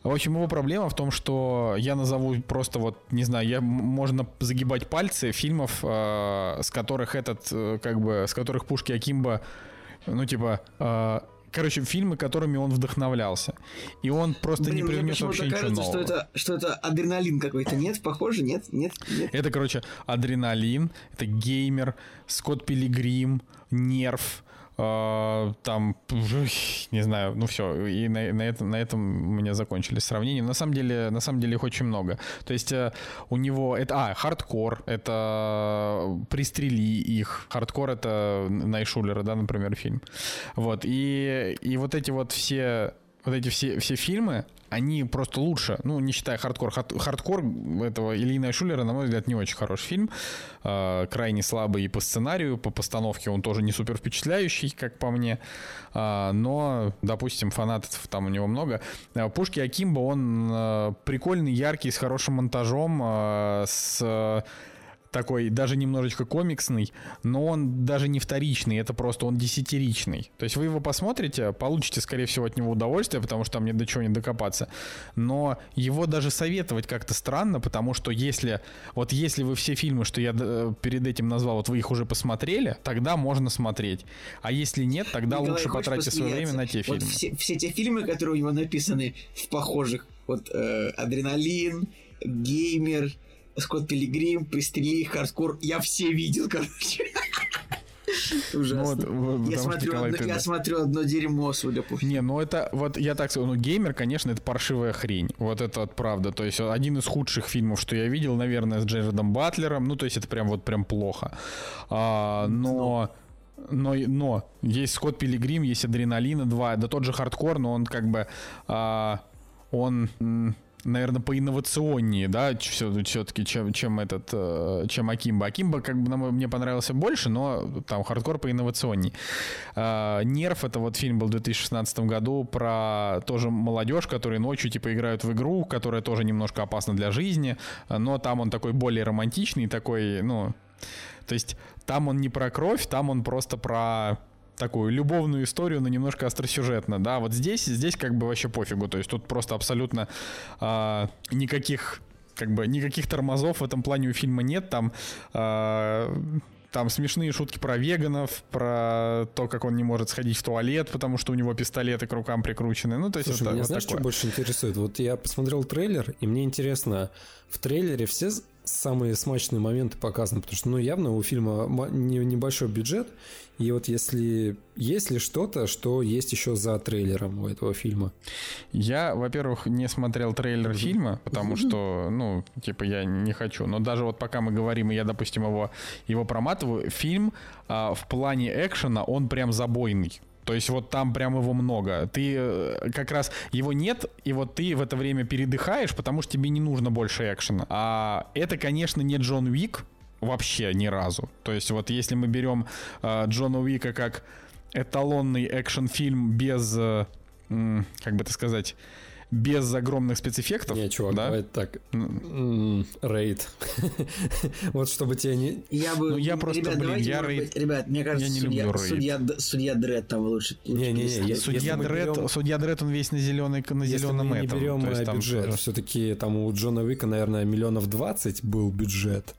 В общем, его проблема в том, что я назову просто вот, не знаю, я, можно загибать пальцы фильмов, э, с которых этот, э, как бы, с которых Пушки Акимба, ну, типа, э, короче, фильмы, которыми он вдохновлялся. И он просто не Блин, мне привнес вообще ничего кажется, что нового. это, что это адреналин какой-то. Нет, похоже, нет, нет, нет. Это, короче, адреналин, это геймер, Скотт Пилигрим, нерв, э, там, не знаю, ну все, и на, на этом, на этом у меня закончились сравнения. На самом деле, на самом деле их очень много. То есть э, у него это, а, хардкор, это пристрели их. Хардкор это Найшулера, да, например, фильм. Вот и и вот эти вот все вот эти все, все фильмы, они просто лучше, ну, не считая хардкор. Хардкор этого Ильи Найшуллера, на мой взгляд, не очень хороший фильм. Э, крайне слабый и по сценарию, по постановке он тоже не супер впечатляющий, как по мне. А, но, допустим, фанатов там у него много. А, Пушки Акимбо, он прикольный, яркий, с хорошим монтажом, с... такой даже немножечко комиксный, но он даже не вторичный, это просто он десятиричный. То есть вы его посмотрите, получите, скорее всего, от него удовольствие, потому что там ни до чего не докопаться. Но его даже советовать как-то странно, потому что если, вот если вы все фильмы, что я э, перед этим назвал, вот вы их уже посмотрели, тогда можно смотреть. А если нет, тогда Николай, лучше потратить свое время на те Вот фильмы. все, все те фильмы, которые у него написаны в похожих, вот э, Адреналин, Геймер, Скотт Пилигрим, Пристрели, Хардкор, я все видел, короче. Ужасно. Ну вот, я, смотрю Николай, одно, ты- я смотрю одно дерьмо, судя по всему. Не, ну это вот я так скажу, ну геймер, конечно, это паршивая хрень. Вот это вот правда. То есть один из худших фильмов, что я видел, наверное, с Джерардом Батлером. Ну, то есть это прям вот прям плохо. А, но. Но, но есть Скотт Пилигрим, есть Адреналина 2, да тот же хардкор, но он как бы а, он, наверное, поинновационнее, да, все, все-таки, чем, чем этот, э, чем Акимба. Акимба, как бы, мне понравился больше, но там хардкор поинновационнее. А, Нерв, это вот фильм был в 2016 году про тоже молодежь, которые ночью, типа, играют в игру, которая тоже немножко опасна для жизни, но там он такой более романтичный, такой, ну, то есть там он не про кровь, там он просто про такую любовную историю, но немножко остросюжетно, да. Вот здесь, здесь как бы вообще пофигу, то есть тут просто абсолютно а, никаких как бы никаких тормозов в этом плане у фильма нет, там а, там смешные шутки про веганов, про то, как он не может сходить в туалет, потому что у него пистолеты к рукам прикручены. Ну, то есть Слушай, вот, меня вот знаешь, такое. что больше интересует? Вот я посмотрел трейлер, и мне интересно, в трейлере все самые смачные моменты показаны, потому что, ну, явно у фильма ма- не- небольшой бюджет, и вот если есть ли что-то, что есть еще за трейлером у этого фильма? Я, во-первых, не смотрел трейлер фильма, потому что, ну, типа, я не хочу. Но даже вот пока мы говорим, и я, допустим, его, его проматываю, фильм а, в плане экшена, он прям забойный. То есть вот там прям его много. Ты э, как раз его нет, и вот ты в это время передыхаешь, потому что тебе не нужно больше экшена. А это, конечно, не Джон Уик вообще ни разу. То есть вот если мы берем э, Джона Уика как эталонный экшн-фильм без, э, как бы это сказать, без огромных спецэффектов. Не, чувак, да? давай так. М, Рейд. Вот чтобы тебе не... Я бы... Ну, я просто, ребят, блин, я рейд- быть, ребят, мне кажется, я не судья, люблю рейд. судья, Д- судья Дред там лучше. Не-не-не, Судья Дред, берем- судья Дред, он весь на зеленый, на Если зеленом мы не этом. берем там бюджет, все-таки там у Джона Уика, наверное, миллионов 20 был бюджет.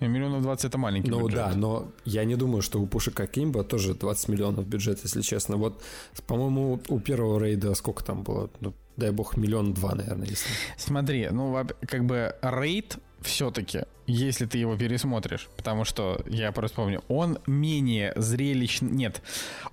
Миллионов 20 это маленький Ну бюджет. да, но я не думаю, что у Пушика Кимба тоже 20 миллионов бюджет, если честно. Вот, по-моему, у первого рейда сколько там было? Ну, дай бог, миллион два, наверное, если. Смотри, ну, как бы рейд все-таки, если ты его пересмотришь, потому что, я просто помню, он менее зрелищный, нет,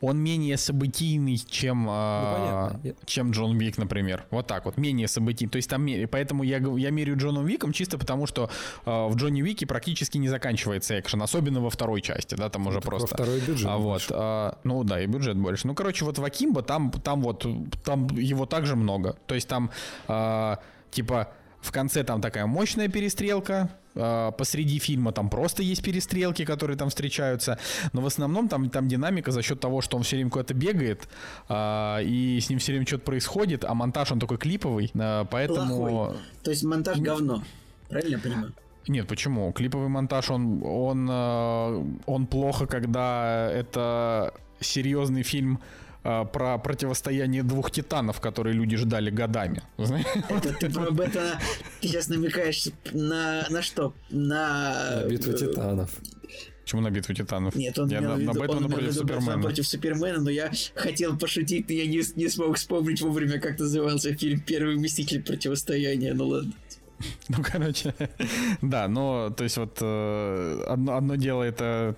он менее событийный, чем, а. Я- чем Джон Уик, например. Вот так вот, менее событийный. То есть там, поэтому я, я меряю Джоном Уиком чисто потому, что а, в Джонни Уике практически не заканчивается экшен, особенно во второй части, да, там уже Так во просто... второй бюджет А вот, а, ну да, и бюджет больше. Ну, короче, вот в Акимбо там, там вот, там его также много. То есть там, а, типа, в конце там такая мощная перестрелка, а, посреди фильма там просто есть перестрелки, которые там встречаются, но в основном там, там динамика за счет того, что он все время куда-то бегает, а, и с ним все время что-то происходит, а монтаж он такой клиповый, а, поэтому... Плохой. То есть монтаж говно. Правильно я понимаю? Нет, почему? Клиповый монтаж, он, он, он плохо, когда это серьезный фильм про противостояние двух титанов, которые люди ждали годами. Это ты про Бэтмена, ты сейчас намекаешь на, на что? На... Битва э, титанов. Почему на битву титанов? Нет, он Я на, виду, на он Бэтмена в против Супермена. против Супермена, но я хотел пошутить, но я не, не смог вспомнить вовремя, как назывался фильм «Первый мститель противостояния». Ну ладно. Ну, короче, да, но, то есть вот э, одно, одно дело это,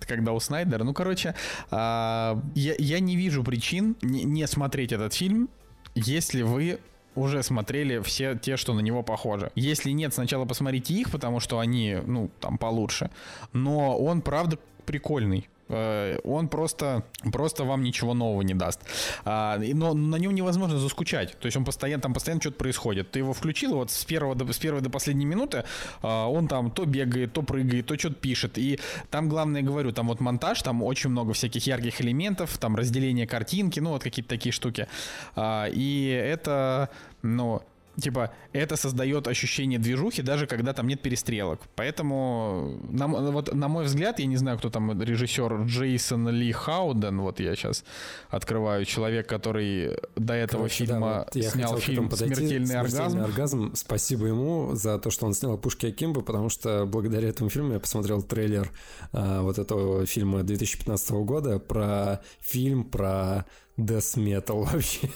когда у Снайдера. Ну, короче, а, я, я не вижу причин не смотреть этот фильм, если вы уже смотрели все те, что на него похожи. Если нет, сначала посмотрите их, потому что они, ну, там получше. Но он, правда, прикольный. Э, Он просто, просто вам ничего нового не даст. А, но на нем невозможно заскучать. То есть он постоянно, там постоянно что-то происходит. Ты его включил, вот с, первого до, с первой до последней минуты а, он там то бегает, то прыгает, то что-то пишет. И там, главное, говорю, там вот монтаж, там очень много всяких ярких элементов, там разделение картинки, ну вот какие-то такие штуки. А, и это, ну, типа, это создает ощущение движухи, даже когда там нет перестрелок. Поэтому, на, вот, на мой взгляд, я не знаю, кто там режиссер Джейсон Ли Хауден, вот я сейчас открываю, человек, который до этого Короче, фильма да, вот снял фильм подойти. «Смертельный оргазм». оргазм». Спасибо ему за то, что он снял «Пушки Акимбы», потому что благодаря этому фильму я посмотрел трейлер а, вот этого фильма 2015 года про фильм про Death Metal вообще.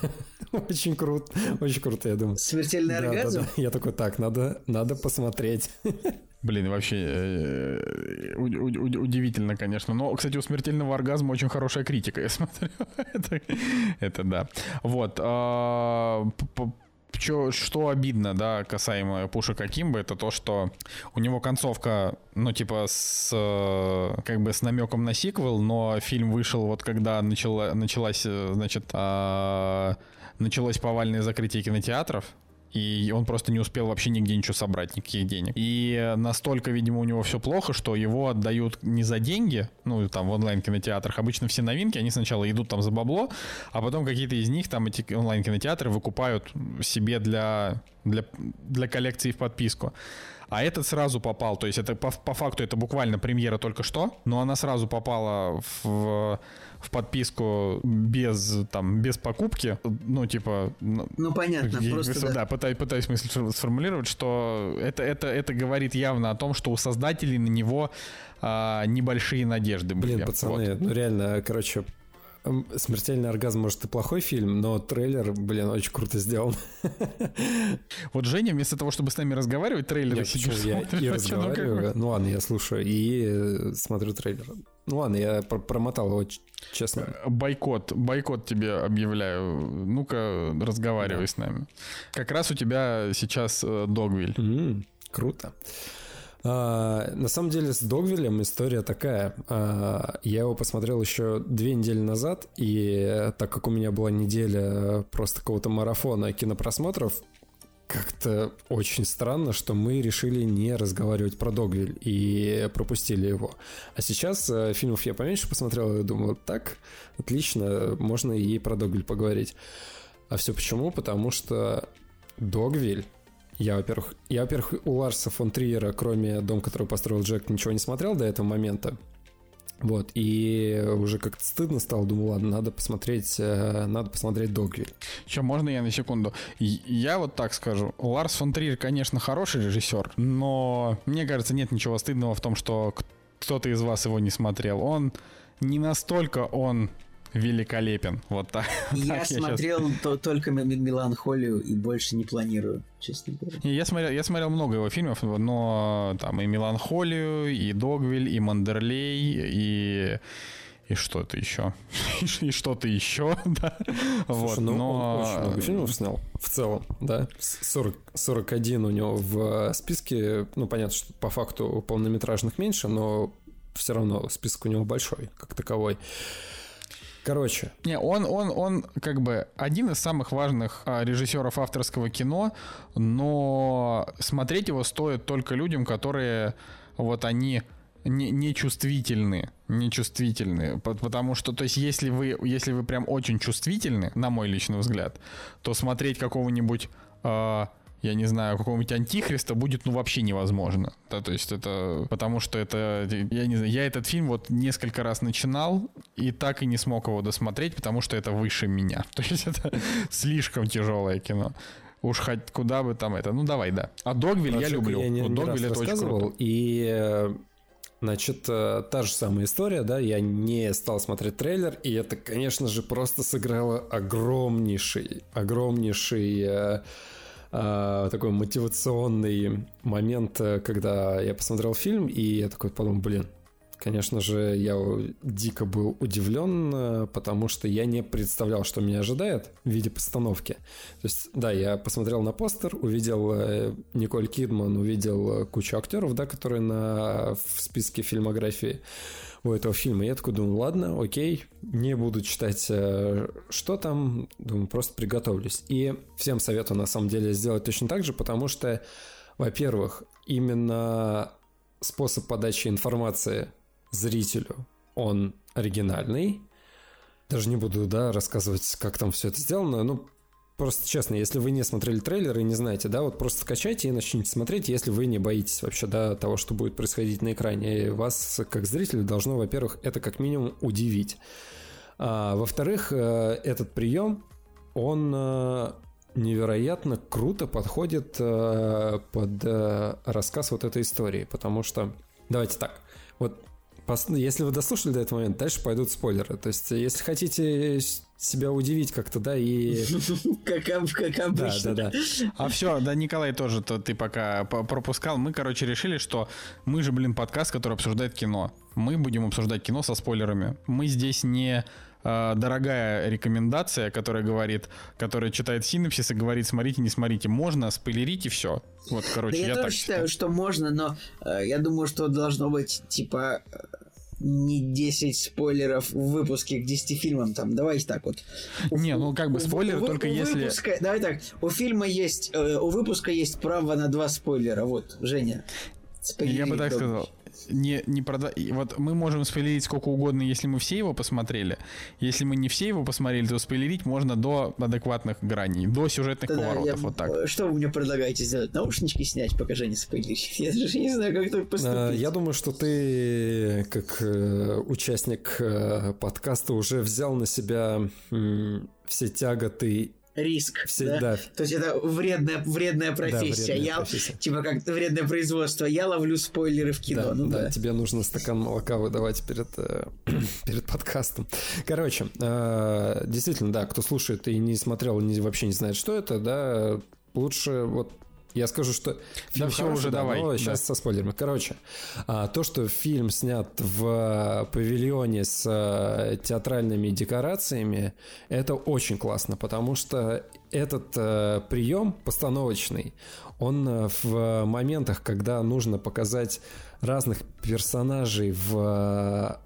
очень круто, очень круто, я думаю. Смертельный Да, да, оргазм? да. Я такой, так, надо, надо посмотреть. Блин, вообще э, у- у- у- удивительно, конечно. Но, кстати, у смертельного оргазма очень хорошая критика, я смотрю. это, это да. Вот. Чё- что обидно, да, касаемо Пушика Кимба, это то, что у него концовка, ну, типа, с, э, как бы с намеком на сиквел, но фильм вышел вот когда начала, началась, э, значит, а, началось повальное закрытие кинотеатров, и он просто не успел вообще нигде ничего собрать, никаких денег. И настолько, видимо, у него все плохо, что его отдают не за деньги, ну, там, в онлайн-кинотеатрах. Обычно все новинки, они сначала идут там за бабло, а потом какие-то из них, там, эти онлайн-кинотеатры выкупают себе для, для, для коллекции в подписку. А этот сразу попал, то есть это по, по факту это буквально премьера только что, но она сразу попала в, в подписку без, там, без покупки, ну, типа... ну, Ну, понятно, я просто да. да, пытаюсь, пытаюсь мысль сфор- сформулировать, что это, это, это говорит явно о том, что у создателей на него а, небольшие надежды были. Блин, пацаны, Вот. ну реально, короче, «Смертельный оргазм», может, и плохой фильм, но трейлер, блин, очень круто сделан. Вот Женя, вместо того, чтобы с нами разговаривать, трейлеры сидишь, я и ну, бы- разговариваю. Ну ладно, я слушаю и э, смотрю трейлер. Ну ладно, я пр- промотал его, честно. Бойкот, бойкот тебе объявляю. Ну-ка, разговаривай с нами. Как раз у тебя сейчас э, Догвиль. М, круто. А, на самом деле с Догвилем история такая. А, я его посмотрел еще две недели назад, и э, так как у меня была неделя просто какого-то марафона кинопросмотров, как-то очень странно, что мы решили не разговаривать про Догвиль и пропустили его. А сейчас э, фильмов я поменьше посмотрел и думаю, так, отлично, можно и про Догвиль поговорить. А все почему? Потому что Догвиль я, во-первых, я, во-первых, у Ларса фон Триера, кроме «Дом, который построил Джек», ничего не смотрел до этого момента. Вот, и уже как-то стыдно стало, думаю, ладно, надо посмотреть, э, надо посмотреть Догвиль. Че, можно я на секунду? Я вот так скажу. Ларс фон Триер, конечно, хороший режиссер, но мне кажется, нет ничего стыдного в том, что кто-то из вас его не смотрел. Он не настолько он великолепен. Вот так. Я так смотрел то- только «М- м- «Меланхолию» и больше не планирую, честно говоря. Я смотрел, я смотрел много его фильмов, но там и «Меланхолию», и «Догвиль», и «Мандерлей», и... И что-то еще. И что-то еще, да. Вот, Слушай, ну, но... он очень много фильмов снял в целом, да. С- 40, 41 у него в списке. Ну, понятно, что по факту полнометражных меньше, но все равно список у него большой, как таковой. Короче, Не, он, он, он как бы один из самых важных а, режиссеров авторского кино, но смотреть его стоит только людям, которые вот они не, не чувствительны, не чувствительны, По- потому что, то есть, если вы, если вы прям очень чувствительны, на мой личный взгляд, то смотреть какого-нибудь а, я не знаю, какого-нибудь антихриста будет, ну, вообще невозможно. Да, то есть это... Потому что это... Я не знаю, я этот фильм вот несколько раз начинал и так и не смог его досмотреть, потому что это выше меня. То есть это слишком тяжелое кино. Уж хоть куда бы там это... Ну, давай, да. А Догвиль Про я люблю. Я не, Вот не Догвиль это очень круто. И, э, значит, э, та же самая история, да, я не стал смотреть трейлер, и это, конечно же, просто сыграло огромнейший, огромнейший э, такой мотивационный момент, э, когда я посмотрел фильм, и я такой подумал, блин, Конечно же, я дико был удивлен, э, потому что я не представлял, что меня ожидает в виде постановки. То есть, да, я посмотрел на постер, увидел Николь Кидман, увидел кучу актеров, да, которые на, в списке фильмографии у этого фильма. Я такой думаю, ладно, окей, не буду читать, э, что там, думаю, просто приготовлюсь. И всем советую, на самом деле, сделать точно так же, потому что, во-первых, именно способ подачи информации зрителю, он оригинальный. Даже не буду, да, рассказывать, как там все это сделано. Ну, просто честно, если вы не смотрели трейлер и не знаете, да, вот просто скачайте и начните смотреть, если вы не боитесь вообще, да, того, что будет происходить на экране. И вас, как зрителя, должно, во-первых, это как минимум удивить. А, во-вторых, э, этот прием, он э, невероятно круто подходит э, под рассказ вот этой истории, потому что, давайте так, вот если вы дослушали до этого момента, дальше пойдут спойлеры. То есть, если хотите себя удивить как-то, да, и... Как, как обычно. Да, да, да. А все, да, Николай тоже то ты пока пропускал. Мы, короче, решили, что мы же, блин, подкаст, который обсуждает кино. Мы будем обсуждать кино со спойлерами. Мы здесь не э, дорогая рекомендация, которая говорит, которая читает синапсис и говорит, смотрите, не смотрите. Можно спойлерить и все. Вот, короче, да я, я тоже так считаю, считаю. что можно, но э, я думаю, что должно быть, типа, не 10 спойлеров в выпуске к 10 фильмам там. Давайте так вот. Не, ну как бы спойлер у, только у если... Выпуска, давай так, у фильма есть, э, у выпуска есть право на два спойлера. Вот, Женя. Я бы так сказал не, не прода... Вот мы можем спойлерить сколько угодно, если мы все его посмотрели. Если мы не все его посмотрели, то спойлерить можно до адекватных граней, до сюжетных Тогда поворотов. Я... Вот так. Что вы мне предлагаете сделать? Наушнички снять, пока Женя спойлерит? Я даже не знаю, как поступить. А, я думаю, что ты, как э, участник э, подкаста, уже взял на себя все тяготы риск. Всегда. Да? То есть это вредная, вредная профессия. Да, вредная я, профессия. Типа как вредное производство. Я ловлю спойлеры в кино. Да, ну, да, да. тебе нужно стакан молока выдавать перед, э, перед подкастом. Короче, э, действительно, да, кто слушает и не смотрел, не, вообще не знает, что это, да, лучше вот я скажу, что фильм да все уже да, давай. Но да. сейчас со спойлерами. Короче, а, то, что фильм снят в павильоне с а, театральными декорациями, это очень классно, потому что этот а, прием постановочный, он в моментах, когда нужно показать разных персонажей в,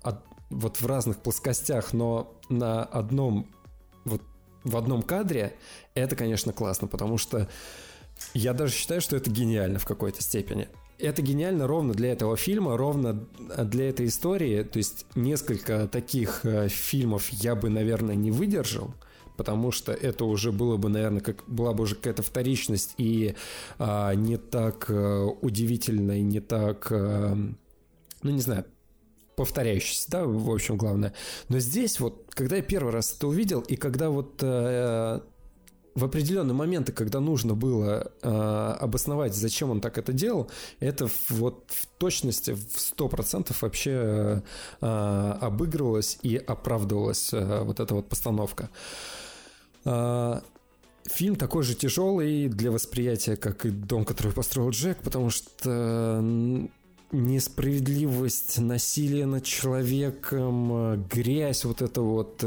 вот в разных плоскостях, но на одном вот в одном кадре, это, конечно, классно, потому что я даже считаю, что это гениально в какой-то степени. Это гениально ровно для этого фильма, ровно для этой истории. То есть несколько таких э, фильмов я бы, наверное, не выдержал потому что это уже было бы, наверное, как была бы уже какая-то вторичность и а, не так а, удивительно и не так, а, ну не знаю, повторяющийся, да, в общем, главное. Но здесь вот, когда я первый раз это увидел, и когда вот а, в определенные моменты, когда нужно было э, обосновать, зачем он так это делал, это вот в точности в 100% вообще э, обыгрывалось и оправдывалась э, вот эта вот постановка. Э, фильм такой же тяжелый для восприятия, как и «Дом, который построил Джек», потому что несправедливость, насилие над человеком, грязь, вот это вот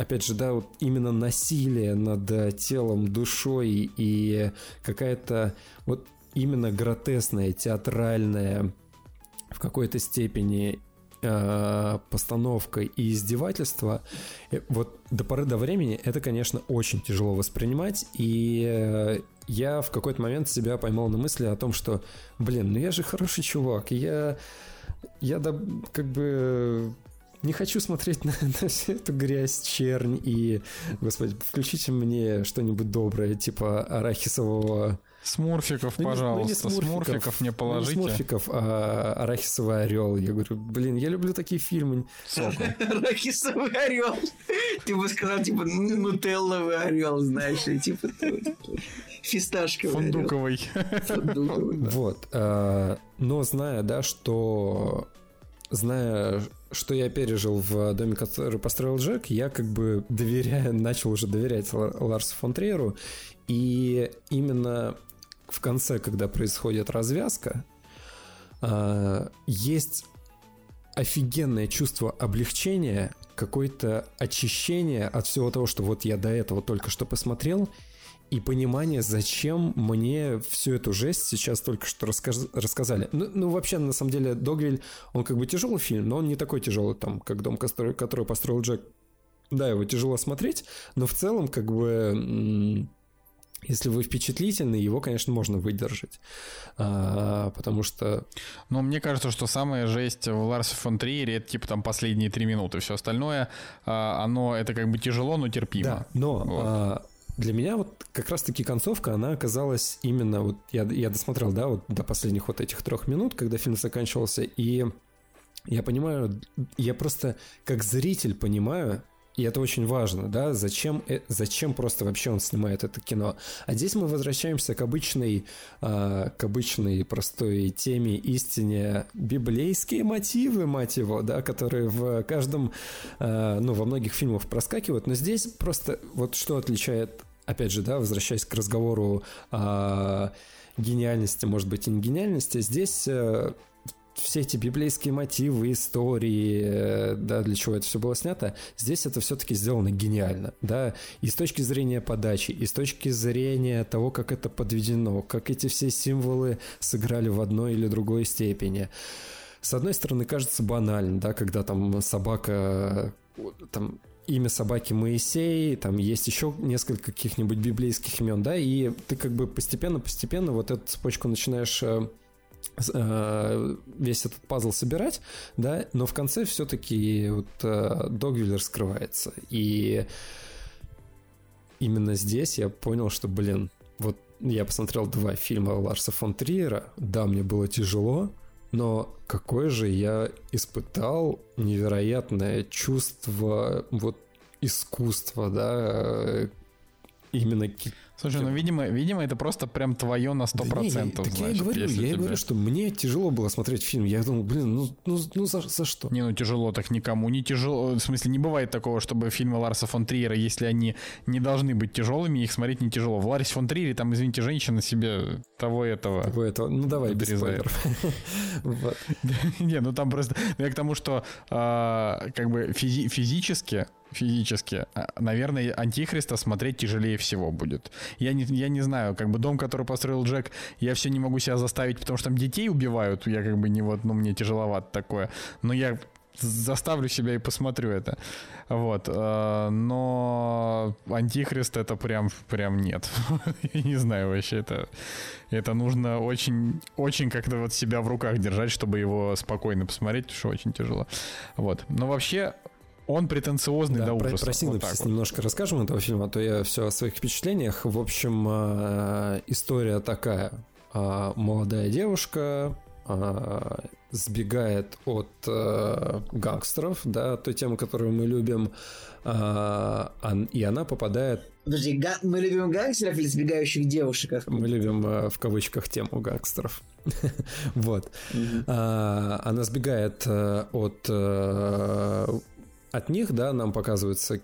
опять же, да, вот именно насилие над э, телом, душой и какая-то вот именно гротесная, театральная в какой-то степени э, постановка и издевательство, э, вот до поры до времени это, конечно, очень тяжело воспринимать, и я в какой-то момент себя поймал на мысли о том, что, блин, ну я же хороший чувак, я, я да, как бы не хочу смотреть на, на всю эту грязь, чернь и, господи, включите мне что-нибудь доброе, типа арахисового... Смурфиков, ну, пожалуйста. Ну, не смурфиков, смурфиков мне положите. Ну, не смурфиков, а арахисовый орел. Я говорю, блин, я люблю такие фильмы. Арахисовый орел. Ты бы сказал, типа, нутелловый орел, знаешь, и типа фисташковый. Фундуковый. Фундуковый. Вот. А, но зная, да, что зная, что я пережил в доме, который построил Джек, я как бы доверяю, начал уже доверять Ларсу фон Триеру. И именно в конце, когда происходит развязка, а, есть офигенное чувство облегчения, какое-то очищение от всего того, что вот я до этого только что посмотрел, и понимание, зачем мне всю эту жесть сейчас только что рассказ... рассказали. Ну, ну, вообще, на самом деле, Догвиль, он как бы тяжелый фильм, но он не такой тяжелый, там, как «Дом, который, который построил Джек». Да, его тяжело смотреть, но в целом, как бы, если вы впечатлительны, его, конечно, можно выдержать. А, потому что... Но мне кажется, что самая жесть в Ларсе фон Триере это типа там последние три минуты. Все остальное, а, оно это как бы тяжело, но терпимо. Да, но вот. а, для меня вот как раз-таки концовка, она оказалась именно, вот я, я досмотрел, да, вот до последних вот этих трех минут, когда фильм заканчивался, и я понимаю, я просто как зритель понимаю, и это очень важно, да, зачем, э, зачем просто вообще он снимает это кино. А здесь мы возвращаемся к обычной, э, к обычной простой теме, истине, библейские мотивы, мать его, да, которые в каждом, э, ну, во многих фильмах проскакивают, но здесь просто вот что отличает, опять же, да, возвращаясь к разговору о гениальности, может быть, и не гениальности, здесь э, все эти библейские мотивы, истории, э, да, для чего это все было снято, здесь это все-таки сделано гениально, да, и с точки зрения подачи, и с точки зрения того, как это подведено, как эти все символы сыграли в одной или другой степени. С одной стороны, кажется банально, да, когда там собака, там имя собаки Моисей, там есть еще несколько каких-нибудь библейских имен, да, и ты как бы постепенно-постепенно вот эту цепочку начинаешь э, Э, весь этот пазл собирать, да, но в конце все-таки вот э, Догвиль раскрывается. И именно здесь я понял, что, блин, вот я посмотрел два фильма Ларса фон Триера, да, мне было тяжело, но какое же я испытал невероятное чувство вот искусства, да, э, именно Слушай, ну, видимо, видимо, это просто прям твое на 100%. Да не, я, так значит, я и говорю, я тебе... говорю, что мне тяжело было смотреть фильм. Я думал, блин, ну, ну, ну за, за что? Не, ну тяжело так никому не тяжело. В смысле, не бывает такого, чтобы фильмы Ларса фон Триера, если они не должны быть тяжелыми, их смотреть не тяжело. В Ларсе фон Триере там, извините, женщина себе того этого. Того этого. Ну давай, без спойлеров. Не, ну там просто... Я к тому, что а, как бы физически физически, а, наверное, Антихриста смотреть тяжелее всего будет. Я не, я не знаю, как бы дом, который построил Джек, я все не могу себя заставить, потому что там детей убивают, я как бы не вот, ну, мне тяжеловато такое. Но я заставлю себя и посмотрю это. Вот. Э, но Антихрист это прям, прям нет. Я не знаю вообще, это, это нужно очень, очень как-то вот себя в руках держать, чтобы его спокойно посмотреть, потому что очень тяжело. Вот. Но вообще он претенциозный да, до ужаса. Про, про синопсис вот немножко расскажем этого фильма, а то я все о своих впечатлениях. В общем, э, история такая. Э, молодая девушка э, сбегает от гангстеров, да, той темы, которую мы любим, и она попадает Подожди, мы любим гангстеров или сбегающих девушек? Мы любим в кавычках тему гангстеров. вот. Она сбегает от от них, да, нам показывается,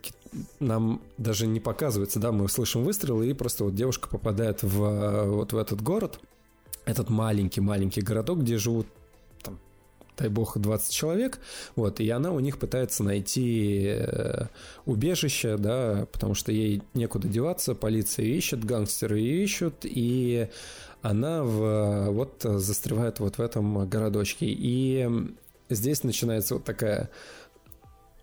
нам даже не показывается, да, мы слышим выстрелы, и просто вот девушка попадает в вот в этот город, этот маленький-маленький городок, где живут там, дай бог, 20 человек, вот, и она у них пытается найти э, убежище, да, потому что ей некуда деваться, полиция ищет, гангстеры ищут, и она в, вот застревает вот в этом городочке, и здесь начинается вот такая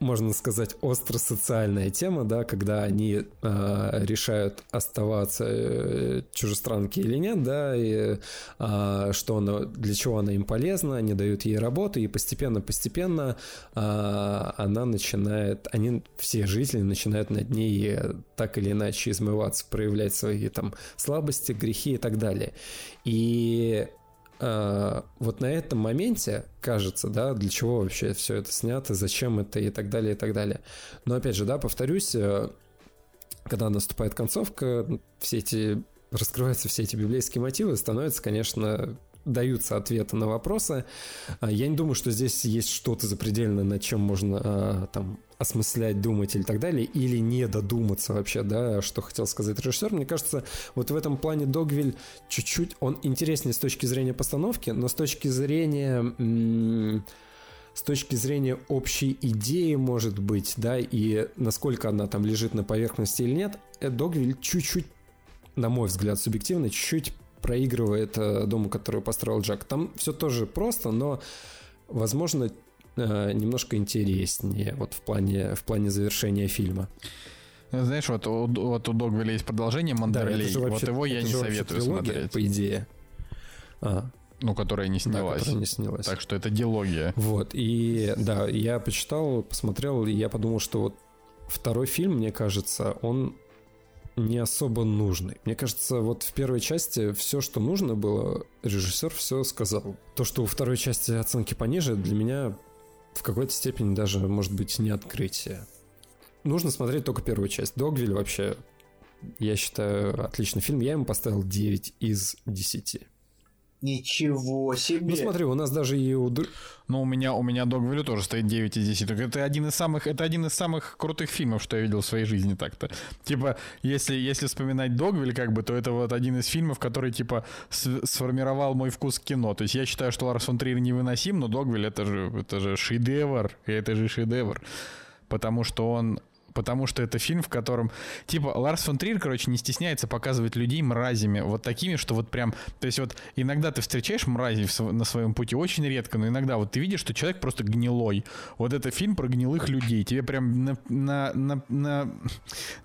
можно сказать, остро-социальная тема, да, когда они э, решают оставаться э, чужестранки или нет, да, и э, что она, для чего она им полезна, они дают ей работу, и постепенно-постепенно э, она начинает, они, все жители начинают над ней так или иначе измываться, проявлять свои там слабости, грехи и так далее. И а, вот на этом моменте кажется, да, для чего вообще все это снято, зачем это и так далее, и так далее. Но опять же, да, повторюсь, э, когда наступает концовка, все эти раскрываются все эти библейские мотивы, становится, конечно, даются ответы на вопросы. А, я не думаю, что здесь есть что-то запредельное, над чем можно а, там осмыслять, думать или так далее, или не додуматься вообще, да, что хотел сказать режиссер. Мне кажется, вот в этом плане Догвиль чуть-чуть, он интереснее с точки зрения постановки, но с точки зрения с точки зрения общей идеи, может быть, да, и насколько она там лежит на поверхности или нет, э, Догвиль чуть-чуть, на мой взгляд, субъективно, чуть-чуть проигрывает э, дому, который построил Джек. Там все тоже просто, но, возможно, немножко интереснее вот в плане, в плане завершения фильма. Знаешь, вот у, вот у Догвилля есть продолжение Мандерлей. Да, вообще, вот его я не советую смотреть. По идее. А. Ну, которая не снялась. Да, которая не снялась. Так что это диалогия. Вот, и да, я почитал, посмотрел, и я подумал, что вот второй фильм, мне кажется, он не особо нужный. Мне кажется, вот в первой части все, что нужно было, режиссер все сказал. То, что у второй части оценки пониже, для меня в какой-то степени даже, может быть, не открытие. Нужно смотреть только первую часть. Догвиль вообще, я считаю, отличный фильм. Я ему поставил 9 из 10. Ничего себе. Ну смотри, у нас даже и у... Ну, у меня, у меня Догвилю тоже стоит 9 из 10. Это один из самых, это один из самых крутых фильмов, что я видел в своей жизни так-то. Типа, если, если вспоминать Догвиль, как бы, то это вот один из фильмов, который, типа, сформировал мой вкус к кино. То есть я считаю, что Ларс фон Триер невыносим, но Догвиль это же, это же шедевр, это же шедевр. Потому что он потому что это фильм, в котором, типа, Ларс фон Трир, короче, не стесняется показывать людей мразями, вот такими, что вот прям, то есть вот иногда ты встречаешь мрази на своем пути, очень редко, но иногда вот ты видишь, что человек просто гнилой. Вот это фильм про гнилых людей, тебе прям на, на, на, на,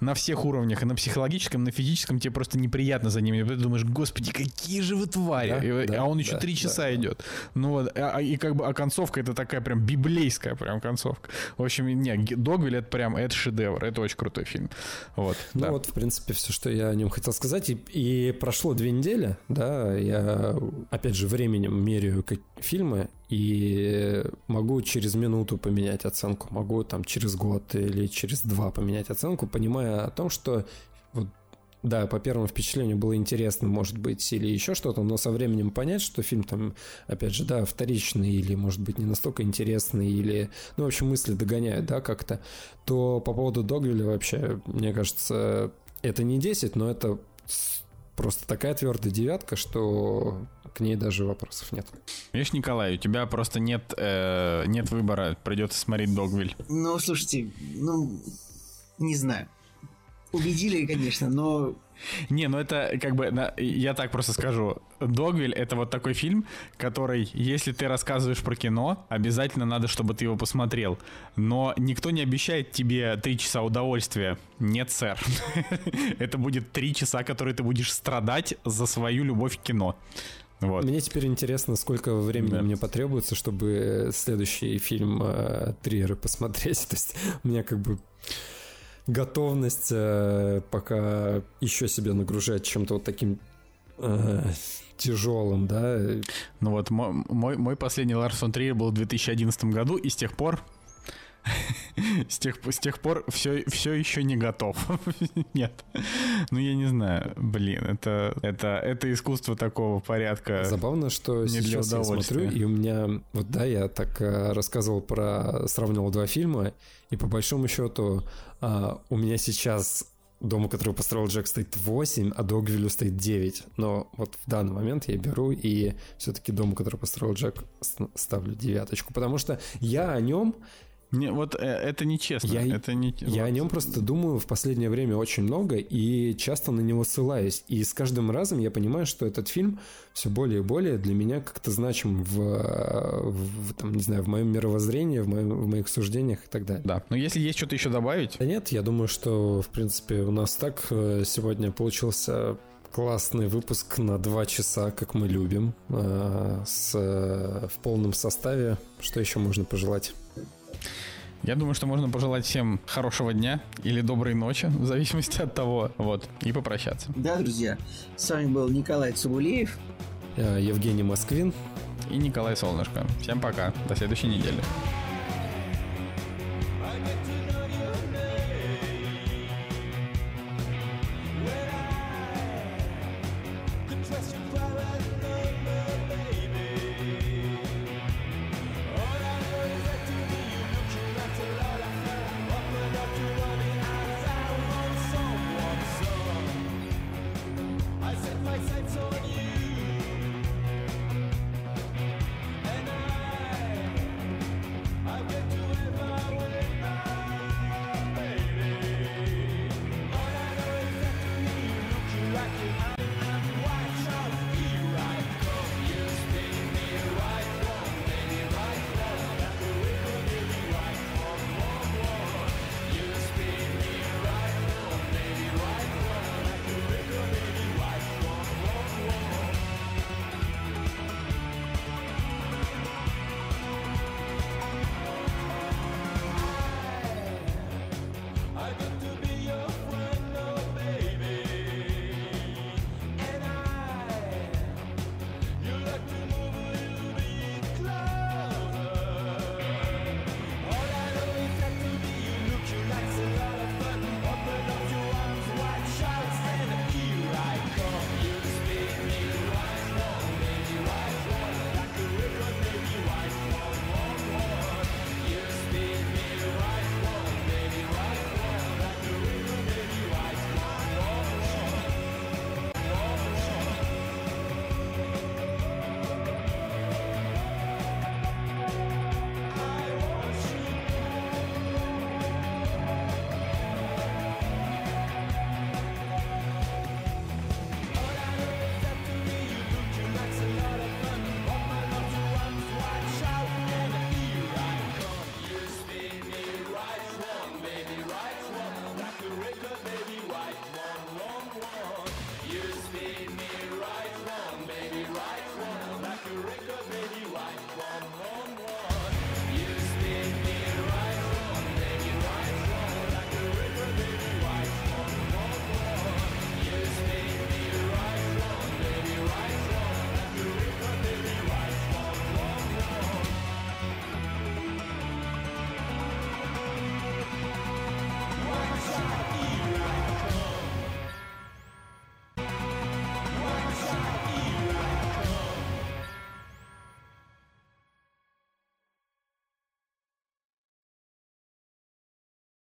на всех уровнях, и на психологическом, на физическом тебе просто неприятно за ними, ты думаешь, господи, какие же вы твари, да, и, да, а он еще три да, часа да. идет. Ну вот, а, а, и как бы, а концовка это такая прям библейская прям концовка. В общем, не, Догвиль это прям, это шедевр шедевр. Это очень крутой фильм. Вот, ну да. вот, в принципе, все, что я о нем хотел сказать. И, и прошло две недели, да, я, опять же, временем меряю фильмы, и могу через минуту поменять оценку, могу там через год или через два поменять оценку, понимая о том, что да, по первому впечатлению было интересно, может быть, или еще что-то, но со временем понять, что фильм там, опять же, да, вторичный или, может быть, не настолько интересный, или, ну, в общем, мысли догоняют, да, как-то, то по поводу Догвилля вообще, мне кажется, это не 10, но это просто такая твердая девятка, что к ней даже вопросов нет. Видишь, Николай, у тебя просто нет, э, нет выбора, придется смотреть Догвиль. Ну, слушайте, ну, не знаю убедили, конечно, но... Не, ну это как бы, я так просто скажу. Догвиль это вот такой фильм, который, если ты рассказываешь про кино, обязательно надо, чтобы ты его посмотрел. Но никто не обещает тебе три часа удовольствия. Нет, сэр. Это будет три часа, которые ты будешь страдать за свою любовь к кино. Вот. Мне теперь интересно, сколько времени да. мне потребуется, чтобы следующий фильм э, Триера посмотреть. То есть у меня как бы готовность э, пока еще себя нагружать чем-то вот таким э, тяжелым, да. Ну вот мой, мой последний Ларс фон Триер был в 2011 году, и с тех пор с тех, с тех пор все, все еще не готов. Нет. Ну, я не знаю. Блин, это, это, это искусство такого порядка. Забавно, что не сейчас я смотрю, и у меня... Вот да, я так э, рассказывал про... Сравнивал два фильма, и по большому счету а, у меня сейчас дому, который построил Джек, стоит 8, а Догвиллю стоит 9. Но вот в данный момент я беру и все-таки дому, который построил Джек, ставлю девяточку. Потому что я о нем не, вот э, это нечестно. Я, это не, я вот. о нем просто думаю в последнее время очень много и часто на него ссылаюсь. И с каждым разом я понимаю, что этот фильм все более и более для меня как-то значим в, в там, не знаю, в моем мировоззрении, в, моем, в моих суждениях и так далее. Да, но если есть что-то еще добавить... Да нет, я думаю, что, в принципе, у нас так э, сегодня получился классный выпуск на два часа, как мы любим, э, с, в полном составе. Что еще можно пожелать? Я думаю, что можно пожелать всем хорошего дня или доброй ночи, в зависимости от того, вот, и попрощаться. Да, друзья, с вами был Николай Цугулеев, Евгений Москвин и Николай Солнышко. Всем пока, до следующей недели.